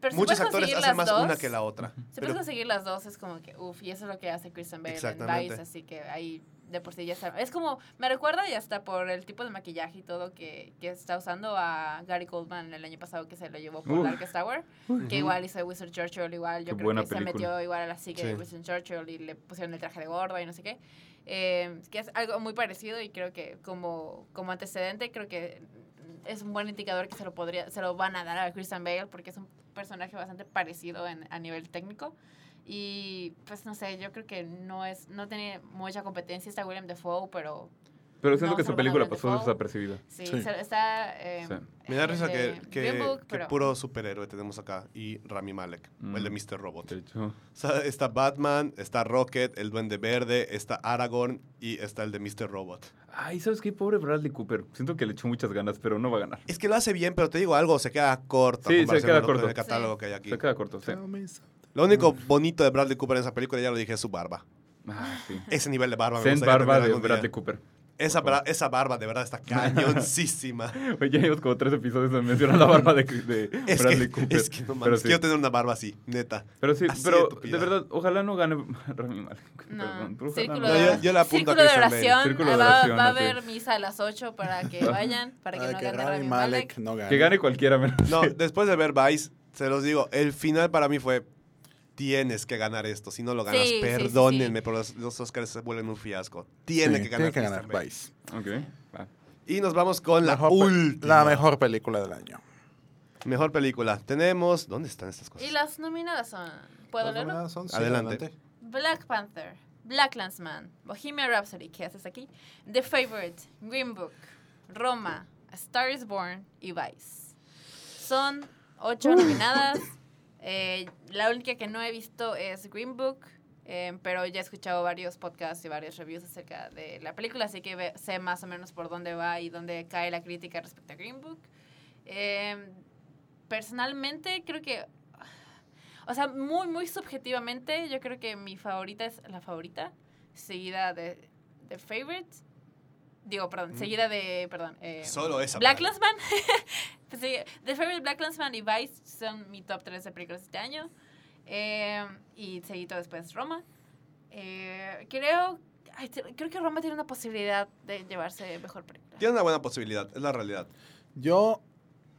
Pero si muchos puedes actores hacen más dos, una que la otra. Si Pero- puedes conseguir las dos, es como que, uff, y eso es lo que hace Christian Bale en. Vice, así que ahí de por sí ya está. Es como, me recuerda y hasta por el tipo de maquillaje y todo que, que está usando a Gary Goldman el año pasado que se lo llevó por Uf. Darkest Tower, que igual hizo Wizard Churchill, igual yo Qué creo que se película. metió igual a la psique de Sí. Winston Churchill y le pusieron el traje de gordo y no sé qué. Eh, que es algo muy parecido y creo que como, como antecedente creo que es un buen indicador que se lo podría se lo van a dar a Christian Bale porque es un personaje bastante parecido en, a nivel técnico y pues no sé yo creo que no es no tiene mucha competencia está William Defoe pero Pero siento No, que su película pasó desapercibida. sí, Sí. está eh, Sí. Me da risa que, de que, Green Book, que pero- puro superhéroe tenemos acá. Y Rami Malek, el de Mm. Mr. Robot. De hecho, O sea, está Batman, está Rocket, el Duende Verde, está Aragorn y está el de Mr. Robot. Ay, ¿sabes qué? Pobre Bradley Cooper. Siento que le echó muchas ganas, pero no va a ganar. Es que lo hace bien, pero te digo algo, se queda corto. Sí, se queda corto. el catálogo Sí. que hay aquí. Se queda corto, sí. Lo único bonito de Bradley Cooper en esa película, ya lo dije, es su barba. Ah, sí. Ese nivel de barba me barba de día. Bradley Cooper. Esa, bra- esa barba de verdad está cañoncísima. [laughs] Oye, ya llevamos como tres episodios donde mencionan la barba de, Bradley que, Cooper. es que no mames, sí, quiero tener una barba así, neta. pero sí, así pero de verdad, ojalá no gane [laughs] Rami Malek. no, Perdón, pero círculo, no No, de, yo- yo le apunto a círculo de oración, Círculo de va, oración, va a haber misa a las 8 para que [laughs] vayan, para que Para no que gane Rami Rami Malek Malek. no gane. Que gane cualquiera menos. No, después de ver Vice, se los digo, el final para mí fue, tienes que ganar esto. Si no lo ganas, Sí, sí, sí, perdónenme, sí. pero los, los Oscars se vuelven un fiasco. Sí, Tiene que ganar. tiene que ganar. Vice. Ok, va. Y nos vamos con la Mejor pe- última. La mejor película del año. Mejor película. Tenemos... ¿Dónde están estas cosas? Y las nominadas son, ¿puedo Las leerlo? nominadas son- sí, Adelante. Black Panther, Black Landsman, Bohemian Rhapsody, ¿qué haces aquí? The Favorite, Green Book, Roma, A Star is Born y Vice. Son ocho nominadas. [laughs] Eh, la única que no he visto es Green Book, eh, pero ya he escuchado varios podcasts y varios reviews acerca de la película, así que ve- sé más o menos por dónde va y dónde cae la crítica respecto a Green Book. Eh, personalmente creo que, o sea, muy, muy subjetivamente, yo creo que mi favorita es la favorita, seguida de, de Favorite. Digo, perdón, Mm. seguida de, perdón. eh, Solo esa. Black palabra. Landsman. [laughs] Pues sí, The Favorite, Black Landsman y Vice son mi top 3 de películas este año. Eh, y seguido después Roma. Eh, creo, ay, creo que Roma tiene una posibilidad de llevarse mejor película. Tiene una buena posibilidad, es la realidad. Yo,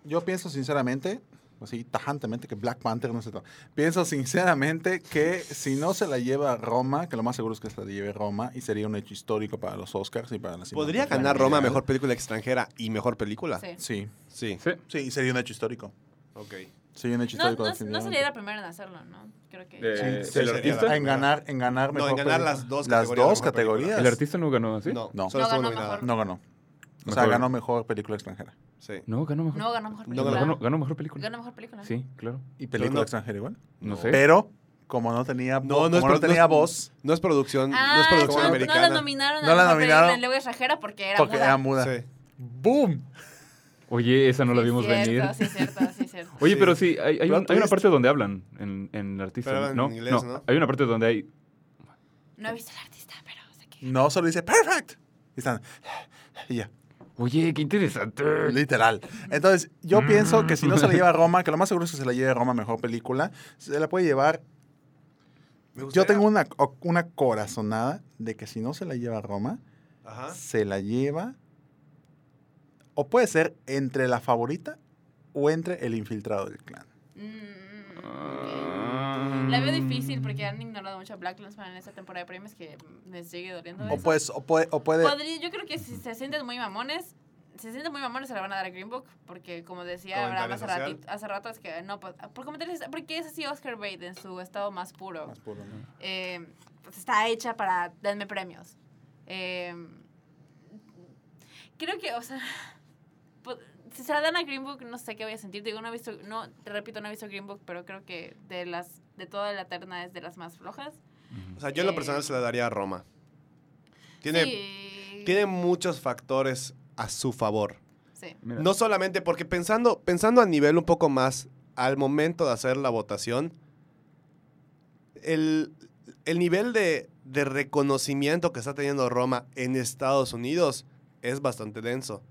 yo pienso sinceramente, así tajantemente, que Black Panther no se Pienso sinceramente que si no se la lleva Roma, que lo más seguro es que se la lleve Roma, y sería un hecho histórico para los Oscars y para la ¿Podría ganar Roma mundial. mejor película extranjera y mejor película? Sí. Sí, Sí. Sí. sí, sería un hecho histórico. Ok. Sería un hecho No, histórico. no, no sería la primera en hacerlo, ¿no? Creo que... Eh, Sí, ¿El sí, artista? En ganar, en ganar No, en mejor ganar las dos Las categorías de dos mejor película. categorías. ¿El artista no ganó así? No, No. solo No ganó mejor. No ganó. O sea, Mejor- ganó mejor película extranjera. Sí. No, ganó mejor. No ganó mejor No película. ganó, ganó mejor película. Ganó mejor película. Sí, claro. Y película no- extranjera igual. No No. sé. Pero, como no tenía, No, no es como no tenía no es- voz, No es producción, no Ah, es producción no, no americana. la nominaron No a la nominaron en lengua extranjera porque era porque muda. era muda. Sí. ¡Boom! Oye, esa no la vimos cierto, venir. Sí, cierto, sí, cierto. Oye, Sí. pero sí, hay, hay, Plot un- hay una parte donde hablan en, en el artista. Pero ¿no? en inglés, ¿no? Hay una parte donde hay. No he visto al artista, pero sé que... No solo dice perfect. Y están. Y ya, Oye, qué interesante. literal. Entonces, yo pienso que si no se la lleva a Roma, que lo más seguro es que se la lleve a Roma mejor película, se la puede llevar. Yo tengo una, una corazonada de que si no se la lleva a Roma, Ajá. se la lleva. O puede ser entre la favorita o entre el infiltrado del clan. Mm, ok. La veo difícil porque han ignorado mucho a Black Landsman en esta temporada de premios que me sigue doliendo. O, pues, o puede, o puede, Podría- yo creo que si se sienten muy mamones, si se sienten muy mamones se la van a dar a Green Book, porque como decía Abraham hace, ratito- hace rato, es que no, pues, por comentarios, porque es así Oscar Bate en su estado más puro. Más puro, ¿no? Eh, pues está hecha para darme premios. Eh, creo que, o sea, [laughs] po- si se la dan a Green Book, no sé qué voy a sentir. Digo, no he visto, no, te repito, no he visto Green Book, pero creo que de las, de toda la terna es de las más flojas. O sea, yo en lo Eh. personal se la daría a Roma. Tiene, Sí. tiene muchos factores a su favor. Sí. No solamente porque pensando, pensando a nivel un poco más al momento de hacer la votación, el, el nivel de, de reconocimiento que está teniendo Roma en Estados Unidos es bastante denso.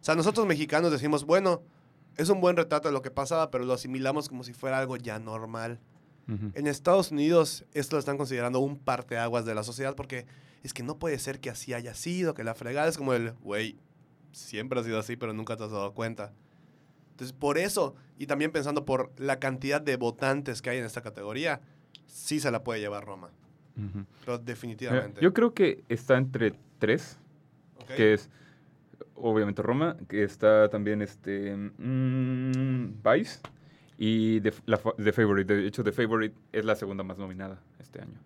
O sea, nosotros mexicanos decimos, bueno, es un buen retrato de lo que pasaba, pero lo asimilamos como si fuera algo ya normal. Ujú. En Estados Unidos esto lo están considerando un parteaguas de la sociedad porque es que no puede ser que así haya sido, que la fregada es como el, güey, siempre ha sido así, pero nunca te has dado cuenta. Entonces, por eso, y también pensando por la cantidad de votantes que hay en esta categoría, sí se la puede llevar Roma, Ujú. pero Mira, definitivamente. Yo creo que está entre tres, ¿Ok? que es obviamente Roma, que está también este mm, Vice y The, la, fa- The Favorite. De hecho, The Favorite es la segunda más nominada este año.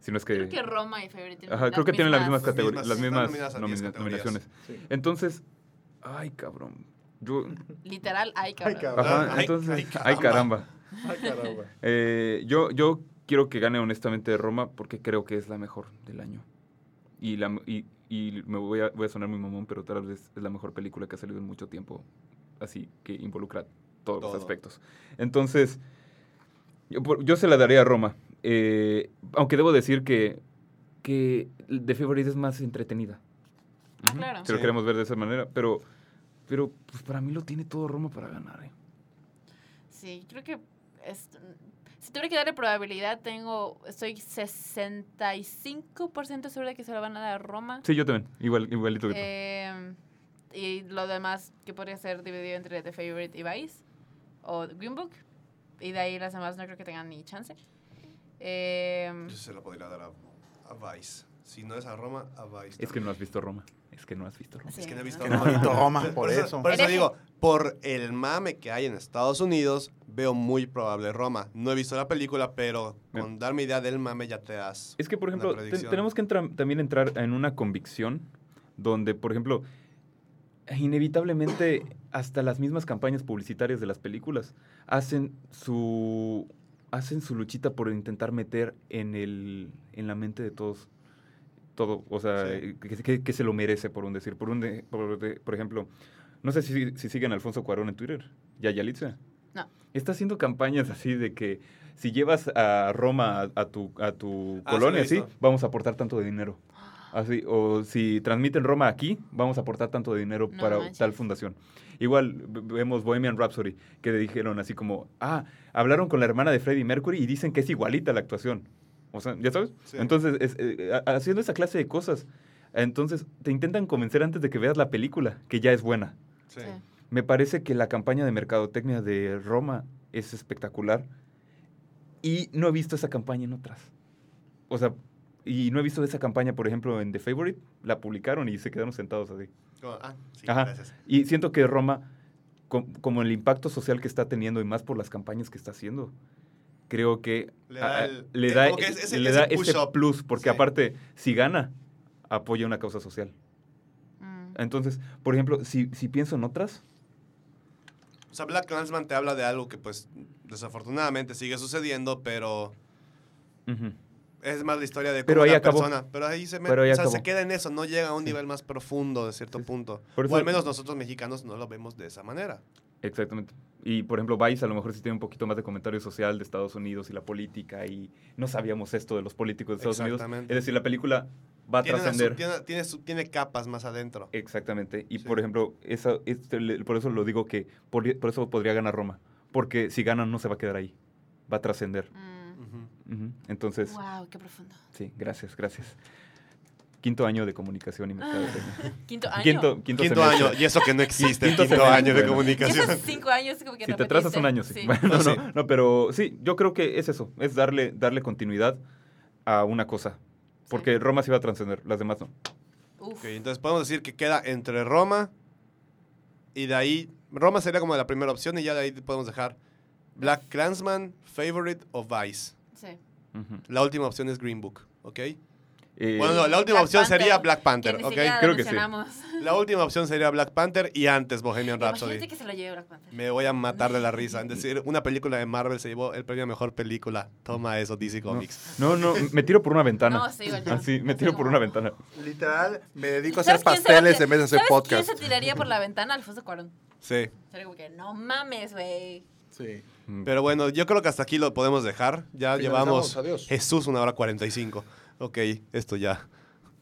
Si no es que... Creo que Roma y Favorite tienen Ajá, las creo que tienen las mismas Las categorías, mismas, las están mismas nominadas a nomina- 10 categorías. nominaciones. Sí. Entonces, ay cabrón. Yo, Literal, ay, cabrón. ajá, entonces, ay, ay caramba. Ay, caramba. Eh, yo, yo quiero que gane honestamente Roma porque creo que es la mejor del año. Y, la, y, y me voy a, voy a sonar muy mamón, pero tal vez es la mejor película que ha salido en mucho tiempo. Así que involucra todos Todo. los aspectos. Entonces, yo, se la daría a Roma. Eh, aunque debo decir que, que The Favorite es más entretenida. Ah, claro. Si lo queremos ver de esa manera. Pero, pero pues para mí lo tiene todo Roma para ganar. ¿eh? Sí, creo que es- si tuviera que darle probabilidad, tengo estoy 65% segura de que se lo van a dar a Roma. Sí, yo también. Igual, igualito que tú. Eh, y lo demás que podría ser dividido entre The Favorite y Vice o Green Book. Y de ahí las demás no creo que tengan ni chance. Eh, Yo se la podría dar a, a Vice. Si no es a Roma, a Vice. Es que no has visto Roma. Es que no has visto Roma. sí, Es que no he visto no he visto Roma, por eso. Por eso digo, por el mame que hay en Estados Unidos, veo muy probable Roma. No he visto la película, pero con darme idea del mame ya te das. Es que, por una ejemplo, te- tenemos que entrar- también entrar en una convicción donde, por ejemplo, inevitablemente hasta las mismas campañas publicitarias de las películas hacen su hacen su luchita por intentar meter en el en la mente de todos todo, o sea, Sí. que, que- que se lo merece por un decir, por un de- por, de- por ejemplo, no sé si, si siguen a Alfonso Cuarón en Twitter, ya Yalitza. No. Está haciendo campañas así de que si llevas a Roma a, a tu, a tu Ah, sí, colonia, visto. vamos a aportar tanto de dinero. Así, o si transmiten Roma aquí, vamos a aportar tanto de dinero No para manches. tal fundación. Igual vemos Bohemian Rhapsody, que le dijeron así como, ah, hablaron con la hermana de Freddie Mercury y dicen que es igualita la actuación. O sea, ¿ya sabes? Sí. Entonces, es, eh, ha- haciendo esa clase de cosas, entonces te intentan convencer antes de que veas la película, que ya es buena. Sí. Sí. Me parece que la campaña de mercadotecnia de Roma es espectacular y no he visto esa campaña en otras. O sea, y no he visto esa campaña, por ejemplo, en The Favorite, la publicaron y se quedaron sentados así. Como- ah, sí, Ajá. gracias. Y siento que Roma, com- como el impacto social que está teniendo y más por las campañas que está haciendo, creo que Le da a- el- le eh, da, es- ese- le da plus, porque Sí. aparte, si gana, apoya una causa social. Mm. Entonces, por ejemplo, si, si pienso en otras, O sea, Black Clansman te habla de algo que, pues, desafortunadamente sigue sucediendo, pero ujú, es más la historia de cómo Pero ahí una acabó. persona. Pero ahí se, me- Pero ahí o sea, se queda en eso, no llega a un Sí. nivel más profundo de cierto Sí, punto. Por o al menos nosotros mexicanos no lo vemos de esa manera. Exactamente. Y por ejemplo, Vice a lo mejor sí tiene un poquito más de comentario social de Estados Unidos y la política y no sabíamos esto de los políticos de Estados Unidos. Exactamente. Es decir, la película va a trascender. tiene, tiene su- tiene capas más adentro. Exactamente. Y Sí. por ejemplo, esa, este, le- por eso lo digo que por, por eso podría ganar Roma. Porque si ganan no se va a quedar ahí. Va a trascender. Mm. Entonces, Wow, qué profundo. sí, gracias, gracias. Quinto año de comunicación y mercadotecnia. [laughs] Quinto año. Quinto, quinto, año, y eso que no existe, Quinto año de bueno. comunicación. Esos cinco años como que Si te atrasas un año, sí. Sí. Bueno, No, no, sí. no, pero sí, yo creo que es eso, es darle, darle continuidad a una cosa. Porque Roma sí va a trascender, las demás no. Uf. Ok, entonces podemos decir que queda entre Roma y de ahí, Roma sería como la primera opción y ya de ahí podemos dejar Black Clansman, Favorite o Vice. Sí. La última opción es Green Book, ¿ok? Eh, Bueno, no, la última Black opción sería Black Panther, ¿ok? Creo que sí. [laughs] La última opción sería Black Panther y antes Bohemian Rhapsody. Imagínate que se lo lleve Black Panther. Me voy a matar de la risa. Es decir, una película de Marvel se llevó el premio a mejor película. Toma eso, DC Comics. No, no, me tiro por una ventana. No, sí, igual yo. Así, me tiro por una ventana. Literal, me dedico a hacer ¿Sabes quién se pasteles en vez de hacer ¿sabes podcast. quién se tiraría por la ventana? Alfonso Cuarón. Sí. Sería como que, no mames, güey. Sí. Pero bueno, yo creo que hasta aquí lo podemos dejar. Ya llevamos adiós. Jesús una hora 45. Ok, esto ya.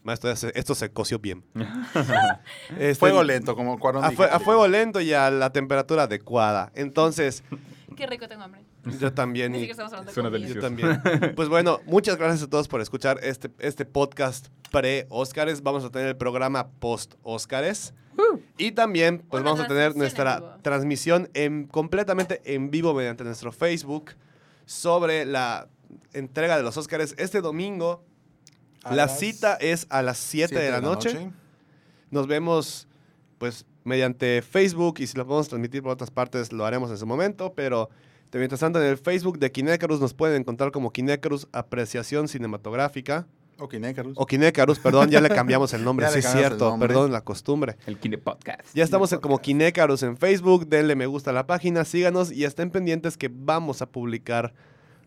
Maestro, ya se- esto se coció bien. [laughs] Este, Fuego lento, como Cuarón A, fue- a fuego lento y a la temperatura adecuada. Entonces, Qué rico tengo hambre. yo también. Y- Suena. Yo delicioso. también. Pues bueno, muchas gracias a todos por escuchar este, este podcast pre-Óscares. Vamos a tener el programa post-Óscares. Y también, pues Una vamos a tener en nuestra transmisión en, completamente en vivo mediante nuestro Facebook sobre la entrega de los Óscares este domingo. A la cita es a las 7 siete de la noche. Nos vemos, pues, mediante Facebook y si lo podemos transmitir por otras partes, lo haremos en su momento. Pero de mientras tanto, en el Facebook de Kinecarus nos pueden encontrar como Kinecarus Apreciación Cinematográfica. O Kinecarus. O Kinecarus, perdón, ya le cambiamos el nombre. [laughs] Sí, es cierto, nombre. perdón, la costumbre. El Kine Podcast. Ya estamos en- como. Kinecarus en Facebook, denle me gusta a la página, síganos y estén pendientes que vamos a publicar.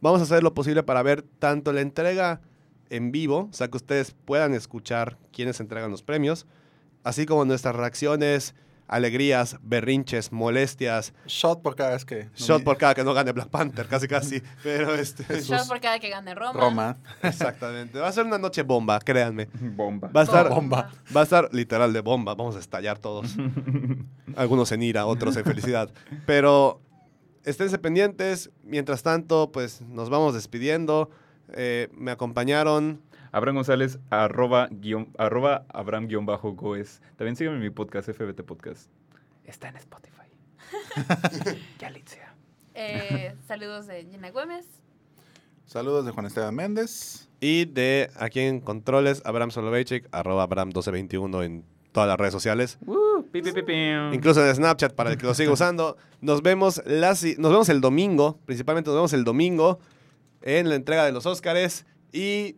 Vamos a hacer lo posible para ver tanto la entrega en vivo, o sea que ustedes puedan escuchar quiénes entregan los premios, así como nuestras reacciones, alegrías, berrinches, molestias, Shot por cada vez que. shot por cada que no gane Black Panther, casi casi, [laughs] pero este, Shot por cada que gane Roma. Roma. exactamente, va a ser una noche bomba, créanme. [laughs] Bomba. Va a estar, Bomba. Va a estar literal de bomba, vamos a estallar todos. [laughs] Algunos en ira, otros en felicidad. Pero esténse pendientes. Mientras tanto, pues nos vamos despidiendo. Eh, me acompañaron. Abraham González, arroba, guion, arroba Abraham guion bajo Goes. También síganme en mi podcast, FBT Podcast. Está en Spotify. [laughs] Galicia. Eh, [laughs] saludos de Gina Gómez. Saludos de Juan Esteban Méndez. Y de aquí en Controles, Abraham Soloveitchik, arroba Abraham1221 en todas las redes sociales. Uh, pi, pi, pi, pi. Incluso en Snapchat para el que lo siga [laughs] usando. Nos vemos, la si- nos vemos el domingo. Principalmente nos vemos el domingo en la entrega de los Óscares. Y